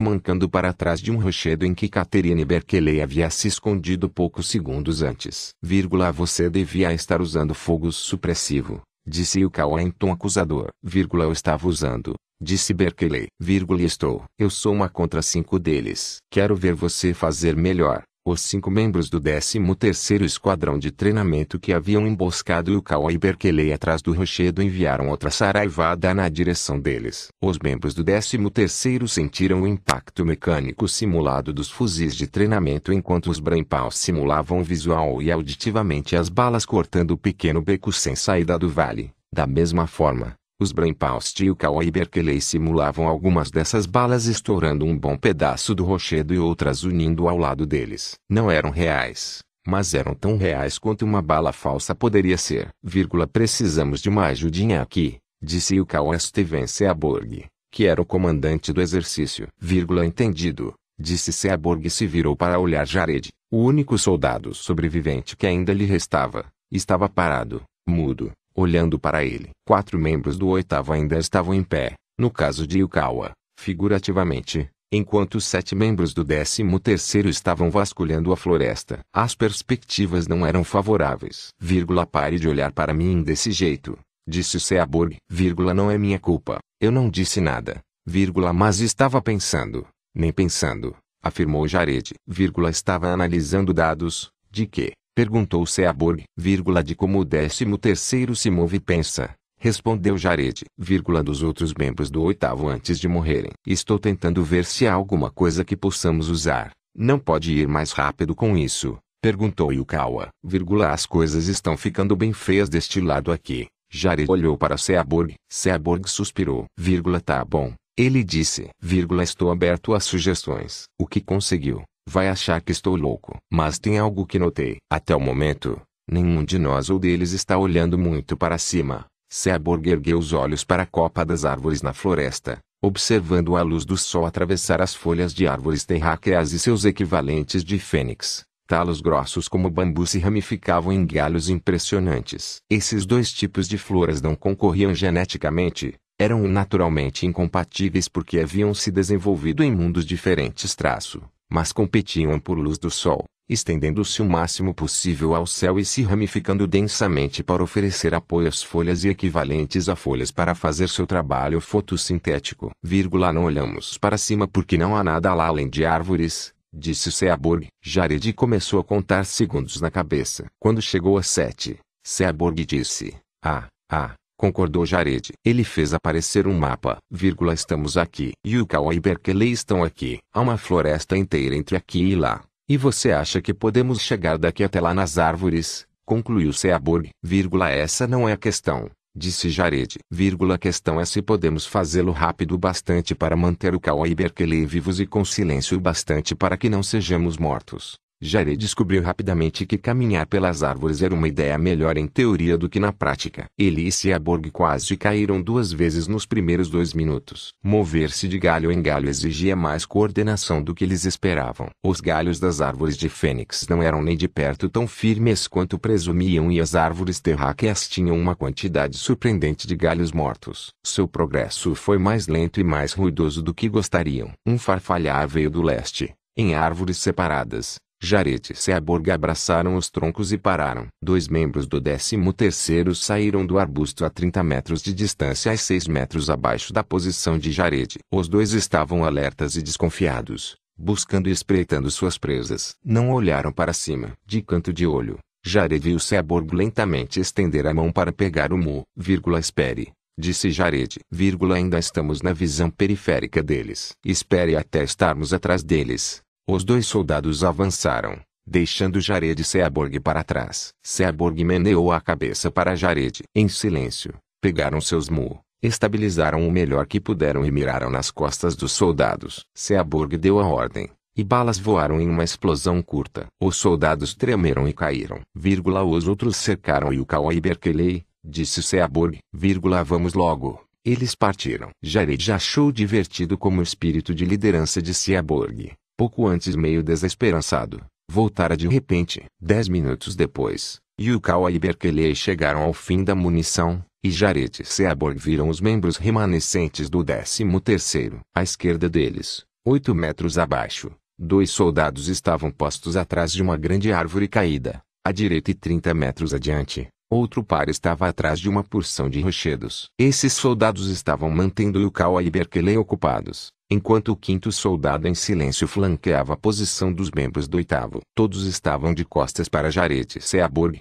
mancando para trás de um rochedo em que Catherine Berkeley havia se escondido poucos segundos antes. Vírgula, você devia estar usando fogo supressivo, disse Yukawa em tom acusador. Vírgula, eu estava usando, disse Berkeley. Vírgula, estou. Eu sou uma contra cinco deles. Quero ver você fazer melhor. Os cinco membros do 13º Esquadrão de Treinamento que haviam emboscado Yukawa e Berkeley atrás do rochedo enviaram outra saraivada na direção deles. Os membros do 13º sentiram o impacto mecânico simulado dos fuzis de treinamento enquanto os Brainpaws simulavam visual e auditivamente as balas cortando o pequeno beco sem saída do vale. Da mesma forma, os Brainpaws de Yukawa e Berkeley simulavam algumas dessas balas estourando um bom pedaço do rochedo e outras unindo ao lado deles. Não eram reais, mas eram tão reais quanto uma bala falsa poderia ser. Vírgula, precisamos de uma ajudinha aqui, disse Yukawa Steven Seaborg, que era o comandante do exercício. Vírgula, entendido, disse Seaborg e se virou para olhar Jared, o único soldado sobrevivente que ainda lhe restava. Estava parado, mudo, olhando para ele. Quatro membros do oitavo ainda estavam em pé, no caso de Yukawa, figurativamente, enquanto os sete membros do décimo terceiro estavam vasculhando a floresta. As perspectivas não eram favoráveis. Vírgula, pare de olhar para mim desse jeito, disse Seaborg. Vírgula, não é minha culpa. Eu não disse nada. Vírgula, mas estava pensando. Nem pensando, afirmou Jared. Vírgula, estava analisando dados. De que? Perguntou Seaborg, vírgula de como o décimo terceiro se move e pensa. Respondeu Jared, vírgula dos outros membros do oitavo antes de morrerem. Estou tentando ver se há alguma coisa que possamos usar. Não pode ir mais rápido com isso? Perguntou Yukawa, vírgula as coisas estão ficando bem feias deste lado aqui. Jared olhou para Seaborg. Seaborg suspirou, vírgula tá bom. Ele disse, vírgula estou aberto a sugestões. O que conseguiu? Vai achar que estou louco. Mas tem algo que notei. Até o momento, nenhum de nós ou deles está olhando muito para cima. Seaborg ergueu os olhos para a copa das árvores na floresta, observando a luz do sol atravessar as folhas de árvores terráqueas e seus equivalentes de fênix. Talos grossos como bambu se ramificavam em galhos impressionantes. Esses dois tipos de flores não concorriam geneticamente, eram naturalmente incompatíveis porque haviam se desenvolvido em mundos diferentes. Traço mas competiam por luz do sol, estendendo-se o máximo possível ao céu e se ramificando densamente para oferecer apoio às folhas e equivalentes a folhas para fazer seu trabalho fotossintético. Vírgula, não olhamos para cima porque não há nada lá além de árvores, disse Seaborg. Jared começou a contar segundos na cabeça. Quando chegou a sete, Seaborg disse, ah, ah, concordou Jared. Ele fez aparecer um mapa, vírgula, estamos aqui. Yukawa e Berkeley estão aqui. Há uma floresta inteira entre aqui e lá. E você acha que podemos chegar daqui até lá nas árvores? Concluiu Seaborg, vírgula, essa não é a questão. Disse Jared, vírgula, a questão é se podemos fazê-lo rápido bastante para manter o Kawa e Berkeley vivos e com silêncio bastante para que não sejamos mortos. Jared descobriu rapidamente que caminhar pelas árvores era uma ideia melhor em teoria do que na prática. Ele e Seaborg quase caíram duas vezes nos primeiros dois minutos. Mover-se de galho em galho exigia mais coordenação do que eles esperavam. Os galhos das árvores de fênix não eram nem de perto tão firmes quanto presumiam e as árvores terráqueas tinham uma quantidade surpreendente de galhos mortos. Seu progresso foi mais lento e mais ruidoso do que gostariam. Um farfalhar veio do leste, em árvores separadas, Jared e Seaborg abraçaram os troncos e pararam. Dois membros do 13º saíram do arbusto a 30 metros de distância e 6 metros abaixo da posição de Jared. Os dois estavam alertas e desconfiados, buscando e espreitando suas presas. Não olharam para cima. De canto de olho, Jared viu Seaborg lentamente estender a mão para pegar o mu. Vírgula, espere. Disse Jared. Vírgula, ainda estamos na visão periférica deles. Espere até estarmos atrás deles. Os dois soldados avançaram, deixando Jared Seaborg para trás. Seaborg meneou a cabeça para Jared. Em silêncio, pegaram seus mu, estabilizaram o melhor que puderam e miraram nas costas dos soldados. Seaborg deu a ordem, e balas voaram em uma explosão curta. Os soldados tremeram e caíram. Vírgula, os outros cercaram e Berkeley, disse Seaborg. Vírgula, vamos logo. Eles partiram. Jared achou divertido como o espírito de liderança de Seaborg pouco antes meio desesperançado, voltara de repente. Dez minutos depois, Yukawa e Berkeley chegaram ao fim da munição, e Jared e Seaborg viram os membros remanescentes do 13º. À esquerda deles, Oito metros abaixo, dois soldados estavam postos atrás de uma grande árvore caída, à direita e 30 metros adiante. Outro par estava atrás de uma porção de rochedos. Esses soldados estavam mantendo Yukawa e Berkeley ocupados, enquanto o quinto soldado em silêncio flanqueava a posição dos membros do oitavo. Todos estavam de costas para Jared Seaborg,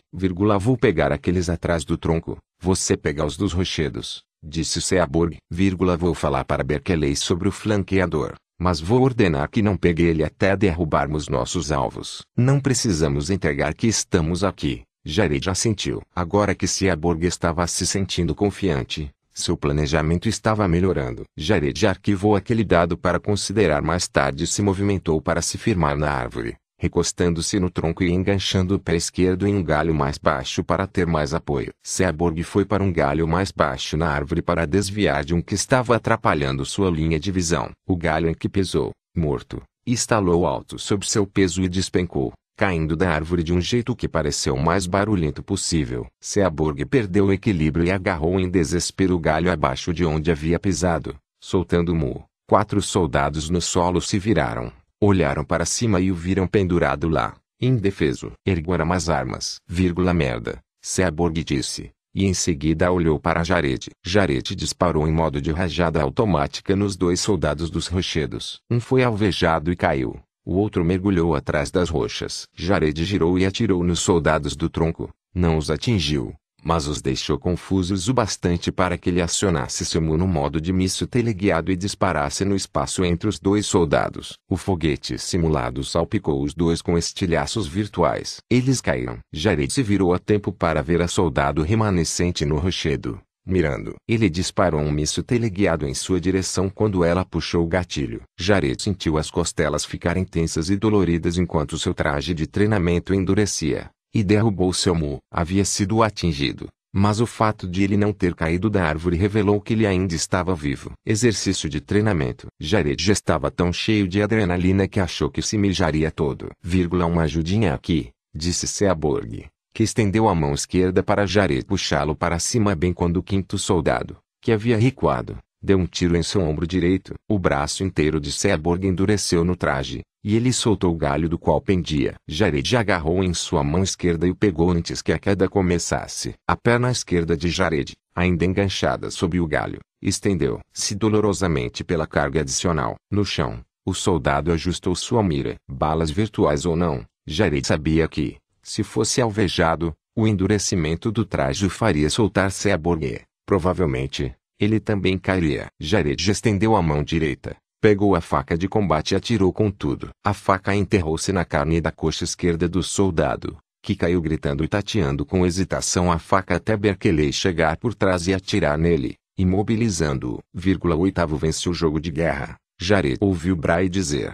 vou pegar aqueles atrás do tronco, você pega os dos rochedos, disse Seaborg, vou falar para Berkeley sobre o flanqueador. Mas vou ordenar que não pegue ele até derrubarmos nossos alvos. Não precisamos entregar que estamos aqui. Jared assentiu. Agora que Seaborg estava se sentindo confiante, seu planejamento estava melhorando. Jared arquivou aquele dado para considerar mais tarde e se movimentou para se firmar na árvore recostando-se no tronco e enganchando o pé esquerdo em um galho mais baixo para ter mais apoio. Seaborg foi para um galho mais baixo na árvore para desviar de um que estava atrapalhando sua linha de visão. O galho em que pesou, morto, estalou alto sob seu peso e despencou, caindo da árvore de um jeito que pareceu mais barulhento possível. Seaborg perdeu o equilíbrio e agarrou em desespero o galho abaixo de onde havia pisado, soltando mu. Quatro soldados no solo se viraram, Olharam para cima e o viram pendurado lá, indefeso. Ergueram as armas. Vírgula merda, Seaborg disse. E em seguida olhou para Jared. Jared disparou em modo de rajada automática nos dois soldados dos rochedos. Um foi alvejado e caiu. O outro mergulhou atrás das rochas. Jared girou e atirou nos soldados do tronco. Não os atingiu, mas os deixou confusos o bastante para que ele acionasse seu no modo de míssil teleguiado e disparasse no espaço entre os dois soldados. O foguete simulado salpicou os dois com estilhaços virtuais. Eles caíram. Jared se virou a tempo para ver a soldado remanescente no rochedo. Mirando, ele disparou um míssil teleguiado em sua direção quando ela puxou o gatilho. Jared sentiu as costelas ficarem tensas e doloridas enquanto seu traje de treinamento endurecia e derrubou seu mu. Havia sido atingido, mas o fato de ele não ter caído da árvore revelou que ele ainda estava vivo. Exercício de treinamento. Jared já estava tão cheio de adrenalina que achou que se mijaria todo. Vírgula uma ajudinha aqui, disse Seaborg, que estendeu a mão esquerda para Jared puxá-lo para cima bem quando o quinto soldado, que havia recuado, deu um tiro em seu ombro direito. O braço inteiro de Seaborg endureceu no traje, e ele soltou o galho do qual pendia. Jared agarrou em sua mão esquerda e o pegou antes que a queda começasse. A perna esquerda de Jared, ainda enganchada sob o galho, estendeu-se dolorosamente pela carga adicional. No chão, o soldado ajustou sua mira. Balas virtuais ou não, Jared sabia que, se fosse alvejado, o endurecimento do traje o faria soltar-se a borgue. Provavelmente, ele também cairia. Jared estendeu a mão direita, Pegou a faca de combate e atirou com tudo. A faca enterrou-se na carne da coxa esquerda do soldado, que caiu gritando e tateando com hesitação a faca até Berkeley chegar por trás e atirar nele, imobilizando-o. Oitavo vence o jogo de guerra. Jared ouviu Bray dizer,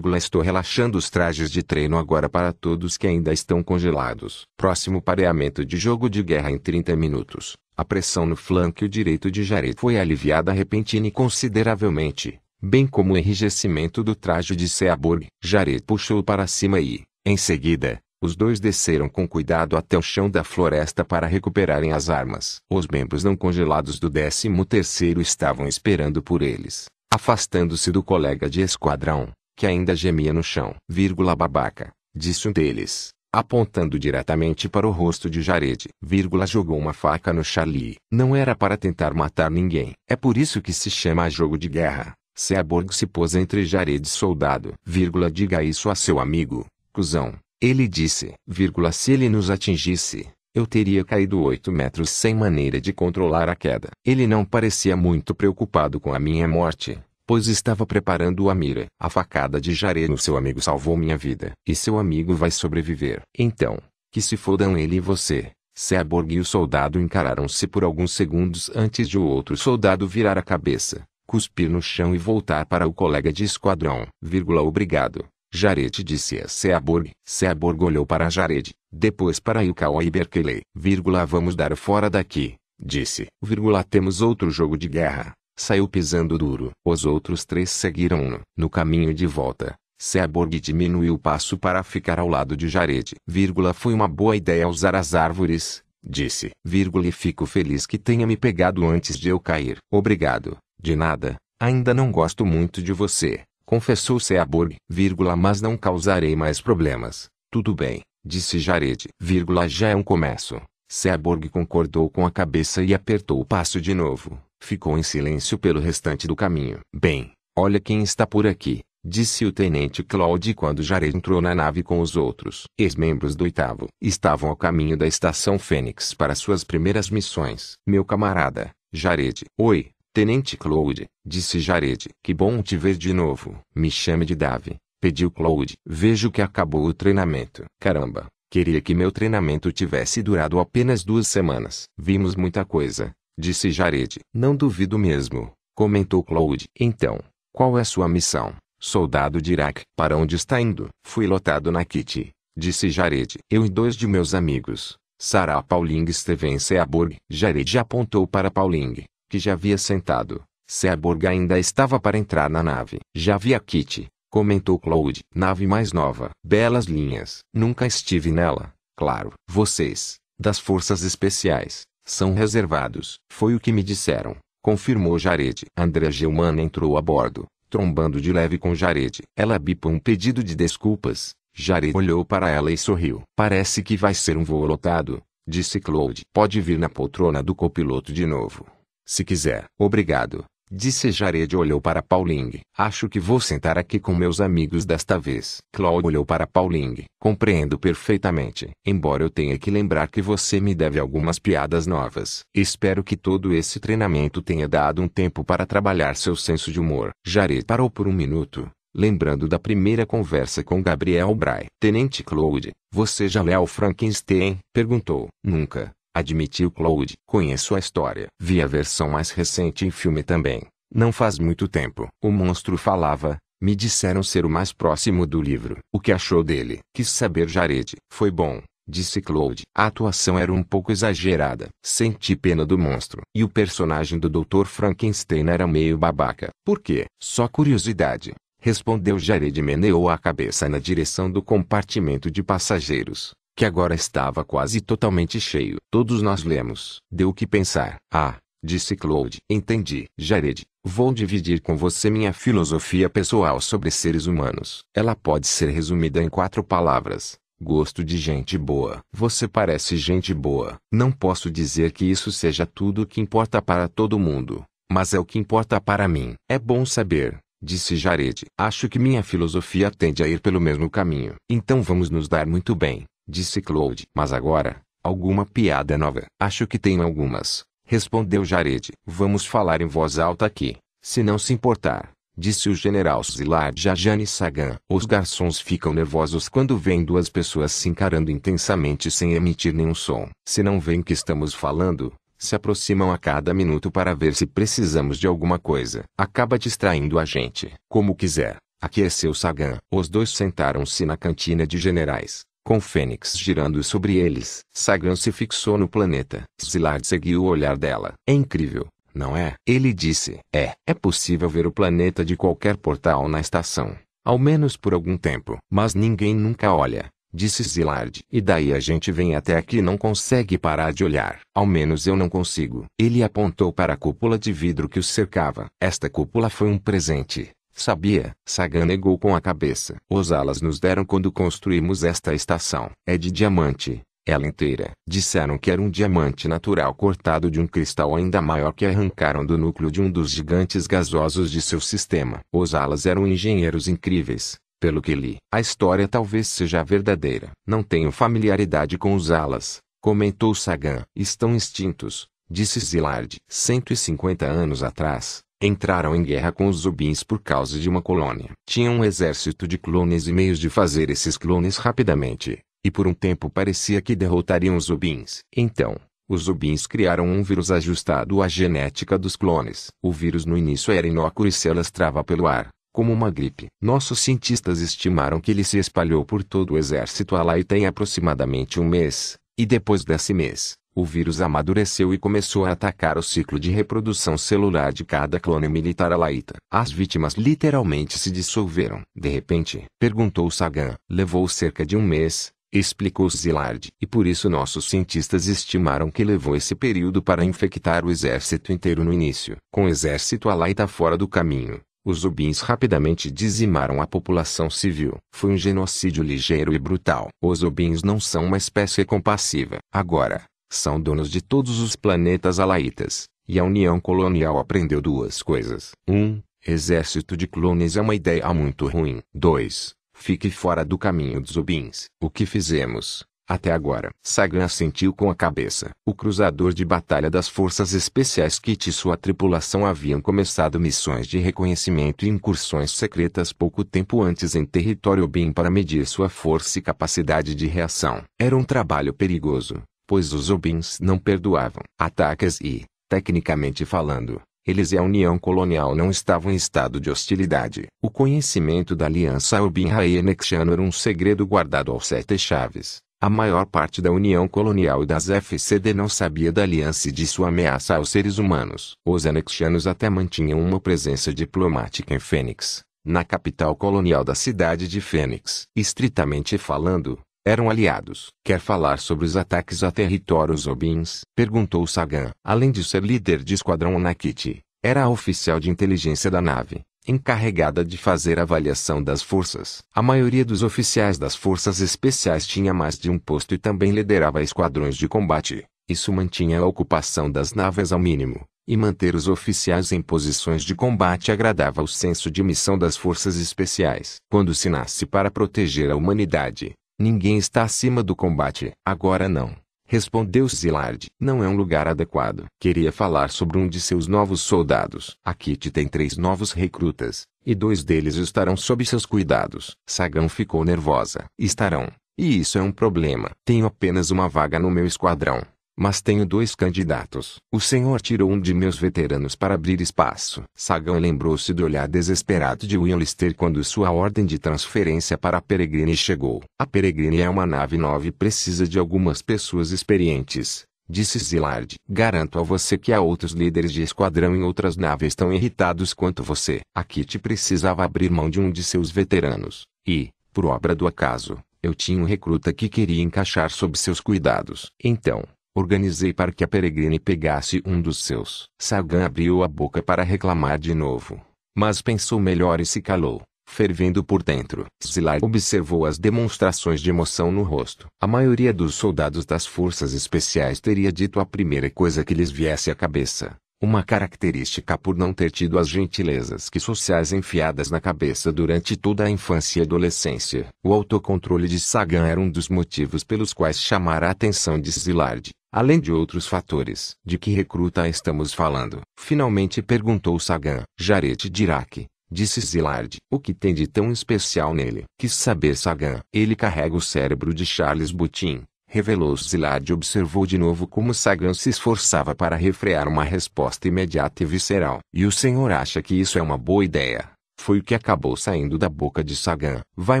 estou relaxando os trajes de treino agora para todos que ainda estão congelados. Próximo pareamento de jogo de guerra em 30 minutos. A pressão no flanco direito de Jared foi aliviada repentina e consideravelmente bem como o enrijecimento do traje de Seaborg. Jared puxou para cima e, em seguida, os dois desceram com cuidado até o chão da floresta para recuperarem as armas. Os membros não congelados do 13º estavam esperando por eles, afastando-se do colega de esquadrão, que ainda gemia no chão. Vírgula babaca, disse um deles, apontando diretamente para o rosto de Jared. Vírgula jogou uma faca no Charlie. Não era para tentar matar ninguém. É por isso que se chama jogo de guerra. Seaborg se pôs entre Jared e soldado. Vírgula, diga isso a seu amigo, cuzão. Ele disse, vírgula, se ele nos atingisse, eu teria caído oito metros sem maneira de controlar a queda. Ele não parecia muito preocupado com a minha morte, pois estava preparando a mira. A facada de Jared no seu amigo salvou minha vida. E seu amigo vai sobreviver. Então, que se fodam ele e você. Seaborg e o soldado encararam-se por alguns segundos antes de o outro soldado virar a cabeça cuspir no chão e voltar para o colega de esquadrão. Vírgula, obrigado. Jared disse a Seaborg. Seaborg olhou para Jared, depois para Yukawa e Berkeley. Vírgula, vamos dar fora daqui, disse. Vírgula, temos outro jogo de guerra. Saiu pisando duro. Os outros três seguiram-no. No caminho de volta, Seaborg diminuiu o passo para ficar ao lado de Jared. Vírgula, foi uma boa ideia usar as árvores, disse. Vírgula, e fico feliz que tenha me pegado antes de eu cair. Obrigado. De nada, ainda não gosto muito de você, confessou Seaborg, vírgula, mas não causarei mais problemas. Tudo bem, disse Jared, vírgula, já é um começo. Seaborg concordou com a cabeça e apertou o passo de novo. Ficou em silêncio pelo restante do caminho. Bem, olha quem está por aqui, disse o tenente Claude quando Jared entrou na nave com os outros. Ex-membros do oitavo estavam ao caminho da estação Fênix para suas primeiras missões. Meu camarada, Jared. Oi, Tenente Claude, disse Jared. Que bom te ver de novo. Me chame de Dave, pediu Claude. Vejo que acabou o treinamento. Caramba, queria que meu treinamento tivesse durado apenas duas semanas. Vimos muita coisa, disse Jared. Não duvido mesmo, comentou Claude. Então, qual é sua missão? Soldado de Iraque. Para onde está indo? Fui lotado na Kitty, disse Jared. Eu e dois de meus amigos, Sarah Pauling Steven Seaborg. Jared apontou para Pauling, que já havia sentado. Seaborg ainda estava para entrar na nave. Já vi a Kitty, comentou Claude. Nave mais nova. Belas linhas. Nunca estive nela. Claro. Vocês, das forças especiais, são reservados. Foi o que me disseram. Confirmou Jared. André Gilman entrou a bordo, trombando de leve com Jared. Ela bipou um pedido de desculpas. Jared olhou para ela e sorriu. Parece que vai ser um voo lotado, disse Claude. Pode vir na poltrona do copiloto de novo. Se quiser. Obrigado. Disse Jared olhou para Pauling. Acho que vou sentar aqui com meus amigos desta vez. Claude olhou para Pauling. Compreendo perfeitamente. Embora eu tenha que lembrar que você me deve algumas piadas novas. Espero que todo esse treinamento tenha dado um tempo para trabalhar seu senso de humor. Jared parou por um minuto, lembrando da primeira conversa com Gabriel Bray. Tenente Claude, você já leu Frankenstein? Perguntou. Nunca admitiu Claude. Conheço a história. Vi a versão mais recente em filme também. Não faz muito tempo. O monstro falava, me disseram ser o mais próximo do livro. O que achou dele? Quis saber Jared. Foi bom, disse Claude. A atuação era um pouco exagerada. Senti pena do monstro. E o personagem do Dr. Frankenstein era meio babaca. Por quê? Só curiosidade. Respondeu Jared e meneou a cabeça na direção do compartimento de passageiros que agora estava quase totalmente cheio. Todos nós lemos. Deu o que pensar. Ah, disse Claude. Entendi. Jared, vou dividir com você minha filosofia pessoal sobre seres humanos. Ela pode ser resumida em quatro palavras. Gosto de gente boa. Você parece gente boa. Não posso dizer que isso seja tudo o que importa para todo mundo, mas é o que importa para mim. É bom saber, disse Jared. Acho que minha filosofia tende a ir pelo mesmo caminho. Então vamos nos dar muito bem disse Claude. Mas agora, alguma piada nova? Acho que tenho algumas, respondeu Jared. Vamos falar em voz alta aqui, se não se importar. Disse o general Szilard a Jane Sagan. Os garçons ficam nervosos quando veem duas pessoas se encarando intensamente sem emitir nenhum som. Se não veem que estamos falando, se aproximam a cada minuto para ver se precisamos de alguma coisa. Acaba distraindo a gente. Como quiser. Aqueceu Sagan. Os dois sentaram-se na cantina de generais com Fênix girando sobre eles. Sagan se fixou no planeta. Zilard seguiu o olhar dela. É incrível, não é? Ele disse. É. É possível ver o planeta de qualquer portal na estação. Ao menos por algum tempo. Mas ninguém nunca olha. Disse Zilard. E daí a gente vem até aqui e não consegue parar de olhar. Ao menos eu não consigo. Ele apontou para a cúpula de vidro que os cercava. Esta cúpula foi um presente. Sabia, Sagan negou com a cabeça. Os alas nos deram quando construímos esta estação. É de diamante, ela inteira. Disseram que era um diamante natural cortado de um cristal ainda maior que arrancaram do núcleo de um dos gigantes gasosos de seu sistema. Os alas eram engenheiros incríveis. Pelo que li, a história talvez seja verdadeira. Não tenho familiaridade com os alas, comentou Sagan. Estão extintos, disse Zilard. 150 anos atrás, Entraram em guerra com os Zubins por causa de uma colônia. Tinham um exército de clones e meios de fazer esses clones rapidamente, e por um tempo parecia que derrotariam os Zubins. Então, os Zubins criaram um vírus ajustado à genética dos clones. O vírus no início era inócuo e se alastrava pelo ar, como uma gripe. Nossos cientistas estimaram que ele se espalhou por todo o exército Alaita em aproximadamente um mês, e depois desse mês, o vírus amadureceu e começou a atacar o ciclo de reprodução celular de cada clone militar alaita. As vítimas literalmente se dissolveram. De repente, perguntou Sagan. Levou cerca de um mês, explicou Zilard. E por isso nossos cientistas estimaram que levou esse período para infectar o exército inteiro no início. Com o exército alaita fora do caminho, Os Zubins rapidamente dizimaram a população civil. Foi um genocídio ligeiro e brutal. Os Zubins não são uma espécie compassiva. Agora, são donos de todos os planetas alaitas. E a União Colonial aprendeu duas coisas. 1. Um, exército de clones é uma ideia muito ruim. 2. Fique fora do caminho dos Zubins. O que fizemos? Até agora. Sagan assentiu com a cabeça. O cruzador de batalha das forças especiais Kit e sua tripulação haviam começado missões de reconhecimento e incursões secretas pouco tempo antes em território BIM para medir sua força e capacidade de reação. Era um trabalho perigoso, pois os Obins não perdoavam ataques e, tecnicamente falando, eles e a União Colonial não estavam em estado de hostilidade. O conhecimento da aliança Obin-Haenexiano era um segredo guardado aos sete chaves. A maior parte da União Colonial e das FCD não sabia da aliança e de sua ameaça aos seres humanos. Os anexianos até mantinham uma presença diplomática em Fênix, na capital colonial da cidade de Fênix. Estritamente falando, eram aliados. Quer falar sobre os ataques a territórios Obins? Perguntou Sagan. Além de ser líder de esquadrão Nakiti, era a oficial de inteligência da nave encarregada de fazer avaliação das forças. A maioria dos oficiais das forças especiais tinha mais de um posto e também liderava esquadrões de combate. Isso mantinha a ocupação das naves ao mínimo, e manter os oficiais em posições de combate agradava o senso de missão das forças especiais. Quando se nasce para proteger a humanidade, ninguém está acima do combate. Agora não. Respondeu Zilard. Não é um lugar adequado. Queria falar sobre um de seus novos soldados. A Kitty tem três novos recrutas, e dois deles estarão sob seus cuidados. Sagan ficou nervosa. Estarão. E isso é um problema. Tenho apenas uma vaga no meu esquadrão. Mas tenho dois candidatos. O senhor tirou um de meus veteranos para abrir espaço. Sagan lembrou-se do olhar desesperado de Willister quando sua ordem de transferência para a Peregrine chegou. A Peregrine é uma nave nova e precisa de algumas pessoas experientes. Disse Zilard. Garanto a você que há outros líderes de esquadrão em outras naves tão irritados quanto você. A Kitty precisava abrir mão de um de seus veteranos. E, por obra do acaso, eu tinha um recruta que queria encaixar sob seus cuidados. Então, Organizei para que a Peregrine pegasse um dos seus. Sagan abriu a boca para reclamar de novo. Mas pensou melhor e se calou, fervendo por dentro. Zilar observou as demonstrações de emoção no rosto. A maioria dos soldados das forças especiais teria dito a primeira coisa que lhes viesse à cabeça. Uma característica por não ter tido as gentilezas que sociais enfiadas na cabeça durante toda a infância e adolescência. O autocontrole de Sagan era um dos motivos pelos quais chamara a atenção de Zilard, além de outros fatores. De que recruta estamos falando? Finalmente perguntou Sagan. Jaret Dirac, disse Zilard. O que tem de tão especial nele? Quis saber Sagan. Ele carrega o cérebro de Charles Butin, revelou Zilard observou de novo como Sagan se esforçava para refrear uma resposta imediata e visceral. E o senhor acha que isso é uma boa ideia? Foi o que acabou saindo da boca de Sagan. Vai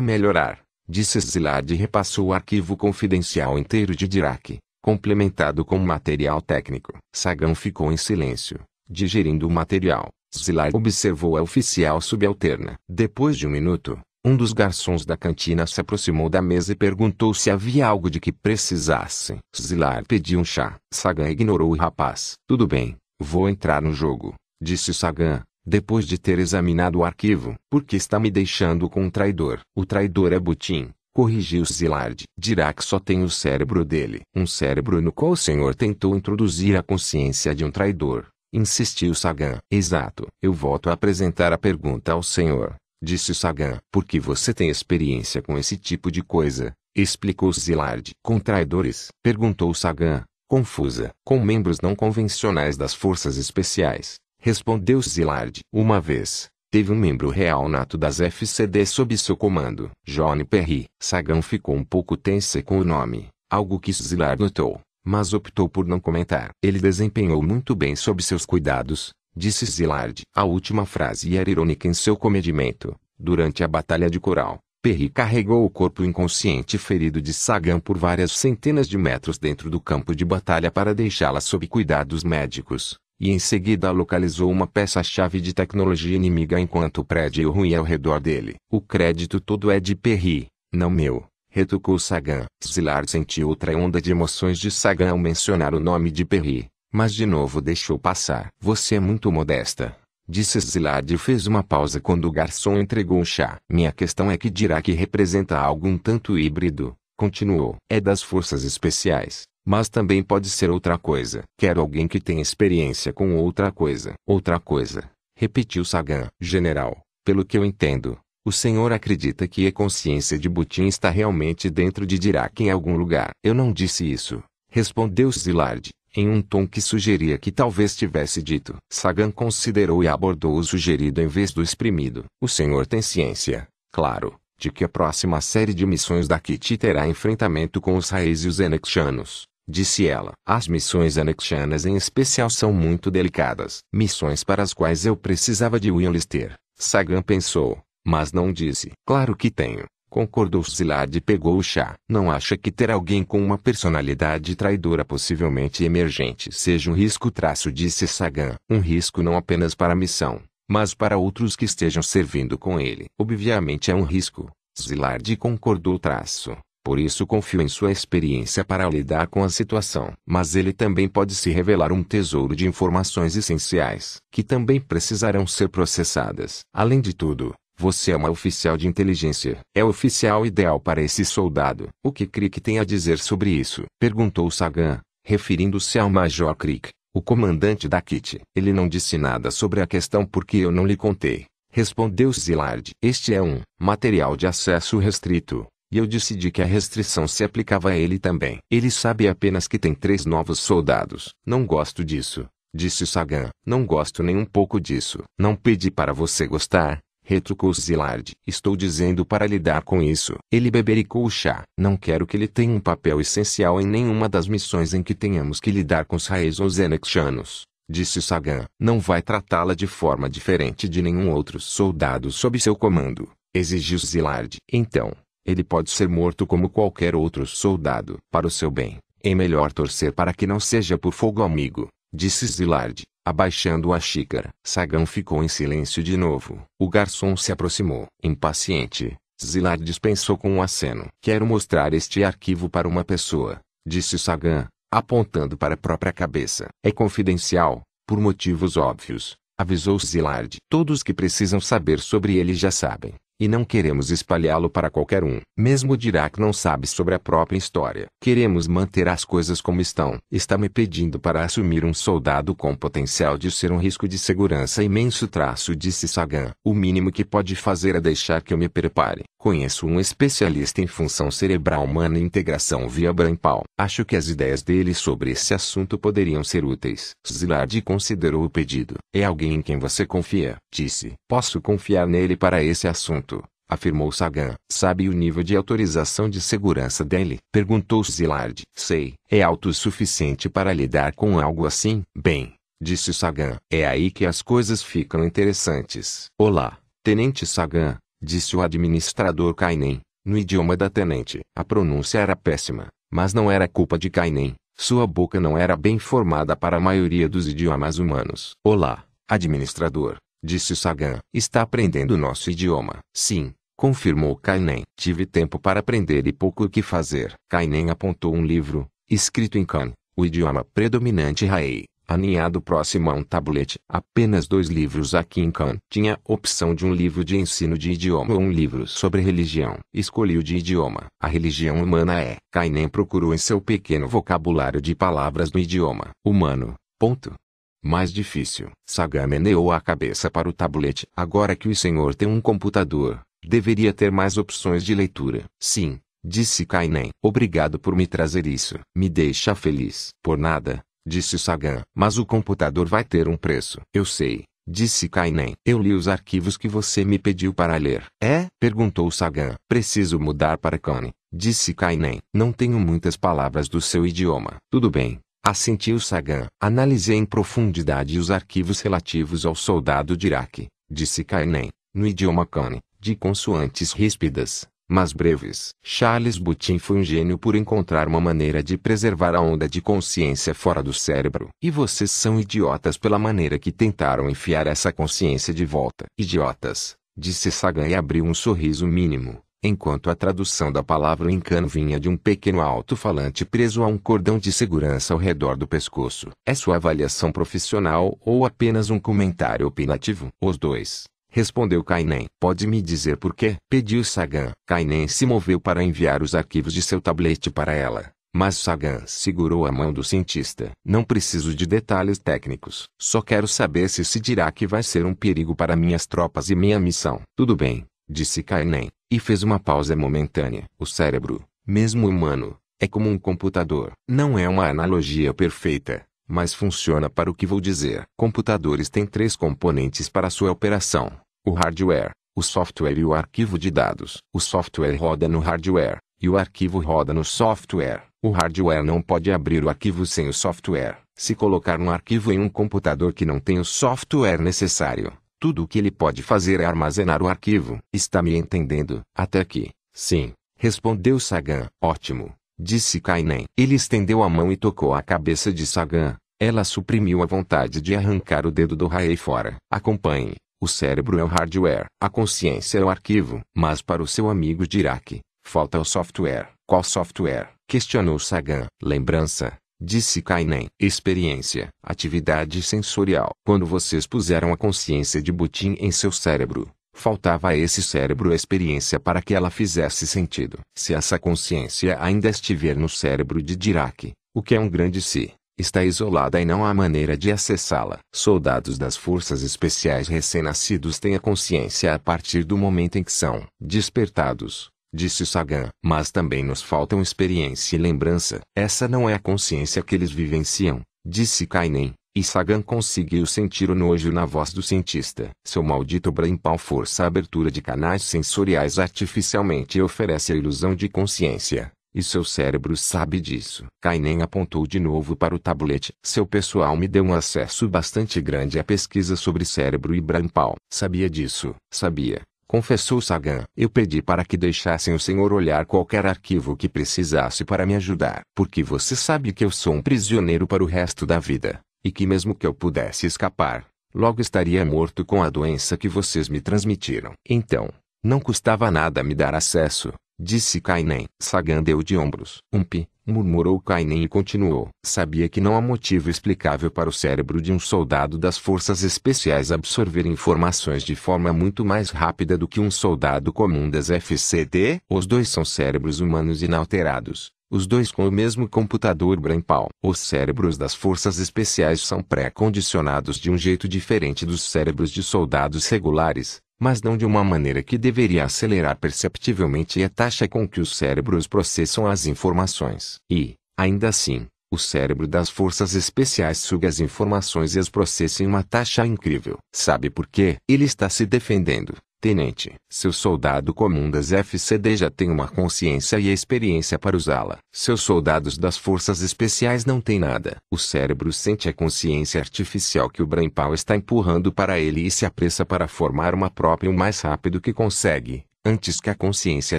melhorar, disse Zilard e repassou o arquivo confidencial inteiro de Dirac, complementado com material técnico. Sagan ficou em silêncio, digerindo o material. Zilard observou a oficial subalterna. Depois de um minuto, um dos garçons da cantina se aproximou da mesa e perguntou se havia algo de que precisasse. Zilar pediu um chá. Sagan ignorou o rapaz. Tudo bem, vou entrar no jogo, disse Sagan, depois de ter examinado o arquivo. Por que está me deixando com um traidor? O traidor é Butin, corrigiu Zilard. Dirá que só tem o cérebro dele. Um cérebro no qual o senhor tentou introduzir a consciência de um traidor. Insistiu Sagan. Exato. Eu volto a apresentar a pergunta ao senhor. Disse Sagan. Porque você tem experiência com esse tipo de coisa, explicou Zilard. Com traidores? Perguntou Sagan, confusa. Com membros não convencionais das forças especiais, respondeu Zilard. Uma vez, teve um membro real nato das FCD sob seu comando. Johnny Perry. Sagan ficou um pouco tensa com o nome, algo que Zilard notou, mas optou por não comentar. Ele desempenhou muito bem sob seus cuidados, disse Zilard. A última frase era irônica em seu comedimento. Durante a Batalha de Coral, Perry carregou o corpo inconsciente ferido de Sagan por várias centenas de metros dentro do campo de batalha para deixá-la sob cuidados médicos, e em seguida localizou uma peça-chave de tecnologia inimiga enquanto o prédio ruía ao redor dele. O crédito todo é de Perry, não meu, retrucou Sagan. Zilard sentiu outra onda de emoções de Sagan ao mencionar o nome de Perry. Mas de novo deixou passar. Você é muito modesta, Disse Zilard e fez uma pausa quando o garçom entregou o chá. Minha questão é que dirá que representa algo um tanto híbrido. Continuou. É das forças especiais. Mas também pode ser outra coisa. Quero alguém que tenha experiência com outra coisa. Outra coisa. Repetiu Sagan. General, pelo que eu entendo, o senhor acredita que a consciência de Butin está realmente dentro de Dirac em algum lugar? Eu não disse isso. Respondeu Zilard, em um tom que sugeria que talvez tivesse dito. Sagan considerou e abordou o sugerido em vez do exprimido. O senhor tem ciência, claro, de que a próxima série de missões da Kitty terá enfrentamento com os Raiz e os Enexianos disse ela. As missões anexianas em especial são muito delicadas. Missões para as quais eu precisava de Willister. Sagan pensou, mas não disse. Claro que tenho. Concordou Zilard e pegou o chá. Não acha que ter alguém com uma personalidade traidora possivelmente emergente seja um risco traço disse Sagan. Um risco não apenas para a missão, mas para outros que estejam servindo com ele. Obviamente é um risco. Zilard concordou traço. Por isso confio em sua experiência para lidar com a situação. Mas ele também pode se revelar um tesouro de informações essenciais, que também precisarão ser processadas. Além de tudo, você é uma oficial de inteligência. É o oficial ideal para esse soldado. O que Crick tem a dizer sobre isso? Perguntou Sagan, referindo-se ao Major Crick, o comandante da Kit. Ele não disse nada sobre a questão porque eu não lhe contei. Respondeu Zilard. Este é um material de acesso restrito. E eu decidi que a restrição se aplicava a ele também. Ele sabe apenas que tem três novos soldados. Não gosto disso, disse Sagan. Não gosto nem um pouco disso. Não pedi para você gostar, retrucou Zilard. Estou dizendo para lidar com isso. Ele bebericou o chá. Não quero que ele tenha um papel essencial em nenhuma das missões em que tenhamos que lidar com os raiz ou Zenexianos. Disse Sagan. Não vai tratá-la de forma diferente de nenhum outro soldado sob seu comando. Exigiu Zilard. Então, ele pode ser morto como qualquer outro soldado. Para o seu bem, é melhor torcer para que não seja por fogo amigo, disse Zilard, abaixando a xícara. Sagan ficou em silêncio de novo. O garçom se aproximou. Impaciente, Zilard dispensou com um aceno. Quero mostrar este arquivo para uma pessoa, disse Sagan, apontando para a própria cabeça. É confidencial, por motivos óbvios, avisou Zilard. Todos que precisam saber sobre ele já sabem. E não queremos espalhá-lo para qualquer um. Mesmo Dirac não sabe sobre a própria história. Queremos manter as coisas como estão. Está me pedindo para assumir um soldado com potencial de ser um risco de segurança imenso traço disse Sagan. O mínimo que pode fazer é deixar que eu me prepare. Conheço um especialista em função cerebral humana e integração via brainpal. Acho que as ideias dele sobre esse assunto poderiam ser úteis. Zilard considerou o pedido. É alguém em quem você confia, disse. Posso confiar nele para esse assunto afirmou Sagan. Sabe o nível de autorização de segurança dele? Perguntou Zilard. Sei. É alto o suficiente para lidar com algo assim? Bem, disse Sagan. É aí que as coisas ficam interessantes. Olá, Tenente Sagan, disse o administrador Kainen, no idioma da tenente. A pronúncia era péssima, mas não era culpa de Kainen. Sua boca não era bem formada para a maioria dos idiomas humanos. Olá, administrador, disse Sagan. Está aprendendo nosso idioma? Sim, confirmou Kainen. Tive tempo para aprender e pouco o que fazer. Kainen apontou um livro, escrito em Kan, o idioma predominante Raei, aninhado próximo a um tabulete. Apenas dois livros aqui em Khan. Tinha opção de um livro de ensino de idioma ou um livro sobre religião. Escolhi o de idioma. A religião humana é. Kainen procurou em seu pequeno vocabulário de palavras do idioma humano. Ponto. Mais difícil. Saga meneou a cabeça para o tabulete. Agora que o senhor tem um computador, deveria ter mais opções de leitura. Sim, disse Kainen. Obrigado por me trazer isso. Me deixa feliz. Por nada, disse Sagan. Mas o computador vai ter um preço. Eu sei, disse Kainen. Eu li os arquivos que você me pediu para ler. É? perguntou Sagan. Preciso mudar para Kane, disse Kainen. Não tenho muitas palavras do seu idioma. Tudo bem. Assentiu Sagan. Analisei em profundidade os arquivos relativos ao soldado de Iraque, disse Kainen, no idioma Kane, de consoantes ríspidas, mas breves. Charles Butin foi um gênio por encontrar uma maneira de preservar a onda de consciência fora do cérebro. E vocês são idiotas pela maneira que tentaram enfiar essa consciência de volta. Idiotas, disse Sagan e abriu um sorriso mínimo, enquanto a tradução da palavra incano vinha de um pequeno alto-falante preso a um cordão de segurança ao redor do pescoço. É sua avaliação profissional ou apenas um comentário opinativo? Os dois. Respondeu Kainen. Pode me dizer por quê? Pediu Sagan. Kainen se moveu para enviar os arquivos de seu tablete para ela. Mas Sagan segurou a mão do cientista. Não preciso de detalhes técnicos. Só quero saber se se dirá que vai ser um perigo para minhas tropas e minha missão. Tudo bem, disse Kainen, e fez uma pausa momentânea. O cérebro, mesmo humano, é como um computador. Não é uma analogia perfeita, mas funciona para o que vou dizer. Computadores têm três componentes para sua operação: o hardware, o software e o arquivo de dados. O software roda no hardware, e o arquivo roda no software. O hardware não pode abrir o arquivo sem o software. Se colocar um arquivo em um computador que não tem o software necessário, tudo o que ele pode fazer é armazenar o arquivo. Está me entendendo? Até aqui. Sim. Respondeu Sagan. Ótimo. Disse Kainen. Ele estendeu a mão e tocou a cabeça de Sagan. Ela suprimiu a vontade de arrancar o dedo do Raei fora. Acompanhe. O cérebro é o hardware. A consciência é o arquivo. Mas para o seu amigo Dirac, falta o software. Qual software? Questionou Sagan. Lembrança. Disse Kainen. Experiência. Atividade sensorial. Quando vocês puseram a consciência de Butin em seu cérebro, faltava a esse cérebro a experiência para que ela fizesse sentido. Se essa consciência ainda estiver no cérebro de Dirac, o que é um grande se, está isolada e não há maneira de acessá-la. Soldados das forças especiais recém-nascidos têm a consciência a partir do momento em que são despertados disse Sagan. Mas também nos faltam experiência e lembrança. Essa não é a consciência que eles vivenciam, disse Kainen. E Sagan conseguiu sentir o nojo na voz do cientista. Seu maldito Brainpal força a abertura de canais sensoriais artificialmente e oferece a ilusão de consciência. E seu cérebro sabe disso. Kainen apontou de novo para o tablete. Seu pessoal me deu um acesso bastante grande à pesquisa sobre cérebro e Brainpal. Sabia disso. Sabia confessou Sagan. Eu pedi para que deixassem o senhor olhar qualquer arquivo que precisasse para me ajudar. Porque você sabe que eu sou um prisioneiro para o resto da vida, e que mesmo que eu pudesse escapar, logo estaria morto com a doença que vocês me transmitiram. Então, não custava nada me dar acesso, disse Kainen. Sagan deu de ombros. Umpi, murmurou Kainen e continuou. Sabia que não há motivo explicável para o cérebro de um soldado das forças especiais absorver informações de forma muito mais rápida do que um soldado comum das FCD? Os dois são cérebros humanos inalterados. Os dois com o mesmo computador brainpal. Os cérebros das forças especiais são pré-condicionados de um jeito diferente dos cérebros de soldados regulares mas não de uma maneira que deveria acelerar perceptivelmente a taxa com que os cérebros processam as informações. E, ainda assim, o cérebro das forças especiais suga as informações e as processa em uma taxa incrível. Sabe por quê? Ele está se defendendo. Tenente, seu soldado comum das FCD já tem uma consciência e experiência para usá-la. Seus soldados das forças especiais não têm nada. O cérebro sente a consciência artificial que o Brainpal está empurrando para ele e se apressa para formar uma própria o mais rápido que consegue, antes que a consciência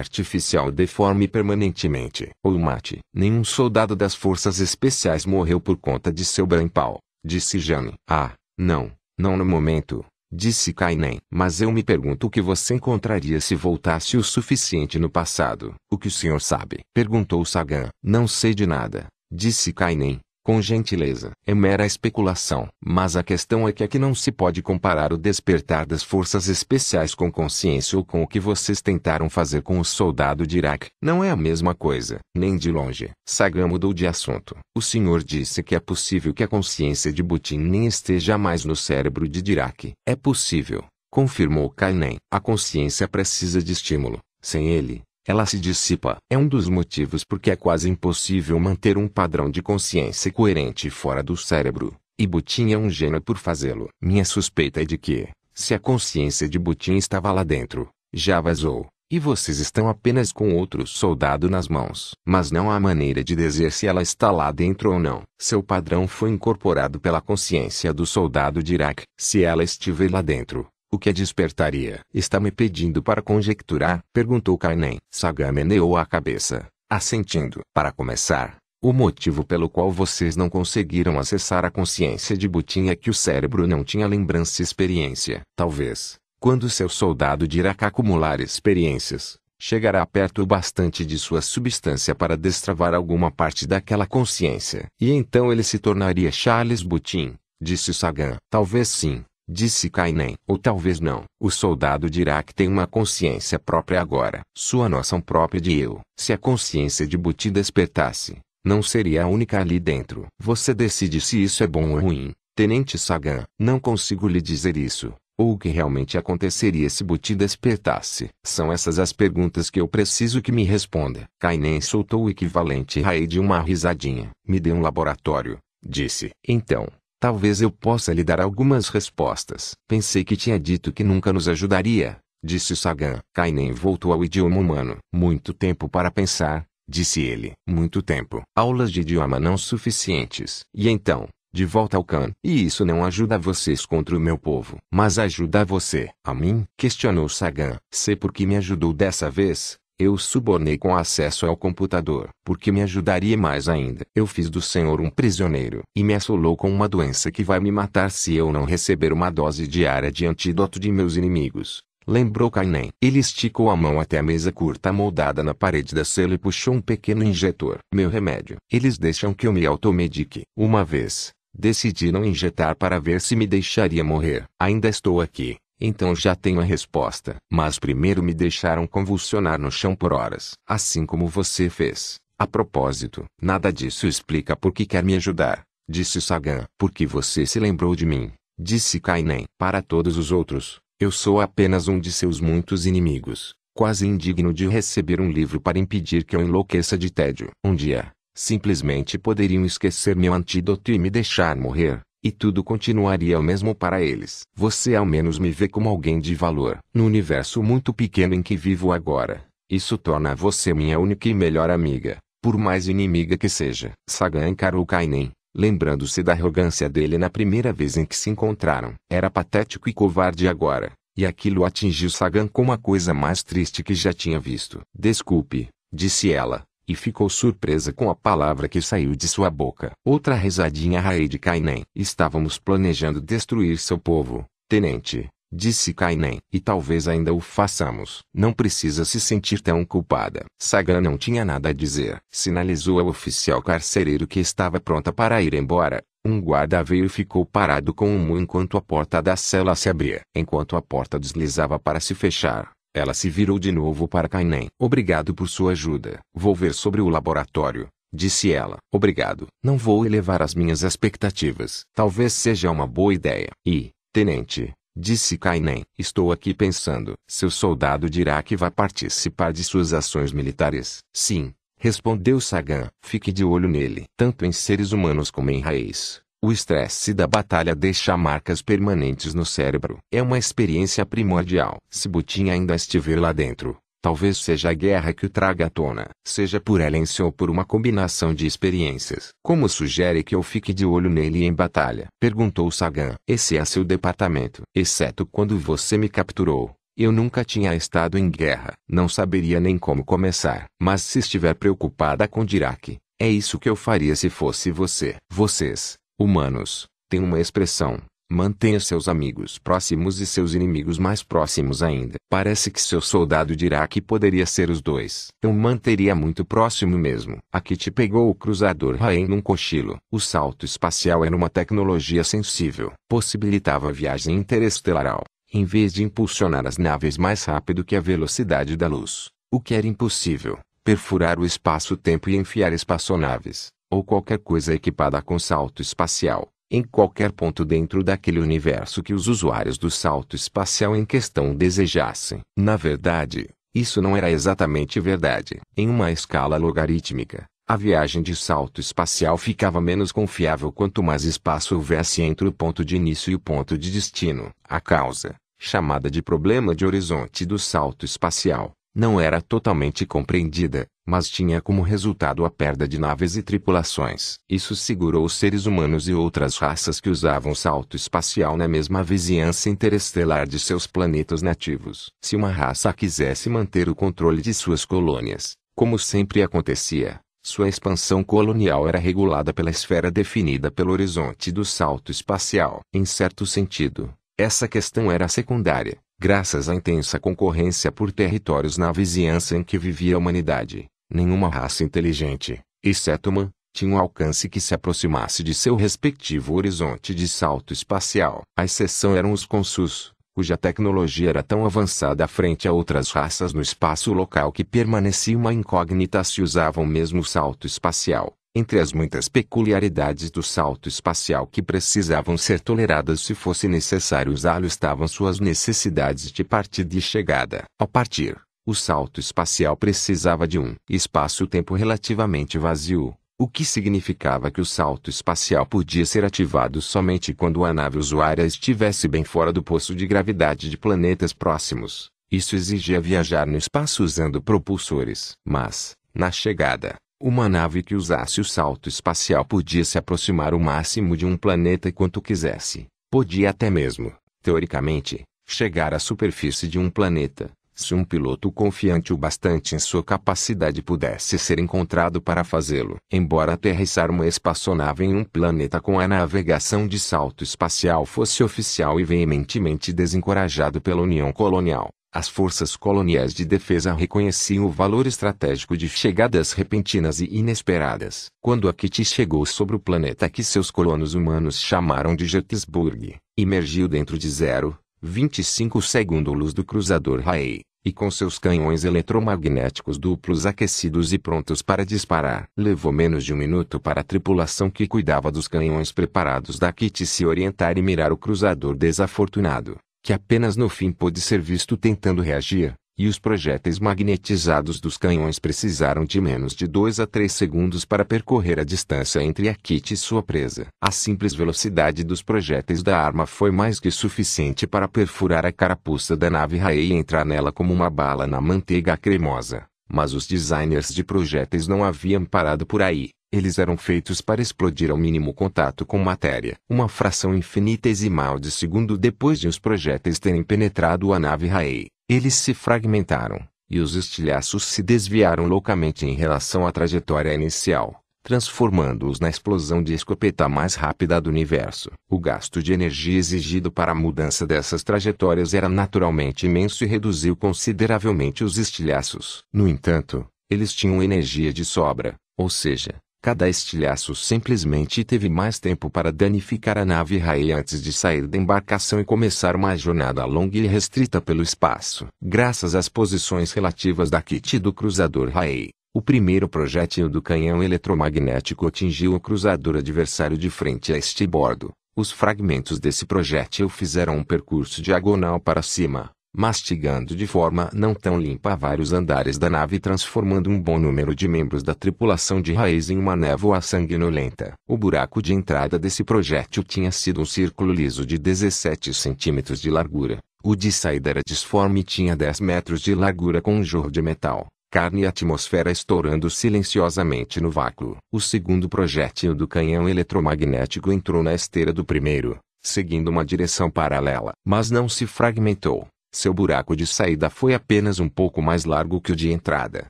artificial deforme permanentemente ou mate. Nenhum soldado das forças especiais morreu por conta de seu Brainpal, disse Jane. Ah, não, não no momento. Disse Kainen. Mas eu me pergunto o que você encontraria se voltasse o suficiente no passado. O que o senhor sabe? Perguntou Sagan. Não sei de nada. Disse Kainen com gentileza. É mera especulação. Mas a questão é que aqui não se pode comparar o despertar das forças especiais com consciência ou com o que vocês tentaram fazer com o soldado de Iraque. Não é a mesma coisa, nem de longe. Sagan mudou de assunto. O senhor disse que é possível que a consciência de Butin nem esteja mais no cérebro de Dirac. É possível, confirmou Kainen. A consciência precisa de estímulo. Sem ele, ela se dissipa. É um dos motivos porque é quase impossível manter um padrão de consciência coerente fora do cérebro, e Butin é um gênio por fazê-lo. Minha suspeita é de que, se a consciência de Butin estava lá dentro, já vazou, e vocês estão apenas com outro soldado nas mãos. Mas não há maneira de dizer se ela está lá dentro ou não. Seu padrão foi incorporado pela consciência do soldado de Iraque. Se ela estiver lá dentro, o que a despertaria? Está me pedindo para conjecturar? Perguntou Kainen. Saga meneou a cabeça, assentindo. Para começar, o motivo pelo qual vocês não conseguiram acessar a consciência de Butin é que o cérebro não tinha lembrança e experiência. Talvez, quando seu soldado dirá acumular experiências, chegará perto o bastante de sua substância para destravar alguma parte daquela consciência. E então ele se tornaria Charles Butin, disse Sagan. Talvez sim, disse Kainen. Ou talvez não. O soldado dirá que tem uma consciência própria agora. Sua noção própria de eu. Se a consciência de Butin despertasse, não seria a única ali dentro. Você decide se isso é bom ou ruim. Tenente Sagan, não consigo lhe dizer isso ou o que realmente aconteceria se Buti despertasse? São essas as perguntas que eu preciso que me responda. Kainen soltou o equivalente raio de uma risadinha. Me dê um laboratório, disse. Então, talvez eu possa lhe dar algumas respostas. Pensei que tinha dito que nunca nos ajudaria, disse Sagan. Kainen voltou ao idioma humano. Muito tempo para pensar, disse ele. Muito tempo. Aulas de idioma não suficientes. E então, de volta ao Khan. E isso não ajuda vocês contra o meu povo. Mas ajuda você. A mim? Questionou Sagan. Sei por que me ajudou dessa vez. Eu subornei com acesso ao computador, porque me ajudaria mais ainda. Eu fiz do senhor um prisioneiro, e me assolou com uma doença que vai me matar se eu não receber uma dose diária de antídoto de meus inimigos. Lembrou Kainen. Ele esticou a mão até a mesa curta moldada na parede da cela e puxou um pequeno injetor. Meu remédio. Eles deixam que eu me automedique. Uma vez, Decidi não injetar para ver se me deixaria morrer. Ainda estou aqui, então já tenho a resposta. Mas primeiro me deixaram convulsionar no chão por horas. Assim como você fez. A propósito, nada disso explica por que quer me ajudar, disse Sagan. Porque você se lembrou de mim, disse Kainen. Para todos os outros, eu sou apenas um de seus muitos inimigos, quase indigno de receber um livro para impedir que eu enlouqueça de tédio. Um dia, Simplesmente poderiam esquecer meu antídoto e me deixar morrer, e tudo continuaria o mesmo para eles. Você ao menos me vê como alguém de valor. No universo muito pequeno em que vivo agora, isso torna você minha única e melhor amiga, por mais inimiga que seja. Sagan encarou Kainen, lembrando-se da arrogância dele na primeira vez em que se encontraram. Era patético e covarde agora, e aquilo atingiu Sagan como a coisa mais triste que já tinha visto. Desculpe, disse ela, e ficou surpresa com a palavra que saiu de sua boca. Outra risadinha raí de Kainen. Estávamos planejando destruir seu povo, tenente, disse Kainen. E talvez ainda o façamos. Não precisa se sentir tão culpada. Sagan não tinha nada a dizer. Sinalizou ao oficial carcereiro que estava pronta para ir embora. Um guarda veio e ficou parado com um mu enquanto a porta da cela se abria. Enquanto a porta deslizava para se fechar, ela se virou de novo para Kainen. Obrigado por sua ajuda. Vou ver sobre o laboratório, disse ela. Obrigado. Não vou elevar as minhas expectativas. Talvez seja uma boa ideia. E, tenente, disse Kainen. Estou aqui pensando. Seu soldado dirá que vai participar de suas ações militares. Sim, respondeu Sagan. Fique de olho nele. Tanto em seres humanos como em raiz. O estresse da batalha deixa marcas permanentes no cérebro. É uma experiência primordial. Se Butin ainda estiver lá dentro, talvez seja a guerra que o traga à tona, seja por Ellen ou por uma combinação de experiências. Como sugere que eu fique de olho nele em batalha? Perguntou Sagan. Esse é seu departamento. Exceto quando você me capturou. Eu nunca tinha estado em guerra. Não saberia nem como começar. Mas se estiver preocupada com Dirac, é isso que eu faria se fosse você. Vocês, humanos, tem uma expressão. Mantenha seus amigos próximos e seus inimigos mais próximos ainda. Parece que seu soldado dirá que poderia ser os dois. Eu manteria muito próximo mesmo. Aqui te pegou o cruzador Rain num cochilo. O salto espacial era uma tecnologia sensível. Possibilitava viagem interestelar em vez de impulsionar as naves mais rápido que a velocidade da luz. O que era impossível, perfurar o espaço-tempo e enfiar espaçonaves ou qualquer coisa equipada com salto espacial, em qualquer ponto dentro daquele universo que os usuários do salto espacial em questão desejassem. Na verdade, isso não era exatamente verdade. Em uma escala logarítmica, a viagem de salto espacial ficava menos confiável quanto mais espaço houvesse entre o ponto de início e o ponto de destino. A causa, chamada de problema de horizonte do salto espacial, não era totalmente compreendida, mas tinha como resultado a perda de naves e tripulações. Isso segurou os seres humanos e outras raças que usavam salto espacial na mesma vizinhança interestelar de seus planetas nativos. Se uma raça quisesse manter o controle de suas colônias, como sempre acontecia, sua expansão colonial era regulada pela esfera definida pelo horizonte do salto espacial. Em certo sentido, essa questão era secundária Graças à intensa concorrência por territórios na vizinhança em que vivia a humanidade, nenhuma raça inteligente, exceto uma, tinha um alcance que se aproximasse de seu respectivo horizonte de salto espacial. A exceção eram os consus, cuja tecnologia era tão avançada frente a outras raças no espaço local que permanecia uma incógnita se usavam mesmo o salto espacial. Entre as muitas peculiaridades do salto espacial que precisavam ser toleradas se fosse necessário usá-lo estavam suas necessidades de partida e chegada. Ao partir, o salto espacial precisava de um espaço-tempo relativamente vazio, o que significava que o salto espacial podia ser ativado somente quando a nave usuária estivesse bem fora do poço de gravidade de planetas próximos. Isso exigia viajar no espaço usando propulsores. Mas, na chegada, uma nave que usasse o salto espacial podia se aproximar o máximo de um planeta quanto quisesse. Podia até mesmo, teoricamente, chegar à superfície de um planeta, se um piloto confiante o bastante em sua capacidade pudesse ser encontrado para fazê-lo. Embora aterrissar uma espaçonave em um planeta com a navegação de salto espacial fosse oficial e veementemente desencorajado pela União Colonial, as forças coloniais de defesa reconheciam o valor estratégico de chegadas repentinas e inesperadas. Quando a Kitty chegou sobre o planeta que seus colonos humanos chamaram de Gettysburg, emergiu dentro de zero, 25 segundo luz do cruzador Raei e com seus canhões eletromagnéticos duplos aquecidos e prontos para disparar. Levou menos de um minuto para a tripulação que cuidava dos canhões preparados da Kitty se orientar e mirar o cruzador desafortunado, que apenas no fim pôde ser visto tentando reagir, e os projéteis magnetizados dos canhões precisaram de menos de 2 a 3 segundos para percorrer a distância entre a Kitty e sua presa. A simples velocidade dos projéteis da arma foi mais que suficiente para perfurar a carapuça da nave Raei e entrar nela como uma bala na manteiga cremosa. Mas os designers de projéteis não haviam parado por aí. Eles eram feitos para explodir ao mínimo contato com matéria. Uma fração infinitesimal de segundo depois de os projéteis terem penetrado a nave Raei, eles se fragmentaram, e os estilhaços se desviaram loucamente em relação à trajetória inicial, transformando-os na explosão de escopeta mais rápida do universo. O gasto de energia exigido para a mudança dessas trajetórias era naturalmente imenso e reduziu consideravelmente os estilhaços. No entanto, eles tinham energia de sobra, ou seja, Cada estilhaço simplesmente teve mais tempo para danificar a nave Raei antes de sair da embarcação e começar uma jornada longa e restrita pelo espaço. Graças às posições relativas da kit do cruzador Raei, o primeiro projétil do canhão eletromagnético atingiu o cruzador adversário de frente a este bordo. Os fragmentos desse projétil fizeram um percurso diagonal para cima, mastigando de forma não tão limpa vários andares da nave transformando um bom número de membros da tripulação de raiz em uma névoa sanguinolenta. O buraco de entrada desse projétil tinha sido um círculo liso de 17 centímetros de largura. O de saída era disforme e tinha 10 metros de largura com um jorro de metal, carne e atmosfera estourando silenciosamente no vácuo. O segundo projétil do canhão eletromagnético entrou na esteira do primeiro, seguindo uma direção paralela, mas não se fragmentou. Seu buraco de saída foi apenas um pouco mais largo que o de entrada.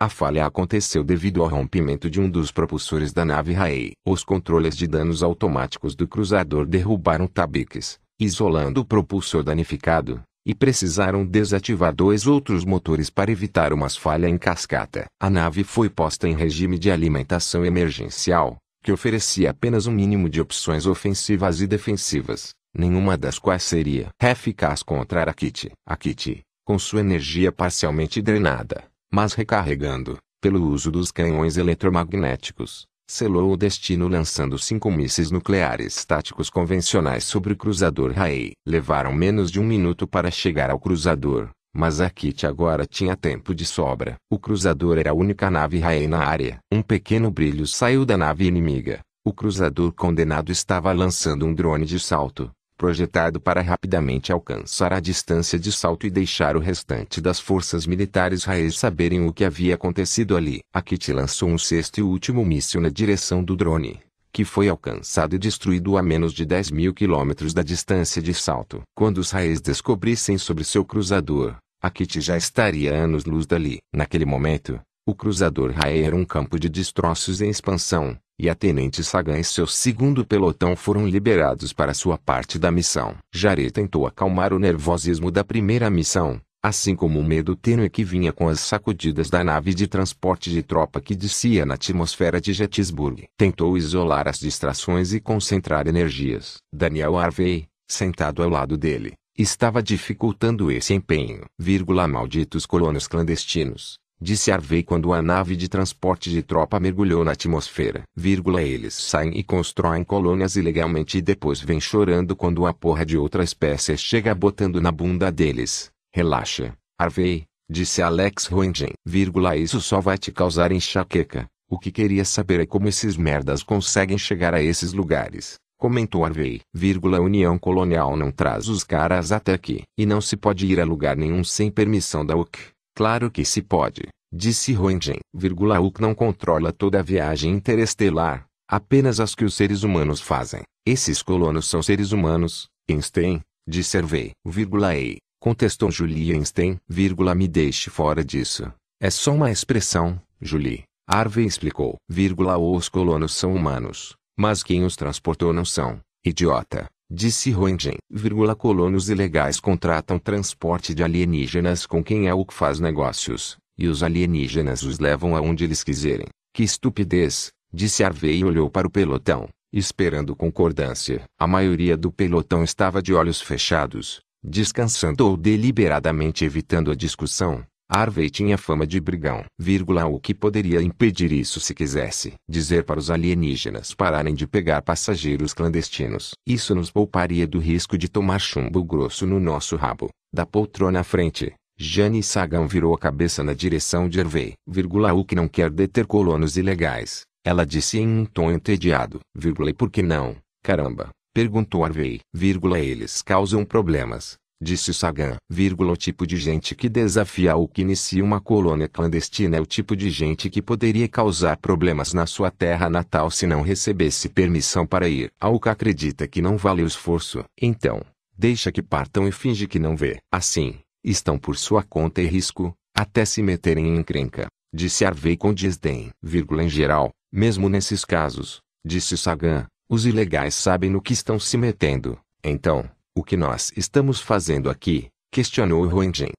A falha aconteceu devido ao rompimento de um dos propulsores da nave Raei. Os controles de danos automáticos do cruzador derrubaram tabiques, isolando o propulsor danificado, e precisaram desativar dois outros motores para evitar uma falha em cascata. A nave foi posta em regime de alimentação emergencial, que oferecia apenas um mínimo de opções ofensivas e defensivas nenhuma das quais seria eficaz contra a Kitty. A Kitty, com sua energia parcialmente drenada, mas recarregando, pelo uso dos canhões eletromagnéticos, selou o destino lançando cinco mísseis nucleares táticos convencionais sobre o cruzador Raei. Levaram menos de um minuto para chegar ao cruzador, mas a Kitty agora tinha tempo de sobra. O cruzador era a única nave Raei na área. Um pequeno brilho saiu da nave inimiga. O cruzador condenado estava lançando um drone de salto, projetado para rapidamente alcançar a distância de salto e deixar o restante das forças militares raiz saberem o que havia acontecido ali. A Kitty lançou um sexto e último míssil na direção do drone, que foi alcançado e destruído a menos de 10 mil quilômetros da distância de salto. Quando os raiz descobrissem sobre seu cruzador, a Kitty já estaria anos-luz dali. Naquele momento, o cruzador Rae era um campo de destroços em expansão, e a Tenente Sagan e seu segundo pelotão foram liberados para sua parte da missão. Jared tentou acalmar o nervosismo da primeira missão, assim como o medo tênue que vinha com as sacudidas da nave de transporte de tropa que descia na atmosfera de Gettysburg. Tentou isolar as distrações e concentrar energias. Daniel Harvey, sentado ao lado dele, estava dificultando esse empenho. Vírgula malditos colonos clandestinos, disse Harvey quando a nave de transporte de tropa mergulhou na atmosfera. Vírgula, eles saem e constroem colônias ilegalmente e depois vêm chorando quando a porra de outra espécie chega botando na bunda deles. Relaxa, Harvey, disse Alex. Vírgula, isso só vai te causar enxaqueca. O que queria saber é como esses merdas conseguem chegar a esses lugares. Comentou Harvey. Vírgula, União Colonial não traz os caras até aqui. E não se pode ir a lugar nenhum sem permissão da UC. Claro que se pode, disse Roentgen. O UC não controla toda a viagem interestelar, apenas as que os seres humanos fazem. Esses colonos são seres humanos, Einstein, disse Hervey. E, contestou Julie Einstein. Me deixe fora disso. É só uma expressão, Julie. Harvey explicou. Os colonos são humanos, mas quem os transportou não são, idiota. Disse Roentgen, colonos ilegais contratam transporte de alienígenas com quem é o que faz negócios, e os alienígenas os levam aonde eles quiserem. Que estupidez, disse Harvey e olhou para o pelotão, esperando concordância. A maioria do pelotão estava de olhos fechados, descansando ou deliberadamente evitando a discussão. Harvey tinha fama de brigão, vírgula, o que poderia impedir isso se quisesse. Dizer para os alienígenas pararem de pegar passageiros clandestinos. Isso nos pouparia do risco de tomar chumbo grosso no nosso rabo. Da poltrona à frente, Jane Sagan virou a cabeça na direção de Hervey, vírgula, o que não quer deter colonos ilegais. Ela disse em um tom entediado, vírgula, e por que não, caramba? Perguntou Harvey, vírgula, eles causam problemas disse Sagan. O tipo de gente que desafia ou que inicia uma colônia clandestina é o tipo de gente que poderia causar problemas na sua terra natal se não recebesse permissão para ir. Alca acredita que não vale o esforço. Então, deixa que partam e finge que não vê. Assim, estão por sua conta e risco, até se meterem em encrenca, disse Harvey com desdém. Em geral, mesmo nesses casos, disse Sagan, os ilegais sabem no que estão se metendo. Então, o que nós estamos fazendo aqui? Questionou Roentgen.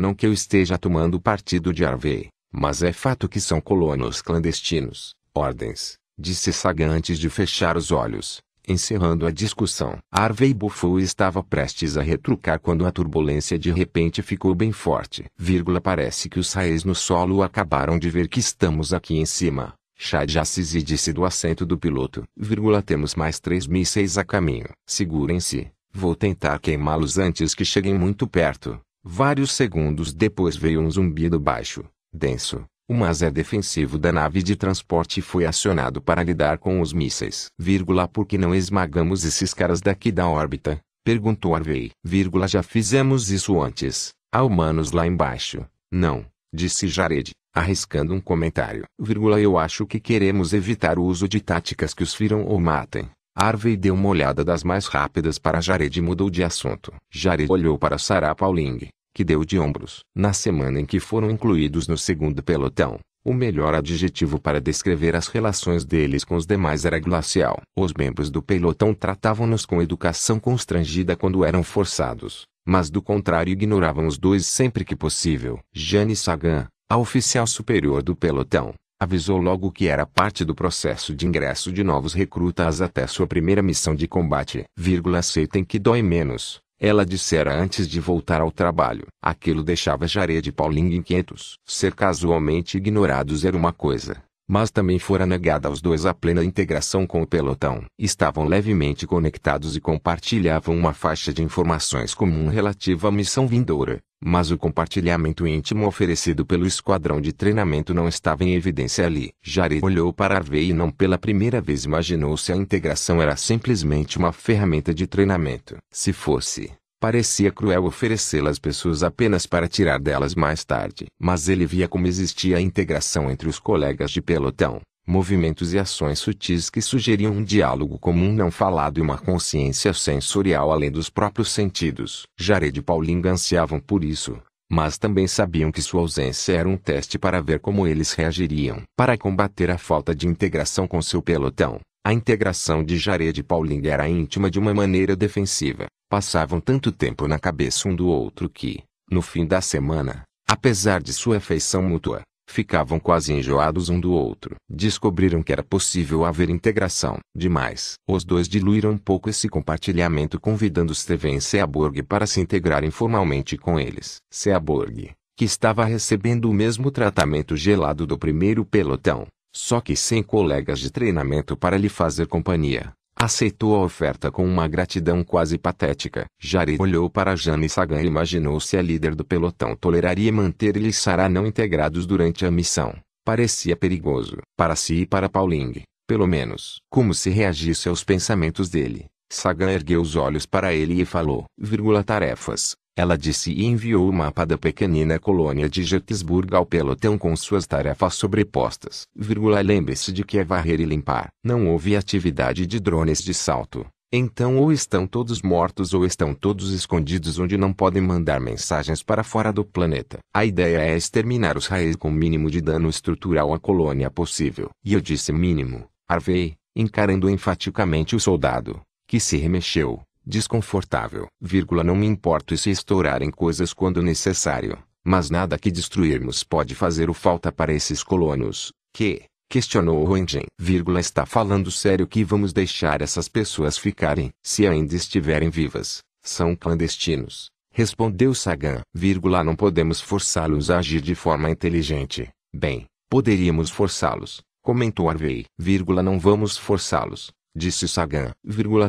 Não que eu esteja tomando partido de Harvey, mas é fato que são colonos clandestinos, ordens, disse Sagan antes de fechar os olhos, encerrando a discussão. Harvey bufou e estava prestes a retrucar quando a turbulência de repente ficou bem forte. Vírgula, parece que os raios no solo acabaram de ver que estamos aqui em cima. Chad Jassisi disse do assento do piloto. Vírgula, temos mais três mísseis a caminho. Segurem-se. Vou tentar queimá-los antes que cheguem muito perto. Vários segundos depois veio um zumbido baixo, denso. O maser defensivo da nave de transporte foi acionado para lidar com os mísseis. Vírgula, por que não esmagamos esses caras daqui da órbita? Perguntou Harvey. Vírgula, já fizemos isso antes. Há humanos lá embaixo. Não, disse Jared, arriscando um comentário. Vírgula, eu acho que queremos evitar o uso de táticas que os firam ou matem. Harvey deu uma olhada das mais rápidas para Jared e mudou de assunto. Jared olhou para Sarah Pauling, que deu de ombros. Na semana em que foram incluídos no segundo pelotão, o melhor adjetivo para descrever as relações deles com os demais era glacial. Os membros do pelotão tratavam-nos com educação constrangida quando eram forçados, mas do contrário ignoravam os dois sempre que possível. Jane Sagan, a oficial superior do pelotão, avisou logo que era parte do processo de ingresso de novos recrutas até sua primeira missão de combate. Vírgula, aceitem que dói menos. Ela dissera antes de voltar ao trabalho. Aquilo deixava Jared e Pauling inquietos. Ser casualmente ignorados era uma coisa, mas também fora negada aos dois a plena integração com o pelotão. Estavam levemente conectados e compartilhavam uma faixa de informações comum relativa à missão vindoura, mas o compartilhamento íntimo oferecido pelo esquadrão de treinamento não estava em evidência ali. Jared olhou para Harvey e não pela primeira vez imaginou se a integração era simplesmente uma ferramenta de treinamento. Se fosse, Parecia cruel oferecê-la às pessoas apenas para tirar delas mais tarde. Mas ele via como existia a integração entre os colegas de pelotão, movimentos e ações sutis que sugeriam um diálogo comum não falado e uma consciência sensorial além dos próprios sentidos. Jared e Paulinho ansiavam por isso, mas também sabiam que sua ausência era um teste para ver como eles reagiriam. Para combater a falta de integração com seu pelotão, a integração de Jared e Pauling era íntima de uma maneira defensiva. Passavam tanto tempo na cabeça um do outro que, no fim da semana, apesar de sua afeição mútua, ficavam quase enjoados um do outro. Descobriram que era possível haver integração. Demais. Os dois diluíram um pouco esse compartilhamento convidando Steven Seaborg para se integrar informalmente com eles. Seaborg, que estava recebendo o mesmo tratamento gelado do primeiro pelotão, só que sem colegas de treinamento para lhe fazer companhia. Aceitou a oferta com uma gratidão quase patética. Jared olhou para Jane Sagan e imaginou se a líder do pelotão toleraria manter ele e Sarah não integrados durante a missão. Parecia perigoso. Para si e para Pauling, pelo menos. Como se reagisse aos pensamentos dele. Sagan ergueu os olhos para ele e falou, vírgula tarefas, ela disse e enviou o mapa da pequenina colônia de Gettysburg ao pelotão com suas tarefas sobrepostas. Lembre-se de que é varrer e limpar. Não houve atividade de drones de salto. Então ou estão todos mortos ou estão todos escondidos onde não podem mandar mensagens para fora do planeta. A ideia é exterminar os raios com o mínimo de dano estrutural à colônia possível. E eu disse mínimo, Harvey, encarando enfaticamente o soldado, que se remexeu desconfortável. Vírgula, não me importo se estourarem coisas quando necessário, mas nada que destruirmos pode fazer o falta para esses colonos, que, questionou Roentgen. Está falando sério que vamos deixar essas pessoas ficarem, se ainda estiverem vivas, são clandestinos. Respondeu Sagan. Vírgula, não podemos forçá-los a agir de forma inteligente. Bem, poderíamos forçá-los, comentou Harvey. Vírgula, não vamos forçá-los disse Sagan.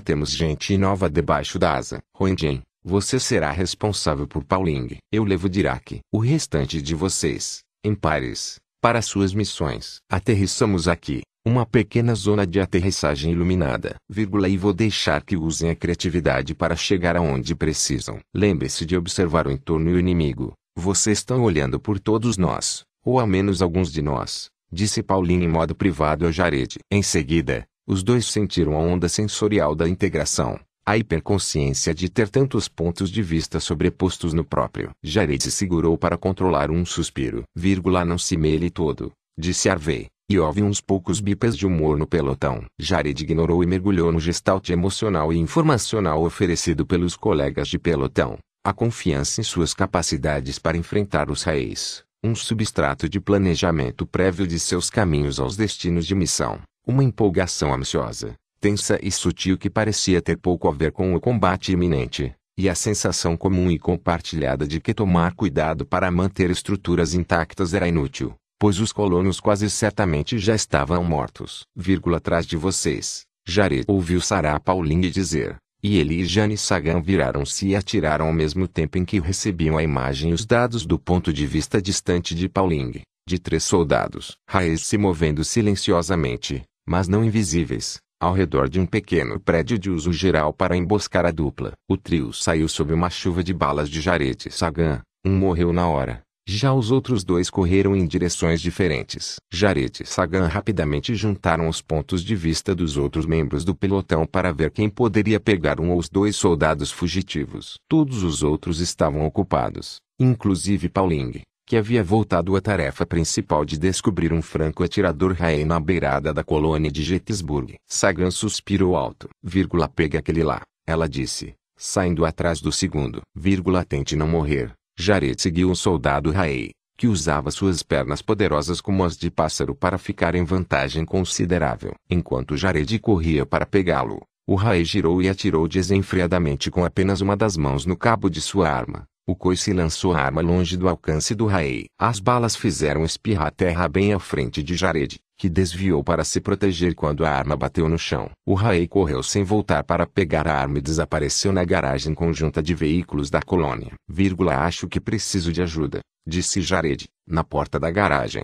Temos gente nova debaixo da asa. Roentgen, você será responsável por Pauling. Eu levo Dirac. O restante de vocês, em pares, para suas missões. Aterrissamos aqui. Uma pequena zona de aterrissagem iluminada. Vírgula, e vou deixar que usem a criatividade para chegar aonde precisam. Lembre-se de observar o entorno e o inimigo. Vocês estão olhando por todos nós, ou ao menos alguns de nós, disse Paulinho em modo privado a Jared. Em seguida, os dois sentiram a onda sensorial da integração, a hiperconsciência de ter tantos pontos de vista sobrepostos no próprio. Jared se segurou para controlar um suspiro. Vírgula não se mele todo, disse Harvey. E houve uns poucos bipes de humor no pelotão. Jared ignorou e mergulhou no gestalt emocional e informacional oferecido pelos colegas de pelotão. A confiança em suas capacidades para enfrentar os reis. Um substrato de planejamento prévio de seus caminhos aos destinos de missão. Uma empolgação ambiciosa, tensa e sutil que parecia ter pouco a ver com o combate iminente, e a sensação comum e compartilhada de que tomar cuidado para manter estruturas intactas era inútil, pois os colonos quase certamente já estavam mortos. Vírgula atrás de vocês, Jared ouviu Sarah Pauling dizer, e ele e Jane Sagan viraram-se e atiraram ao mesmo tempo em que recebiam a imagem e os dados do ponto de vista distante de Pauling, de três soldados. Raiz se movendo silenciosamente, mas não invisíveis, ao redor de um pequeno prédio de uso geral para emboscar a dupla. O trio saiu sob uma chuva de balas de Jarete Sagan, um morreu na hora. Já os outros dois correram em direções diferentes. Jarete e Sagan rapidamente juntaram os pontos de vista dos outros membros do pelotão para ver quem poderia pegar um ou os dois soldados fugitivos. Todos os outros estavam ocupados, inclusive Pauling, que havia voltado à tarefa principal de descobrir um franco atirador raei na beirada da colônia de Gettysburg. Sagan suspirou alto. Vírgula, pegue aquele lá, ela disse, saindo atrás do segundo. Vírgula, tente não morrer. Jared seguiu um soldado raei, que usava suas pernas poderosas como as de pássaro para ficar em vantagem considerável. Enquanto Jared corria para pegá-lo, o raei girou e atirou desenfreadamente com apenas uma das mãos no cabo de sua arma. O coice lançou a arma longe do alcance do Raei. As balas fizeram espirrar a terra bem à frente de Jared, que desviou para se proteger quando a arma bateu no chão. O Raei correu sem voltar para pegar a arma e desapareceu na garagem conjunta de veículos da colônia. Vírgula, acho que preciso de ajuda, disse Jared, na porta da garagem.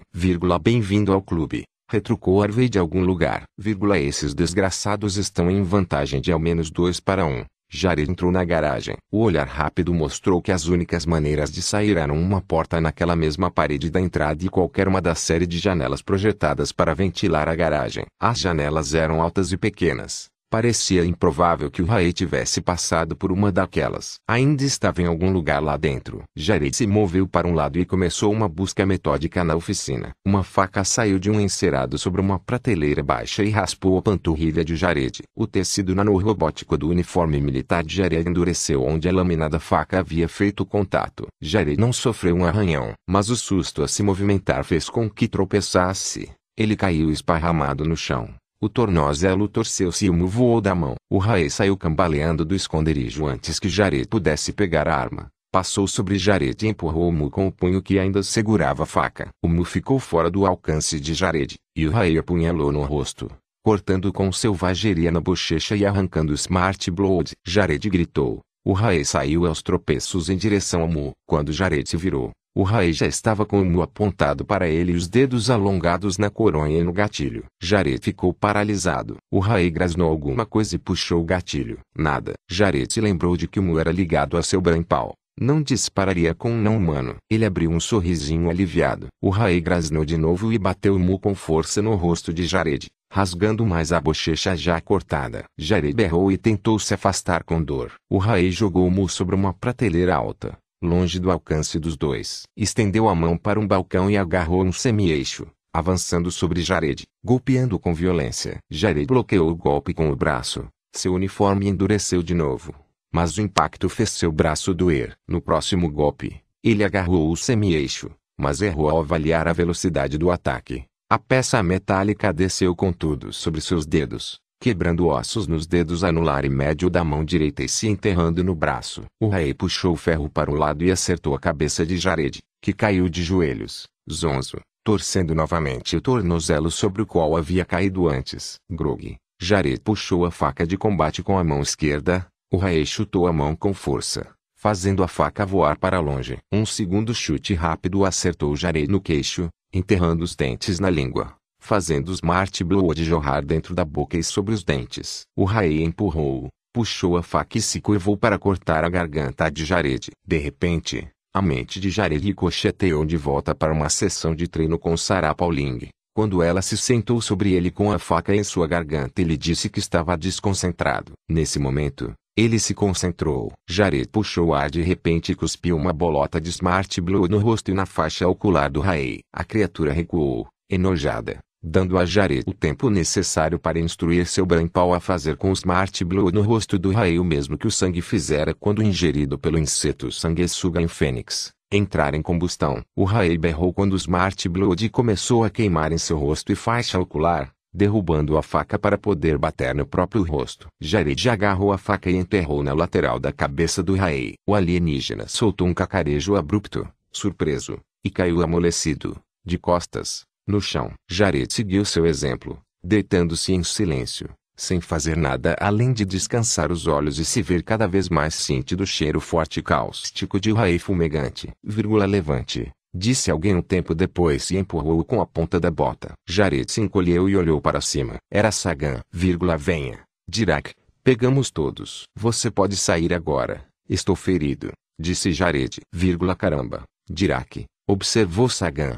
Bem-vindo ao clube. Retrucou Harvey de algum lugar. Vírgula, esses desgraçados estão em vantagem de ao menos dois para um. Jared entrou na garagem. O olhar rápido mostrou que as únicas maneiras de sair eram uma porta naquela mesma parede da entrada e qualquer uma da série de janelas projetadas para ventilar a garagem. As janelas eram altas e pequenas, Parecia improvável que o Raí tivesse passado por uma daquelas. Ainda estava em algum lugar lá dentro. Jared se moveu para um lado e começou uma busca metódica na oficina. Uma faca saiu de um encerado sobre uma prateleira baixa e raspou a panturrilha de Jared. O tecido nanorobótico do uniforme militar de Jared endureceu onde a lâmina da faca havia feito contato. Jared não sofreu um arranhão, mas o susto a se movimentar fez com que tropeçasse. Ele caiu esparramado no chão. O tornozelo torceu-se e o mu voou da mão. O Raê saiu cambaleando do esconderijo antes que Jared pudesse pegar a arma. Passou sobre Jared e empurrou o Mu com o punho que ainda segurava a faca. O Mu ficou fora do alcance de Jared, e o Raê apunhalou no rosto, cortando com selvageria na bochecha e arrancando Smart Blood. Jared gritou. O Raê saiu aos tropeços em direção ao Mu. Quando Jared se virou, o Raí já estava com o mu apontado para ele e os dedos alongados na coronha e no gatilho. Jared ficou paralisado. O Raí grasnou alguma coisa e puxou o gatilho. Nada. Jared se lembrou de que o mu era ligado a seu brampal. Não dispararia com um não-humano. Ele abriu um sorrisinho aliviado. O Raí grasnou de novo e bateu o mu com força no rosto de Jared, rasgando mais a bochecha já cortada. Jared berrou e tentou se afastar com dor. O Raí jogou o mu sobre uma prateleira alta longe do alcance dos dois. Estendeu a mão para um balcão e agarrou um semi-eixo, avançando sobre Jared, golpeando com violência. Jared bloqueou o golpe com o braço. Seu uniforme endureceu de novo. Mas o impacto fez seu braço doer. No próximo golpe, ele agarrou o semi-eixo, mas errou ao avaliar a velocidade do ataque. A peça metálica desceu contudo sobre seus dedos, quebrando ossos nos dedos anular e médio da mão direita e se enterrando no braço. O rei puxou o ferro para o lado e acertou a cabeça de Jared, que caiu de joelhos, zonzo, torcendo novamente o tornozelo sobre o qual havia caído antes. Grog. Jared puxou a faca de combate com a mão esquerda, o rei chutou a mão com força, fazendo a faca voar para longe. Um segundo chute rápido acertou Jared no queixo, enterrando os dentes na língua fazendo o Smart Blood jorrar dentro da boca e sobre os dentes. O Raí empurrou, puxou a faca e se curvou para cortar a garganta de Jared. De repente, a mente de Jared ricocheteou de volta para uma sessão de treino com Sarah Pauling. Quando ela se sentou sobre ele com a faca em sua garganta ele disse que estava desconcentrado. Nesse momento, ele se concentrou. Jared puxou ar de repente e cuspiu uma bolota de Smart Blood no rosto e na faixa ocular do Raí. A criatura recuou, enojada dando a Jared o tempo necessário para instruir seu Brainpal a fazer com o Smart Blue no rosto do Raí o mesmo que o sangue fizera quando ingerido pelo inseto sanguessuga em Fênix. Entrar em combustão. O Raí berrou quando o Smart Blood começou a queimar em seu rosto e faixa ocular, derrubando a faca para poder bater no próprio rosto. Jared agarrou a faca e enterrou na lateral da cabeça do Raí. O alienígena soltou um cacarejo abrupto, surpreso, e caiu amolecido, de costas, no chão. Jared seguiu seu exemplo, deitando-se em silêncio, sem fazer nada além de descansar os olhos e se ver cada vez mais ciente do cheiro forte e cáustico de raí fumegante. Vírgula levante, disse alguém um tempo depois e empurrou-o com a ponta da bota. Jared se encolheu e olhou para cima. Era Sagan. Vírgula venha. Dirac. Pegamos todos. Você pode sair agora. Estou ferido, disse Jared. Vírgula caramba. Dirac. Observou Sagan,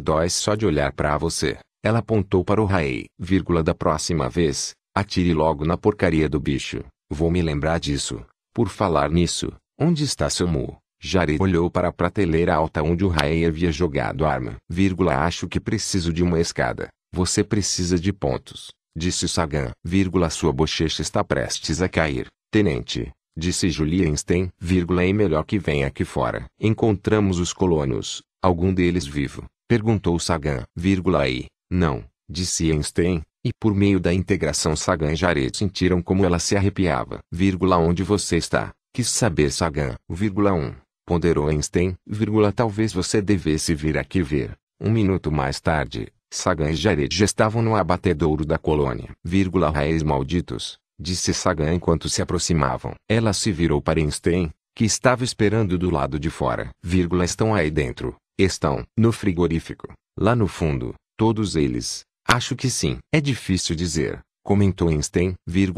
dói só de olhar para você. Ela apontou para o Raei, da próxima vez, atire logo na porcaria do bicho. Vou me lembrar disso. Por falar nisso, onde está seu mu? Jared olhou para a prateleira alta onde o Raei havia jogado a arma. Vírgula acho que preciso de uma escada. Você precisa de pontos, disse Sagan. Vírgula sua bochecha está prestes a cair. Tenente, disse Julienstein, vírgula e melhor que venha aqui fora. Encontramos os colonos, algum deles vivo, perguntou Sagan, vírgula e, não, disse Einstein, e por meio da integração Sagan e Jared sentiram como ela se arrepiava, vírgula onde você está, quis saber Sagan, vírgula 1, ponderou Einstein, vírgula talvez você devesse vir aqui ver, um minuto mais tarde, Sagan e Jared já estavam no abatedouro da colônia, vírgula raiz malditos, disse Sagan enquanto se aproximavam. Ela se virou para Einstein, que estava esperando do lado de fora. Vírgula estão aí dentro. Estão no frigorífico. Lá no fundo, todos eles. Acho que sim. É difícil dizer. Comentou Einstein,